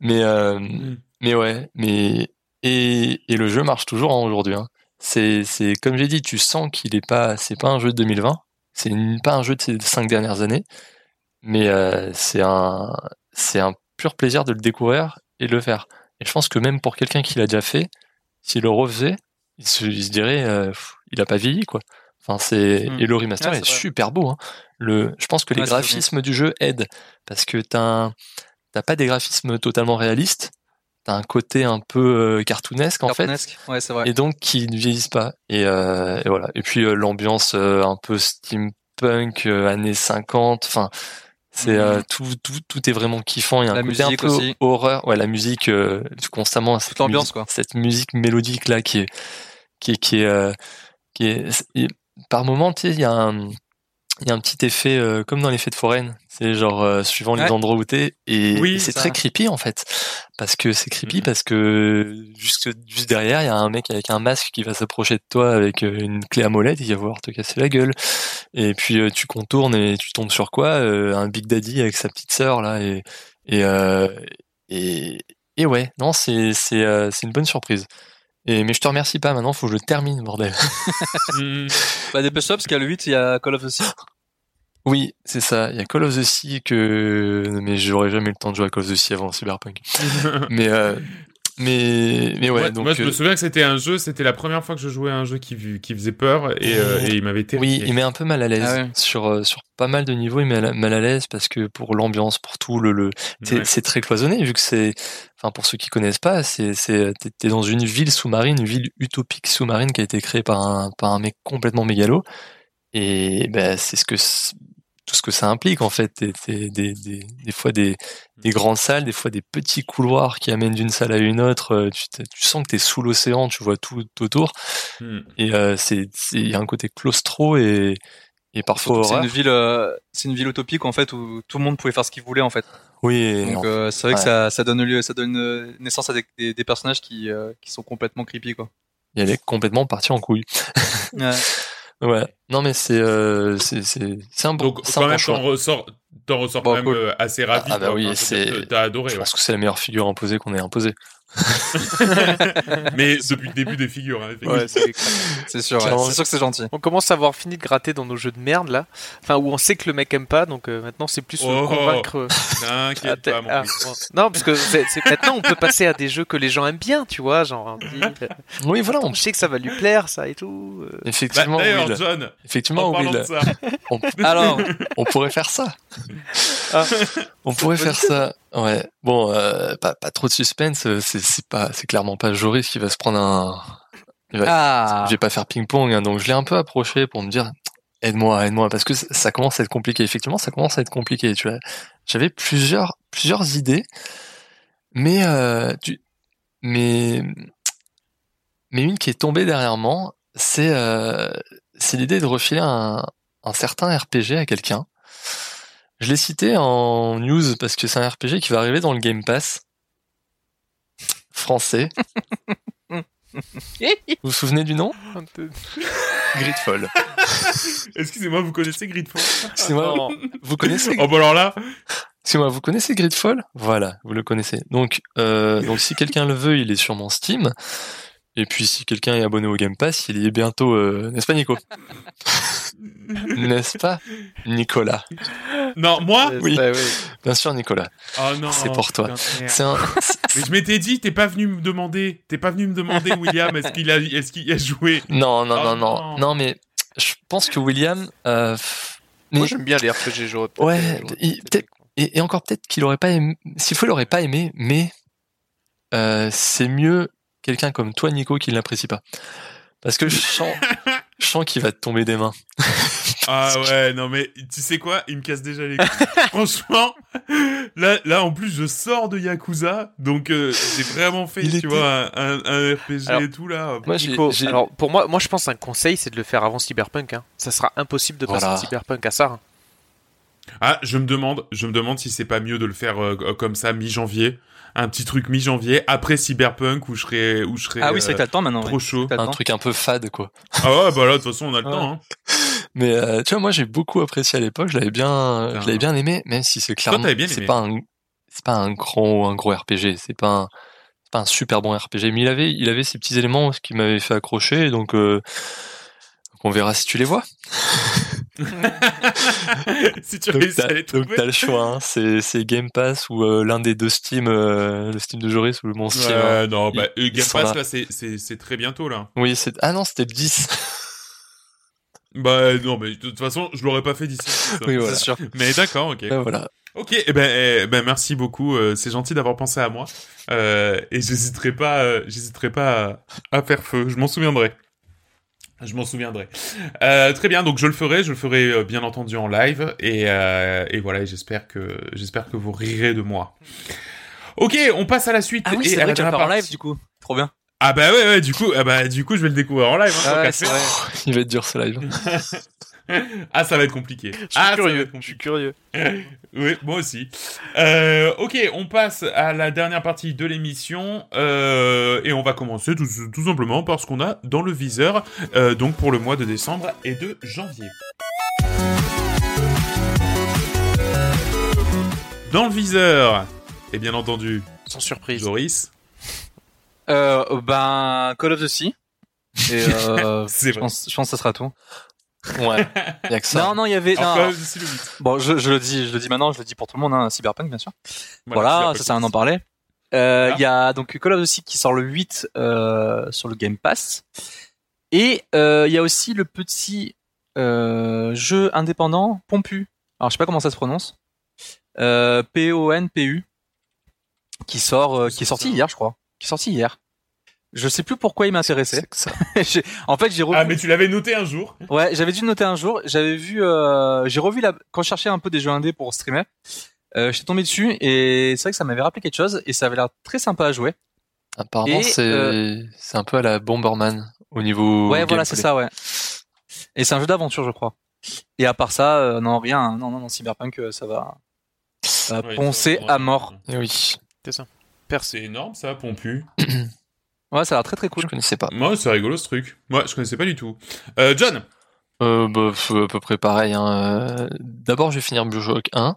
Mais euh, mais ouais, mais et, et le jeu marche toujours hein, aujourd'hui. Hein. C'est c'est comme j'ai dit, tu sens qu'il est pas, c'est pas un jeu de 2020, c'est une- pas un jeu de ces cinq dernières années, mais euh, c'est un c'est un pur plaisir de le découvrir et de le faire. Et je pense que même pour quelqu'un qui l'a déjà fait, s'il le refaisait, il se, il se dirait, euh, pff, il a pas vieilli quoi. Enfin c'est Hmm. et le remaster Ouais, est, super beau. Hein. Le, je pense que les Ouais, graphismes du jeu aident parce que t'as t'as pas des graphismes totalement réalistes. T'as un côté un peu euh, cartoonesque en Cartoonesque, fait, ouais, vrai. et donc qui ne vieillissent pas. Et, euh, et voilà. Et puis l'ambiance un peu steampunk années 50. Enfin, c'est euh, tout, tout, tout est vraiment kiffant. Il y a un côté un peu aussi. horreur. Ouais, la musique euh, constamment. Cette l'ambiance, musique- quoi. Cette musique mélodique là qui est, qui est, qui est, euh, qui est. par moment, tu sais, il y a un il y a un petit effet euh, comme dans l'effet de foraine, c'est genre euh, suivant les endroits où t'es. Et, Oui, et c'est très creepy en fait. Parce que c'est creepy Mhm. parce que juste juste derrière il y a un mec avec un masque qui va s'approcher de toi avec euh, une clé à molette et il va vouloir te casser la gueule. Et puis euh, tu contournes et tu tombes sur quoi un Big Daddy avec sa petite sœur là et et et, et ouais. Non c'est c'est c'est une bonne surprise et mais je te remercie pas maintenant faut que je termine bordel. Bah, dépêche-toi, parce qu'à le 8, il y a Call of the Sea. Oui, c'est ça. Il y a Call of the Sea que, mais j'aurais jamais eu le temps de jouer à Call of the Sea avant Cyberpunk. mais, euh, mais, mais ouais, moi, donc. moi, je me euh, souviens que c'était un jeu, c'était la première fois que je jouais à un jeu qui, qui faisait peur et, euh, et il m'avait Oui, terrifié. il met un peu mal à l'aise Ah ouais. sur euh, sur pas mal de niveaux. Il met mal à l'aise parce que pour l'ambiance, pour tout le le, c'est Ouais. c'est très cloisonné vu que c'est, enfin pour ceux qui connaissent pas, c'est c'est t'es- dans une ville sous-marine, une ville utopique sous-marine qui a été créée par un par un mec complètement mégalo et ben c'est ce que tout ce que ça implique en fait. T'es des, des, des fois des, des grandes salles, des fois des petits couloirs qui amènent d'une salle à une autre. euh, Tu, tu sens que tu es sous l'océan, tu vois tout autour. Hmm. Et euh, c'est il y a un côté claustro et et parfois C'est une ville, euh, c'est une ville utopique en fait où tout le monde pouvait faire ce qu'il voulait en fait. Oui, Donc en- euh, c'est vrai que ça, ça donne lieu, ça donne naissance à des, personnages qui, qui sont complètement creepy quoi. il allait complètement partir en couille. Ouais. Ouais. Non mais c'est euh, c'est un bon Donc, un quand même, t'en ressors, Bon, quand même cool. euh, assez ravi. Ah bah oui, c'est- T'as adoré, Je ouais. pense que c'est la meilleure figure imposée qu'on ait imposée. Mais depuis le début des figures, hein. Ouais, c'est sûr, ouais. Clairement. c'est sûr que c'est gentil. On commence à avoir fini de gratter dans nos jeux de merde là. Enfin, où on sait que le mec aime pas, donc euh, maintenant c'est plus euh, Oh. convaincre. euh, pas, mon ah, fils. bon. Non, parce que c'est c'est- maintenant on peut passer à des jeux que les gens aiment bien, tu vois, genre dit, Oui, voilà. On... je sais que ça va lui plaire, ça et tout. euh. Bah, Effectivement, D'ailleurs, Will. John, Effectivement, en parlant Will. de ça, On... Alors, on pourrait faire ça. Ah. On pourrait faire ça. Ouais. Bon, euh, pas, pas trop de suspense. euh, C'est c'est pas, c'est clairement pas Joris qui va se prendre un. il va- ah, Je vais pas faire ping-pong, hein, donc je l'ai un peu approché pour me dire aide-moi, aide-moi, parce que ça ça commence à être compliqué. Effectivement, ça commence à être compliqué. Tu vois, j'avais plusieurs plusieurs idées, mais euh, tu, mais mais une qui est tombée derrière moi, c'est euh, c'est l'idée de refiler un un certain RPG à quelqu'un. Je l'ai cité en news parce que c'est un RPG qui va arriver dans le Game Pass français. Vous vous souvenez du nom? Un peu. Gridfall. excusez-moi, vous connaissez Gridfall? Excusez-moi, vous connaissez Oh, bah alors là, Excusez-moi, vous connaissez Gridfall? Voilà, vous le connaissez. Donc, euh, donc si quelqu'un le veut, il est sur mon Steam. Et puis si quelqu'un est abonné au Game Pass, il y est bientôt, euh, n'est-ce pas Nico? N'est-ce pas Nicolas non, moi oui. Bien sûr Nicolas. Oh non. C'est pour toi. un, Mais je m'étais dit, t'es pas venu me demander, t'es pas venu me demander, William, est-ce qu'il a, qu'il a joué Non, non, Oh non, non, non. non, mais je pense que William, euh, mais Moi j'aime bien les RPG, j'aurais Ouais, il- et encore peut-être qu'il aurait pas aimé, s'il faut, il aurait pas aimé, mais euh, c'est mieux quelqu'un comme toi, Nico, qui ne l'apprécie pas, parce que je sens, je sens qu'il va te tomber des mains. Ah ouais, non mais tu sais quoi, il me casse déjà les couilles. Franchement, là, là en plus je sors de Yakuza, donc euh, j'ai vraiment fait, Il tu était- vois, un, un- RPG Alors, et tout là. Moi, j'ai, Nico, j'ai- alors pour moi, moi je pense un conseil, c'est de le faire avant Cyberpunk. Hein. Ça sera impossible de passer de Cyberpunk à ça. hein. Ah, je me demande, je me demande si c'est pas mieux de le faire euh, comme ça mi-janvier, un petit truc mi-janvier après Cyberpunk où je serais, où je serais ah oui, c'est vrai euh, que t'as le temps maintenant. trop ouais. chaud. Le un temps. truc un peu fade, quoi. Ah ouais, bah là de toute façon on a le Ouais. temps. Hein. Mais euh, tu vois, moi, j'ai beaucoup apprécié à l'époque. Je l'avais bien, je l'avais bien aimé, même si c'est clairement, c'est pas un, c'est pas un gros, un gros RPG. C'est pas un, c'est pas un super bon RPG. Mais il avait, il avait ces petits éléments qui m'avaient fait accrocher. Donc, euh, donc on verra si tu les vois. si tu Donc réussis à t'as, les donc t'as le choix. hein. C'est, Game Pass ou euh, l'un des deux Steam, euh, le Steam de Joris ou mon Steam. hein. Non, bah, euh, Game Pass là. c'est, très bientôt là. Oui, c'est, ah non, c'était le 10. Bah non, mais de toute façon, je l'aurais pas fait d'ici. ça. oui, voilà. C'est sûr. Mais d'accord, ok. Ouais, voilà. Ok, eh ben, eh ben merci beaucoup. euh, c'est gentil d'avoir pensé à moi. Euh, et j'hésiterai pas, euh, j'hésiterai pas à, à faire feu. Je m'en souviendrai. Je m'en souviendrai. Euh, très bien, donc je le ferai, je le ferai euh, bien entendu en live et, euh, et voilà. Et j'espère que j'espère que vous rirez de moi. Ok, on passe à la suite. Ah oui, et c'est à vrai la que tu en live du coup. Trop bien. Ah bah ouais, ouais, du coup, ah bah du coup, je vais le découvrir en live. hein, Ah ouais, vrai. Il va être dur ce live. Ah, ça va être compliqué. Je suis ah, curieux. Je suis curieux. oui, moi aussi. Euh, ok, on passe à la dernière partie de l'émission euh, et on va commencer tout, tout simplement par ce qu'on a dans le viseur, euh, donc pour le mois de décembre et de janvier. Dans le viseur, et bien entendu, Sans surprise. Joris. Euh, ben, Call of the Sea. Et euh, je pense, je pense que ça sera tout. Ouais. Y a que ça. Non, non, il y avait. Non. Bon, je, je le dis, je le dis maintenant, je le dis pour tout le monde, hein, Cyberpunk, bien sûr. Voilà, ça sert à Six. parler. Euh, Il y a donc Call of Duty qui sort le 8 euh, sur le Game Pass. Et euh, il y a aussi le petit jeu indépendant Pompu. Alors je sais pas comment ça se prononce. Euh, P-O-N-P-U. Qui sort, qui est sorti hier, je crois. Qui est sorti hier. Je sais plus pourquoi il m'intéressait. En fait, j'ai revu. Ah, mais tu l'avais noté un jour. Ouais, j'avais dû noter un jour. J'avais vu, euh, j'ai revu la, quand je cherchais un peu des jeux indés pour streamer, euh, j'étais tombé dessus et c'est vrai que ça m'avait rappelé quelque chose et ça avait l'air très sympa à jouer. Apparemment, Et, c'est, euh, c'est un peu à la Bomberman au niveau. Ouais, voilà, c'est ça, ouais. Et c'est un jeu d'aventure, je crois. Et à part ça, euh, non, rien. hein. Non, non, non, Cyberpunk, euh, ça va, ça va poncer ça va à mort. Eh oui. C'est ça. C'est énorme ça, Pompu. Ouais, ça a l'air très très cool. Je connaissais pas. Moi, c'est rigolo ce truc. Moi, je connaissais pas du tout. Euh, John Euh, bah, à peu près pareil. Hein. Euh, D'abord, je vais finir Bioshock 1.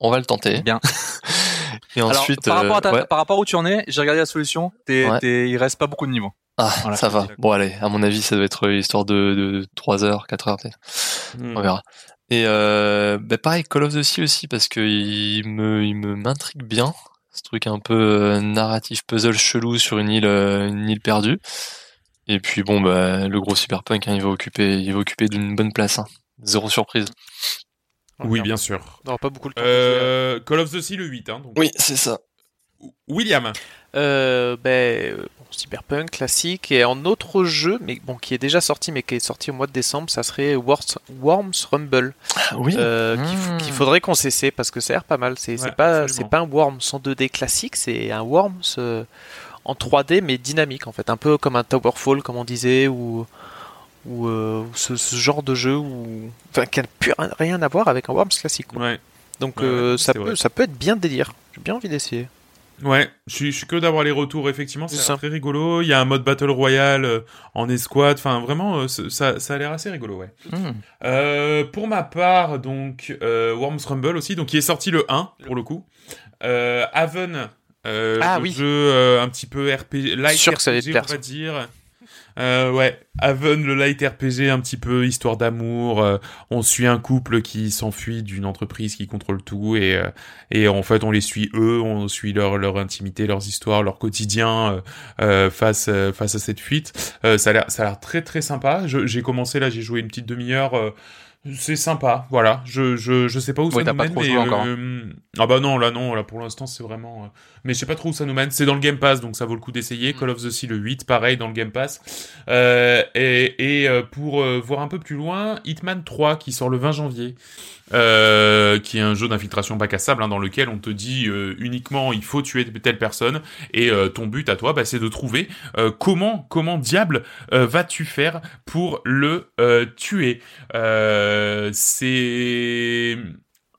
On va le tenter. Bien. Et ensuite, Alors, par, rapport à euh, ta- ouais. par rapport où tu en es, j'ai regardé la solution. T'es, Ouais. t'es- il reste pas beaucoup de niveaux. Ah, Voilà, ça va. Bon, allez, à mon avis, ça doit être histoire de, de 3 heures, 4 heures peut-être. Hmm. On verra. Et euh, bah, pareil, Call of Duty aussi, parce que il me, il me m'intrigue bien. Ce truc un peu euh, narratif puzzle chelou sur une île, euh, une île perdue. Et puis bon, bah, le gros cyberpunk, hein, il va occuper, il va occuper d'une bonne place. Hein. Zéro surprise. Oui, bien sûr. Non, pas beaucoup le temps. Euh, Call of Duty le 8. Hein, donc. Oui, c'est ça. William Euh, ben, euh, Cyberpunk classique et en autre jeu, mais bon, qui est déjà sorti, mais qui est sorti au mois de décembre, ça serait Worms, Rumble. Ah oui. Euh, qu'il Mmh. qu'il faudrait qu'on cesse parce que ça a l'air pas mal. C'est Ouais, pas, pas un Worms en 2D classique, c'est un Worms euh, en 3D mais dynamique en fait, un peu comme un Towerfall comme on disait ou ou euh, ce, ce genre de jeu où enfin qui n'a plus rien à voir avec un Worms classique. Ouais. Donc Ouais, euh, ça peut vrai. ça peut être bien délire. J'ai bien envie d'essayer. Ouais, je suis, je suis que d'avoir les retours, effectivement, c'est très rigolo. Il y a un mode Battle Royale euh, en escouade, enfin vraiment, euh, ça, ça a l'air assez rigolo, ouais. Hmm. Euh, pour ma part, donc, Worms Rumble aussi, donc qui est sorti le 1, pour le coup. Haven, Ah le oui. jeu un petit peu RPG, light Sûr que ça RPG, plaire, on va dire. Euh, ouais, Haven, le light RPG, un petit peu histoire d'amour. euh, on suit un couple qui s'enfuit d'une entreprise qui contrôle tout et euh, et en fait on les suit eux, on suit leur leur intimité, leurs histoires, leur quotidien euh, euh, face euh, face à cette fuite. Euh, ça a l'air ça a l'air très très sympa. J'ai commencé là, j'ai joué une petite demi-heure. euh, c'est sympa, voilà. Je, je, je sais pas où Ouais, ça nous pas mène, mais encore, ah bah non, là non, là pour l'instant c'est vraiment. Mais je sais pas trop où ça nous mène. C'est dans le Game Pass, donc ça vaut le coup d'essayer. Call of the Sea le 8, pareil dans le Game Pass. Euh, et et euh, pour euh, voir un peu plus loin, Hitman 3 qui sort le 20 janvier, euh, qui est un jeu d'infiltration bac à sable hein, dans lequel on te dit euh, uniquement il faut tuer telle personne et euh, ton but à toi, bah, c'est de trouver euh, comment comment diable euh, vas-tu faire pour le euh, tuer. Euh, c'est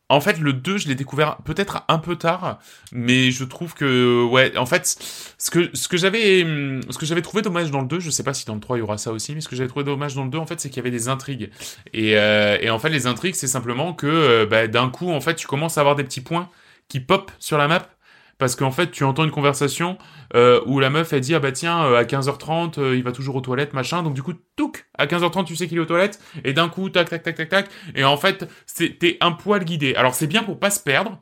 en fait, le 2, je l'ai découvert peut-être un peu tard, mais je trouve que, ouais, en fait, ce que, ce que j'avais, hum, ce que j'avais trouvé dommage dans le 2, je sais pas si dans le 3 il y aura ça aussi, mais ce que j'avais trouvé dommage dans le 2, en fait, c'est qu'il y avait des intrigues. Et, euh, et en fait, les intrigues, c'est simplement que, euh, bah, d'un coup, en fait, tu commences à avoir des petits points qui pop sur la map, parce qu'en fait, tu entends une conversation euh, où la meuf, elle dit, ah bah tiens, euh, à 15h30, euh, il va toujours aux toilettes, machin, donc du coup, touc, à 15h30, tu sais qu'il est aux toilettes, et d'un coup, tac, tac, tac, tac, tac, et en fait, t'es un poil guidé. Alors, c'est bien pour pas se perdre,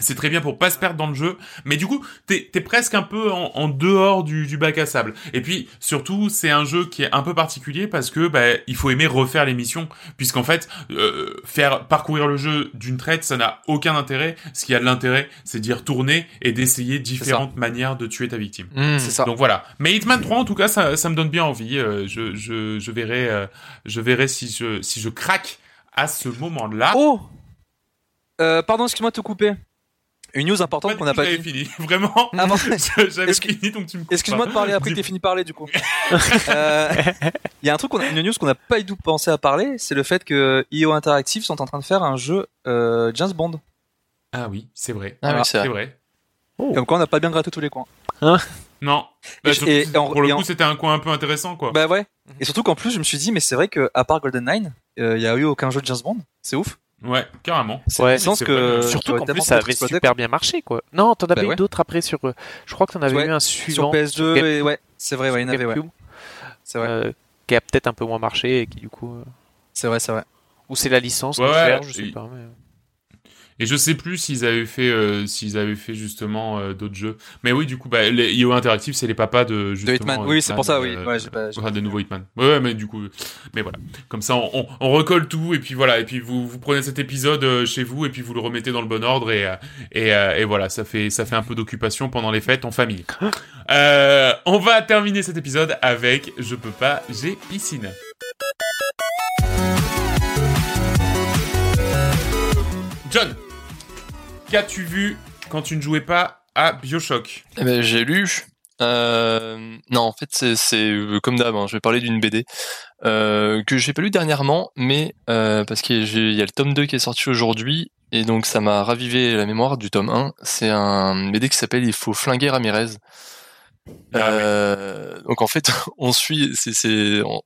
c'est très bien pour pas se perdre dans le jeu, mais du coup, t'es es presque un peu en, en dehors du, du bac à sable. Et puis, surtout, c'est un jeu qui est un peu particulier parce que bah, il faut aimer refaire les missions, puisqu'en fait, euh, faire parcourir le jeu d'une traite, ça n'a aucun intérêt. Ce qui a de l'intérêt, c'est d'y retourner et d'essayer différentes manières de tuer ta victime. Mmh, c'est ça. Donc voilà. Mais Hitman 3, en tout cas, ça, ça me donne bien envie. Euh, je, je, je verrai, euh, je verrai si je, si je craque à ce moment-là. Oh Euh, Pardon, excuse-moi de te couper. Une news importante qu'on n'a pas J'avais dit. fini, vraiment. Ah bon J'avais Excuse- fini, donc tu me Excuse-moi de parler après que t'aies fini de parler du coup. Euh, Il y a un truc, qu'on a- une news qu'on n'a pas du tout pensé à parler, c'est le fait que IO Interactive sont en train de faire un jeu euh, James Bond. Ah oui, c'est vrai. Ah oui, c'est c'est vrai. vrai. Comme quoi on n'a pas bien gratté tous les coins. Non. Bah, Et- surtout, et en- pour le coup, en- c'était un coin un peu intéressant, quoi. Bah ouais. Et surtout qu'en plus je me suis dit mais c'est vrai que à part GoldenEye, euh, il y a eu aucun jeu de James Bond. C'est ouf. Ouais, carrément. C'est Ouais, le sens c'est que vrai. Surtout qu'en plus ça avait super bien marché quoi. Non, t'en avais Bah eu ouais. d'autres après sur. euh, Je crois que t'en avais Ouais, eu un sur suivant PS2 Game- et ouais, c'est vrai, ouais, il y en avait ouais. C'est vrai. euh, qui a peut-être un peu moins marché et qui du coup. euh, C'est vrai, c'est vrai. Ou c'est la licence Ouais, qui ouais, cher, je sais et- pas. mais- Et je sais plus s'ils avaient fait, euh, s'ils avaient fait justement euh, d'autres jeux. Mais oui, du coup, bah, les IO Interactive, c'est les papas de justement. Hitman. euh, Oui, c'est pour ça, oui. Ouais, pas- enfin, des nouveaux Hitman. Ouais, ouais, mais du coup, mais voilà. Comme ça, on, on, on recolle tout et puis voilà. Et puis vous, vous prenez cet épisode chez vous et puis vous le remettez dans le bon ordre et et, et voilà, ça fait ça fait un peu d'occupation pendant les fêtes en famille. Euh, on va terminer cet épisode avec je peux pas, j'ai piscine. John, qu'as-tu vu quand tu ne jouais pas à Bioshock Eh ben, j'ai lu Euh, non, en fait, c'est- euh, comme d'hab. hein, je vais parler d'une BD euh, que j'ai pas lu dernièrement, mais euh, parce qu'il y a le tome 2 qui est sorti aujourd'hui, et donc ça m'a ravivé la mémoire du tome 1. C'est un BD qui s'appelle Il faut flinguer Ramirez. Euh, donc en fait, on suit,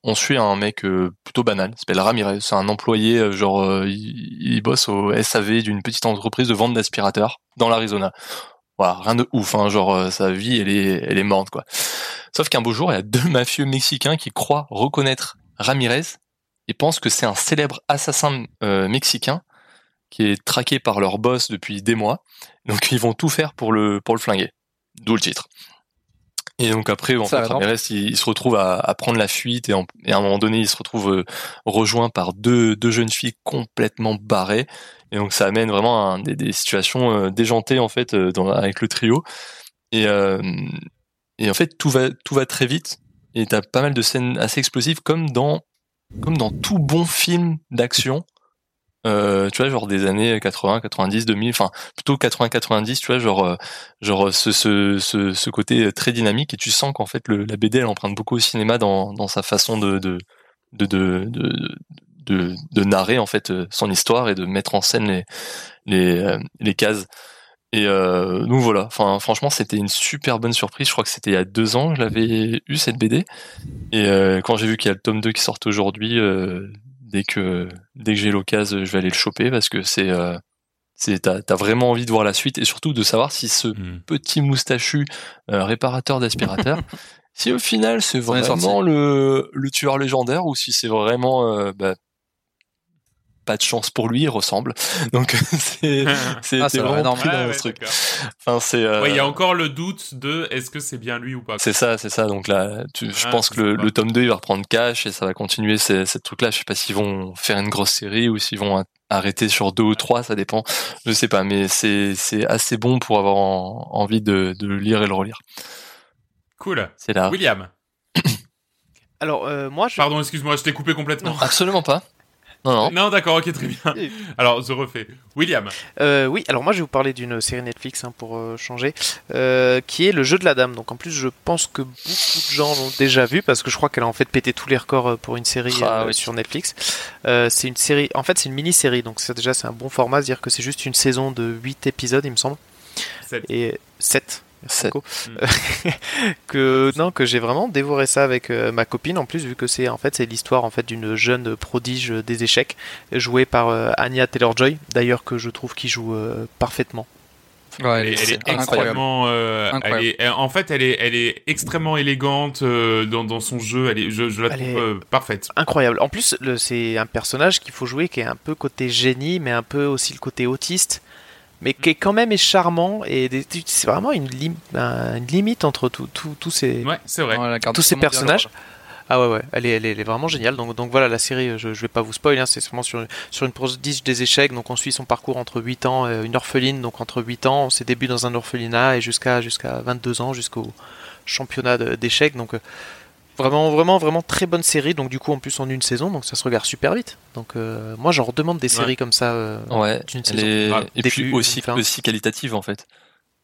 on, suit un mec euh, plutôt banal, s'appelle Ramirez. C'est un employé, euh, genre, il, bosse au SAV d'une petite entreprise de vente d'aspirateurs dans l'Arizona. Rien de ouf, hein, genre sa vie, elle est, elle est morte quoi. Sauf qu'un beau jour, il y a deux mafieux mexicains qui croient reconnaître Ramirez et pensent que c'est un célèbre assassin mexicain qui est traqué par leur boss depuis des mois. Donc ils vont tout faire pour le pour le flinguer. D'où le titre. Et donc après, en Ça fait, Ramirez, il, il se retrouve à, à prendre la fuite et, en- et à un moment donné, il se retrouve euh, rejoint par deux, deux jeunes filles complètement barrées. Et donc ça amène vraiment à un- des, des situations euh, déjantées en fait euh, dans, avec le trio. Et, euh, et en fait, tout va tout va très vite. Et t'as pas mal de scènes assez explosives, comme dans comme dans tout bon film d'action. Euh, tu vois, genre des années 80, 90, 2000, enfin plutôt 80, 90, tu vois, genre euh, genre ce, ce, ce, ce côté très dynamique et tu sens qu'en fait le, la BD elle emprunte beaucoup au cinéma dans, dans sa façon de de de de, de, de, narrer en fait euh, son histoire et de mettre en scène les les, euh, les cases. Et euh, donc voilà, enfin franchement c'était une super bonne surprise. Je crois que c'était il y a deux ans que je l'avais eu cette BD. Et euh, quand j'ai vu qu'il y a le tome 2 qui sort aujourd'hui, euh, dès que dès que j'ai l'occasion, je vais aller le choper parce que c'est euh, c'est t'as t'as vraiment envie de voir la suite et surtout de savoir si ce petit moustachu euh, réparateur d'aspirateur, si au final c'est vraiment le le tueur légendaire ou si c'est vraiment euh, bah, pas de chance pour lui, il ressemble. Donc c'est Ah, va, vraiment pris dans Ouais, ce ouais, truc. d'accord. Enfin c'est euh, Ouais, il y a encore le doute de est-ce que c'est bien lui ou pas. c'est ça, c'est ça. Donc là, tu- je Ah, pense que le, tome 2 il va reprendre cash et ça va continuer ces, ces trucs-là. Je sais pas s'ils vont faire une grosse série ou s'ils vont a- arrêter sur deux ou trois, ça dépend. Je sais pas, mais c'est c'est assez bon pour avoir en- envie de, de le lire et le relire. Cool. C'est là. William. Alors, euh, moi, je... Pardon, excuse-moi, je t'ai coupé complètement. Absolument pas. Non, non. Non, d'accord, ok, très bien. Alors, je refais. William. Euh, oui, alors moi je vais vous parler d'une série Netflix hein, pour euh, changer, euh, qui est le jeu de la dame. Donc en plus je pense que beaucoup de gens l'ont déjà vu parce que je crois qu'elle a en fait pété tous les records pour une série Ah euh, oui. sur Netflix. Euh, c'est une série, en fait c'est une mini-série, donc c'est déjà c'est un bon format, c'est-à-dire que c'est juste une saison de 8 épisodes il me semble. Sept. Et 7. Sept. que non que j'ai vraiment dévoré ça avec euh, ma copine en plus vu que c'est en fait c'est l'histoire en fait d'une jeune prodige des échecs jouée par euh, Anya Taylor-Joy d'ailleurs que je trouve qu'il joue euh, parfaitement Ouais, Elle est, elle est incroyable. extrêmement. euh, Incroyable. elle est- elle- en fait, elle est, elle est extrêmement élégante euh, dans, dans son jeu. Elle est, je, je la Elle trouve euh, parfaite. incroyable en plus c'est un personnage qu'il faut jouer qui est un peu côté génie mais un peu aussi le côté autiste mais qui est quand même est charmant et c'est vraiment une, lim- un- une limite entre tous ces Ouais, vrai. Tous ces personnages. Ah ouais ouais, elle est, elle est, elle est vraiment géniale. Donc, donc voilà la série, je, je vais pas vous spoiler, hein, c'est vraiment sur, sur une prodige des échecs. Donc on suit son parcours entre 8 ans, euh, une orpheline, donc entre 8 ans, ses débuts dans un orphelinat et jusqu'à jusqu'à 22 ans, jusqu'au championnat d'échecs. Donc euh, vraiment vraiment vraiment très bonne série. Donc du coup en plus en une saison, donc ça se regarde super vite. Donc euh, moi j'en redemande des séries Ouais. comme ça. euh, Ouais. d'une elle saison. est- Ah, et début, puis aussi fin. aussi qualitative en fait.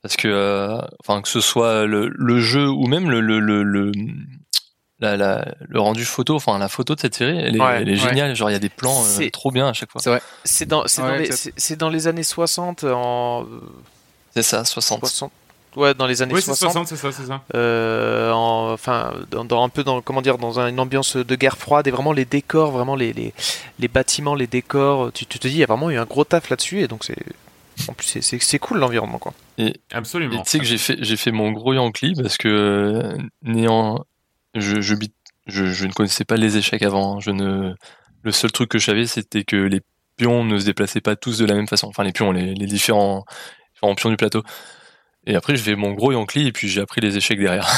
Parce que euh, enfin que ce soit le, le jeu ou même le le le, le la, la- le rendu photo, enfin la photo de cette série, elle est, Ouais, elle est ouais. géniale. Genre il y a des plans euh, trop bien à chaque fois. C'est vrai. C'est dans, c'est Ouais, dans dans les années 60 en C'est ça, 60. 60. Ouais, dans les années Oui, c'est 60. 60, c'est ça, c'est ça. euh, en- enfin dans, dans un peu dans comment dire dans un- une ambiance de guerre froide et vraiment les décors vraiment les, les, les bâtiments les décors tu, tu te dis il y a vraiment eu un gros taf là-dessus et donc c'est en plus c'est- c'est c'est cool l'environnement quoi Et Absolument. Et tu sais que j'ai fait, j'ai fait mon gros Yankee parce que euh, néant, je, je, bit- je, je ne connaissais pas les échecs avant. hein. Je ne, le seul truc que je savais, c'était que les pions ne se déplaçaient pas tous de la même façon. Enfin, les pions, les, les différents, différents pions du plateau. Et après, je fais mon gros Yankee et puis j'ai appris les échecs derrière.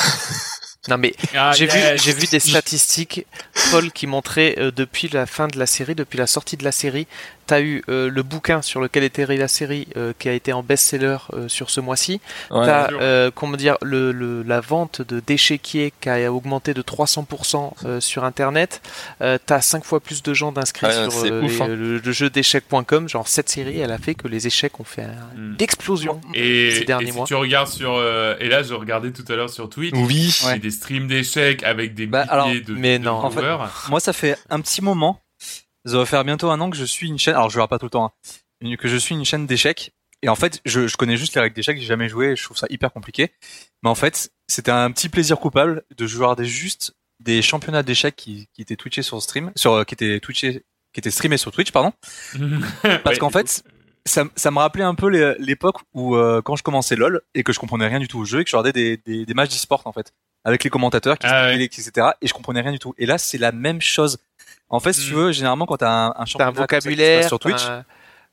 non mais Ah, j'ai yes. vu j'ai vu des statistiques Paul qui montraient euh, depuis la fin de la série depuis la sortie de la série t'as eu euh, le bouquin sur lequel était la série euh, qui a été en best-seller euh, sur ce mois-ci. Ouais. t'as, euh, comment dire, le, le- la vente de d'échiquiers qui a augmenté de 300% euh, sur Internet. Euh, t'as 5 fois plus de gens d'inscrits Ouais, sur c'est euh, ouf, les- hein. le, le jeu d'échecs.com. Genre cette série, elle a fait que les échecs ont fait un- Mm. une explosion Et, ces derniers et si mois. tu regardes sur euh, et là je regardais tout à l'heure sur Twitch Oui. a des streams d'échecs avec des Bah, milliers alors, de, mais de non. En fait, moi, ça fait un petit moment. Ça va faire bientôt un an que je suis une chaîne. Alors, je regarde pas tout le temps. hein, que je suis une chaîne d'échecs. Et en fait, je, je connais juste les règles d'échecs. J'ai jamais joué. Je trouve ça hyper compliqué. Mais en fait, c'était un petit plaisir coupable de jouer des juste des championnats d'échecs qui, qui étaient twitchés sur stream, sur euh, qui étaient twitchés, qui étaient streamés sur Twitch, pardon. Parce Ouais, qu'en fait, ça, ça me rappelait un peu l'époque où euh, quand je commençais LoL et que je comprenais rien du tout au jeu et que je regardais des, des, des matchs d'e-sport en fait avec les commentateurs qui Ah expliquaient, etc. Et je comprenais rien du tout. Et là, c'est la même chose. En fait, si tu Mm. veux, généralement quand t'as un, un T'as un championnat vocabulaire sur Twitch,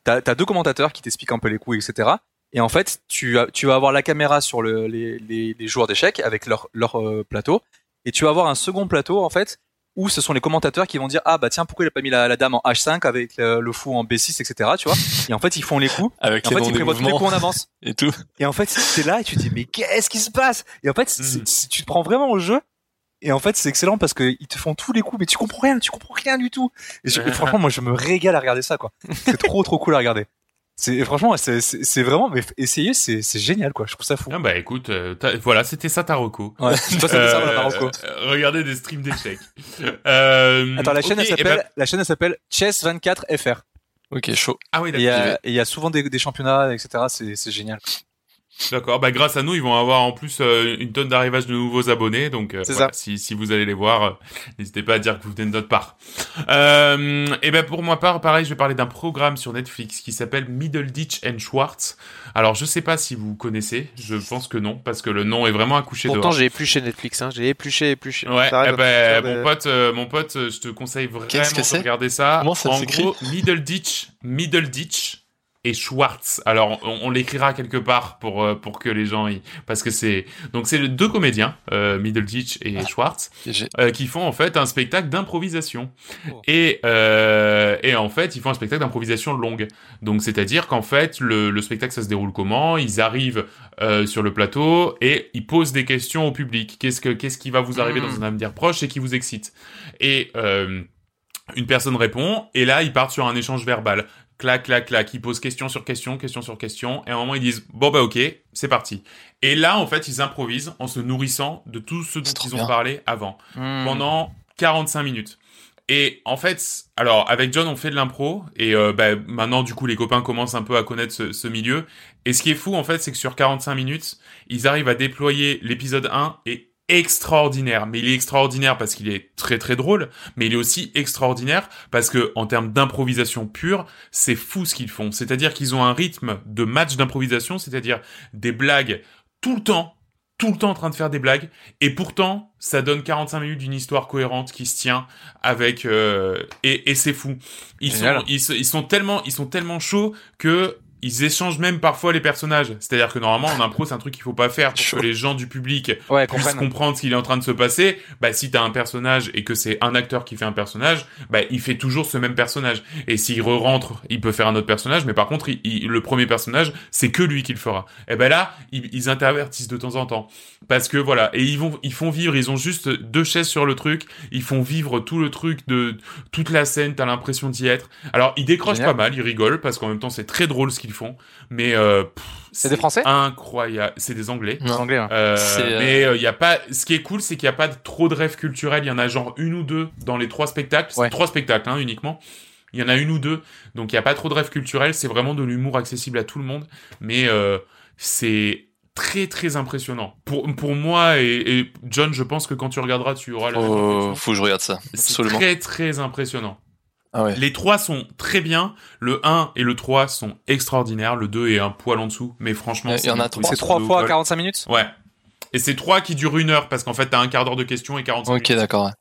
t'as un- t'as as deux commentateurs qui t'expliquent un peu les coups, etc. Et en fait, tu, as, tu vas avoir la caméra sur le, les, les, les joueurs d'échecs avec leur, leur euh, plateau, et tu vas avoir un second plateau en fait où ce sont les commentateurs qui vont dire ah bah tiens pourquoi il a pas mis la, la dame en H5 avec le, le fou en B6 etc tu vois et en fait ils font les coups Avec et en les fait ils prévoient tous les coups en avance et tout. et en fait c'est là et tu te dis mais qu'est-ce qui se passe? Et en fait c'est- c'est- tu te prends vraiment au jeu et en fait c'est excellent parce que ils te font tous les coups mais tu comprends rien tu comprends rien du tout. Et, je- et franchement moi je me régale à regarder ça quoi. C'est trop trop cool à regarder. C'est franchement c'est vraiment mais essayez c'est c'est génial quoi. Je trouve ça fou. Ah bah écoute, euh, voilà, c'était ça ta reco. ouais. Pas ça, euh, regardez des streams d'échecs. Euh, attends la chaîne elle eh s'appelle ben- la chaîne elle s'appelle Chess 24 FR Ok, chaud. ah oui, et il y d'accord. il y a souvent des, des championnats etc c'est c'est génial D'accord, bah grâce à nous, ils vont avoir en plus euh, une tonne d'arrivage de nouveaux abonnés, donc euh, C'est voilà, ça. si, si vous allez les voir, euh, n'hésitez pas à dire que vous venez de notre part. Euh, et ben pour moi part, pareil, je vais parler d'un programme sur Netflix qui s'appelle Middle Ditch and Schwartz. Alors je sais pas si vous connaissez, je pense que non, parce que le nom est vraiment accouché Pourtant, j'ai épluché Netflix, hein. j'ai épluché, épluché. Ouais, eh ben, mon pote, mon pote, je te conseille vraiment de regarder ça. Comment ça en gros, Middle Ditch, Middle Ditch et Schwartz. Alors, on, on l'écrira quelque part pour euh, pour que les gens y, parce que c'est donc c'est les deux comédiens, euh, Middle Ditch et Schwartz, euh, qui font en fait un spectacle d'improvisation. Oh. Et euh, et en fait, ils font un spectacle d'improvisation longue. Donc, c'est-à-dire qu'en fait, le, le spectacle ça se déroule comment? Ils arrivent sur le plateau et ils posent des questions au public. Qu'est-ce que qu'est-ce qui va vous arriver dans un avenir proche et qui vous excite? Et une personne répond et là ils partent sur un échange verbal. Clac, clac, clac. Ils posent question sur question, question sur question. Et à un moment, ils disent, bon, bah, ok, c'est parti. Et là, en fait, ils improvisent en se nourrissant de tout ce dont ils ont bien. parlé avant. Hmm. Pendant 45 minutes. Et en fait, alors, avec John, on fait de l'impro. Et euh, bah, maintenant, du coup, les copains commencent un peu à connaître ce, ce milieu. Et ce qui est fou, en fait, c'est que sur 45 minutes, ils arrivent à déployer l'épisode 1 et extraordinaire. Mais il est extraordinaire parce qu'il est très très drôle, mais il est aussi extraordinaire parce que en termes d'improvisation pure, c'est fou ce qu'ils font. C'est-à-dire qu'ils ont un rythme de match d'improvisation, c'est-à-dire des blagues tout le temps, tout le temps en train de faire des blagues, et pourtant ça donne 45 minutes d'une histoire cohérente qui se tient avec euh, et, et c'est fou. Ils Génial. sont ils, se- ils sont tellement ils sont tellement chauds que ils échangent même parfois les personnages. C'est-à-dire que normalement en impro c'est un truc qu'il faut pas faire pour Chaud. que les gens du public ouais puissent comprenne comprendre ce qu'il est en train de se passer, bah si t'as un personnage et que c'est un acteur qui fait un personnage, bah il fait toujours ce même personnage. Et s'il re-rentre, il peut faire un autre personnage, mais par contre, il- il- le premier personnage, c'est que lui qui le fera. Et ben là, ils, ils intervertissent de temps en temps, parce que voilà, et ils vont, ils font vivre, ils ont juste deux chaises sur le truc, ils font vivre tout le truc de toute la scène, t'as l'impression d'y être. Alors ils décrochent Génial. pas mal, ils rigolent parce qu'en même temps c'est très drôle ce qu'ils font, mais euh, C'est des Français Incroyable, c'est des Anglais. anglais ouais. Euh, euh, mais il y a pas. Ce qui est cool, c'est qu'il y a pas trop de rêves culturels. Il y en a genre une ou deux dans les trois spectacles. C'est Ouais. trois spectacles hein, uniquement. Il y en a une ou deux, donc il y a pas trop de rêves culturels. C'est vraiment de l'humour accessible à tout le monde. Mais euh, c'est très très impressionnant. Pour pour moi et, et John, je pense que quand tu regarderas, tu auras la même Faut, que je regarde ça. C'est Absolument. très très impressionnant. Ah ouais. Les trois sont très bien. Le 1 et le 3 sont extraordinaires. Le 2 est un poil en dessous. Mais franchement, Il y- il y en a c'est trois. c'est trois de fois vol. 45 minutes? Ouais. Et c'est trois qui durent une heure parce qu'en fait t'as un quart d'heure de questions et 45 Ok, minutes. d'accord. ouais.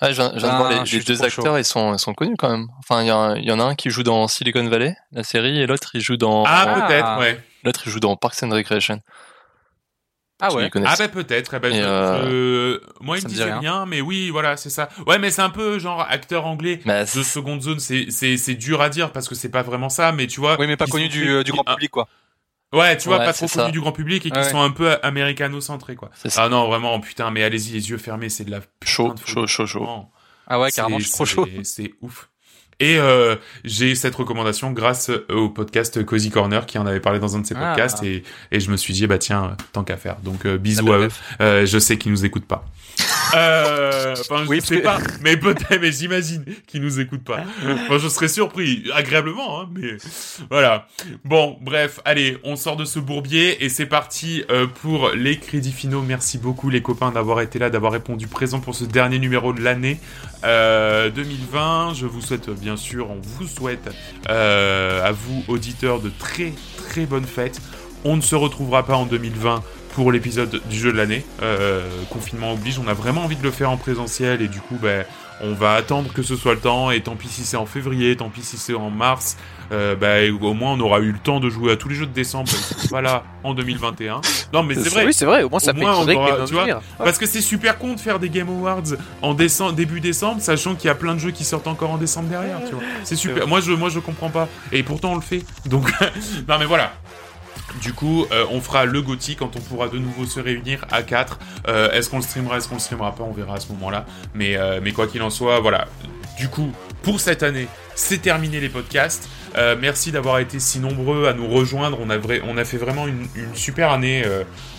Ah, je je Ah, les, je suis les deux chaud. acteurs, ils sont, ils sont connus quand même. Enfin, il y, en a un qui joue dans Silicon Valley, la série, et l'autre il joue dans. Ah, Ah. peut-être, ouais. L'autre il joue dans Parks and Recreation. Ah ouais. Ah bah peut-être. eh ben, euh, je- Moi, il ça me me disait rien. rien. mais oui, voilà, c'est ça. Ouais, mais c'est un peu genre acteur anglais Bah, de seconde zone. C'est c'est c'est dur à dire parce que c'est pas vraiment ça, mais tu vois. Oui, mais pas connu du, euh, du grand ah, public, quoi. Ouais, tu vois, Ouais, pas c'est trop connu du grand public et qui Ouais. sont un peu américano-centrés, quoi. C'est ça. Ah non, vraiment, putain, mais allez-y, les yeux fermés, c'est de la Chaud, chaud, chaud, chaud. Ah ouais, C'est- carrément, je suis trop c'est- chaud. C'est ouf. Et euh, j'ai cette recommandation grâce au podcast Cozy Corner qui en avait parlé dans un de ses Ah. podcasts et, et je me suis dit bah tiens tant qu'à faire donc euh, bisous Ah bah, à eux bref. Euh, je sais qu'ils nous écoutent pas euh, je sais pas mais peut-être mais j'imagine qu'ils nous écoutent pas enfin je serais surpris agréablement hein, mais voilà bon bref allez on sort de ce bourbier et c'est parti euh, pour les crédits finaux merci beaucoup les copains d'avoir été là d'avoir répondu présent pour ce dernier numéro de l'année euh, 2020. Je vous souhaite bien sûr, on vous souhaite euh, à vous auditeurs de très très bonnes fêtes. On ne se retrouvera pas en 2020 pour l'épisode du jeu de l'année. Euh, confinement oblige, on a vraiment envie de le faire en présentiel et du coup, ben, on va attendre que ce soit le temps. Et tant pis si c'est en février, tant pis si c'est en mars. Euh, ben, au moins on aura eu le temps de jouer à tous les jeux de décembre. Ils seront pas là en 2021. Non mais c'est vrai. Oui, c'est vrai, au moins ça Au fait moins, on aura- tu vois. Parce que c'est super con de faire des Game Awards en décembre, début décembre, sachant qu'il y a plein de jeux qui sortent encore en décembre derrière, tu vois. C'est super. Moi je, moi je comprends pas. Et pourtant on le fait. Donc, non mais voilà. Du coup, euh, on fera le GOTY quand on pourra de nouveau se réunir à 4. Euh, est-ce qu'on le streamera, est-ce qu'on le streamera pas, on verra à ce moment-là. Mais, euh, mais quoi qu'il en soit, voilà. Du coup, pour cette année, c'est terminé les podcasts. Merci d'avoir été si nombreux à nous rejoindre. On a, fait vraiment une, super année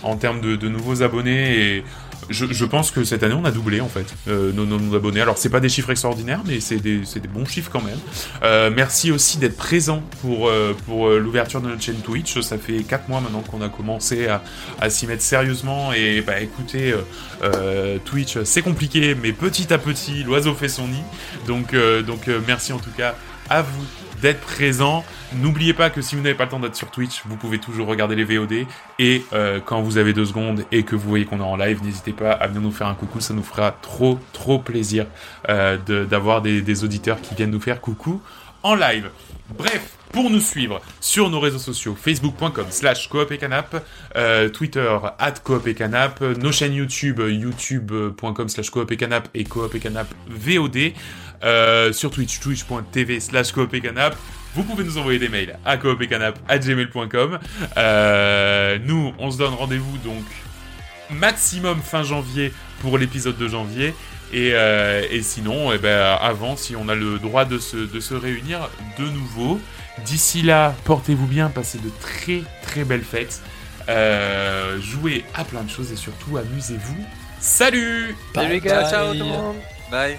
en termes de, nouveaux abonnés je, pense que cette année on a doublé en fait euh, nos, nos, nos abonnés. Alors c'est pas des chiffres extraordinaires, mais c'est des, bons chiffres quand même. Euh, merci aussi d'être présent pour euh, l'ouverture de notre chaîne Twitch. Ça fait 4 mois maintenant qu'on a commencé à, s'y mettre sérieusement et bah écoutez, Twitch c'est compliqué, mais petit à petit l'oiseau fait son nid. Donc donc merci en tout cas à vous d'être présent. N'oubliez pas que si vous n'avez pas le temps d'être sur Twitch, vous pouvez toujours regarder les VOD. Et euh, quand vous avez deux secondes et que vous voyez qu'on est en live, n'hésitez pas à venir nous faire un coucou. Ça nous fera trop, trop plaisir euh, d'avoir des, des auditeurs qui viennent nous faire coucou en live. Bref, pour nous suivre sur nos réseaux sociaux, facebook.com slash coop et canap, euh, Twitter at coop et canap, nos chaînes YouTube, youtube.com slash coop et canap et coop et canap VOD, euh, sur Twitch, twitch.tv slash coop et canap. Vous pouvez nous envoyer des mails à coopetcanap@gmail.com. Euh, nous, on se donne rendez-vous donc maximum fin janvier pour l'épisode de janvier. Et, euh, et sinon, eh ben, avant, si on a le droit de se, de se réunir de nouveau. D'ici là, portez-vous bien, passez de très très belles fêtes. Euh, jouez à plein de choses et surtout amusez-vous. Salut Salut les gars, ciao tout le monde Bye.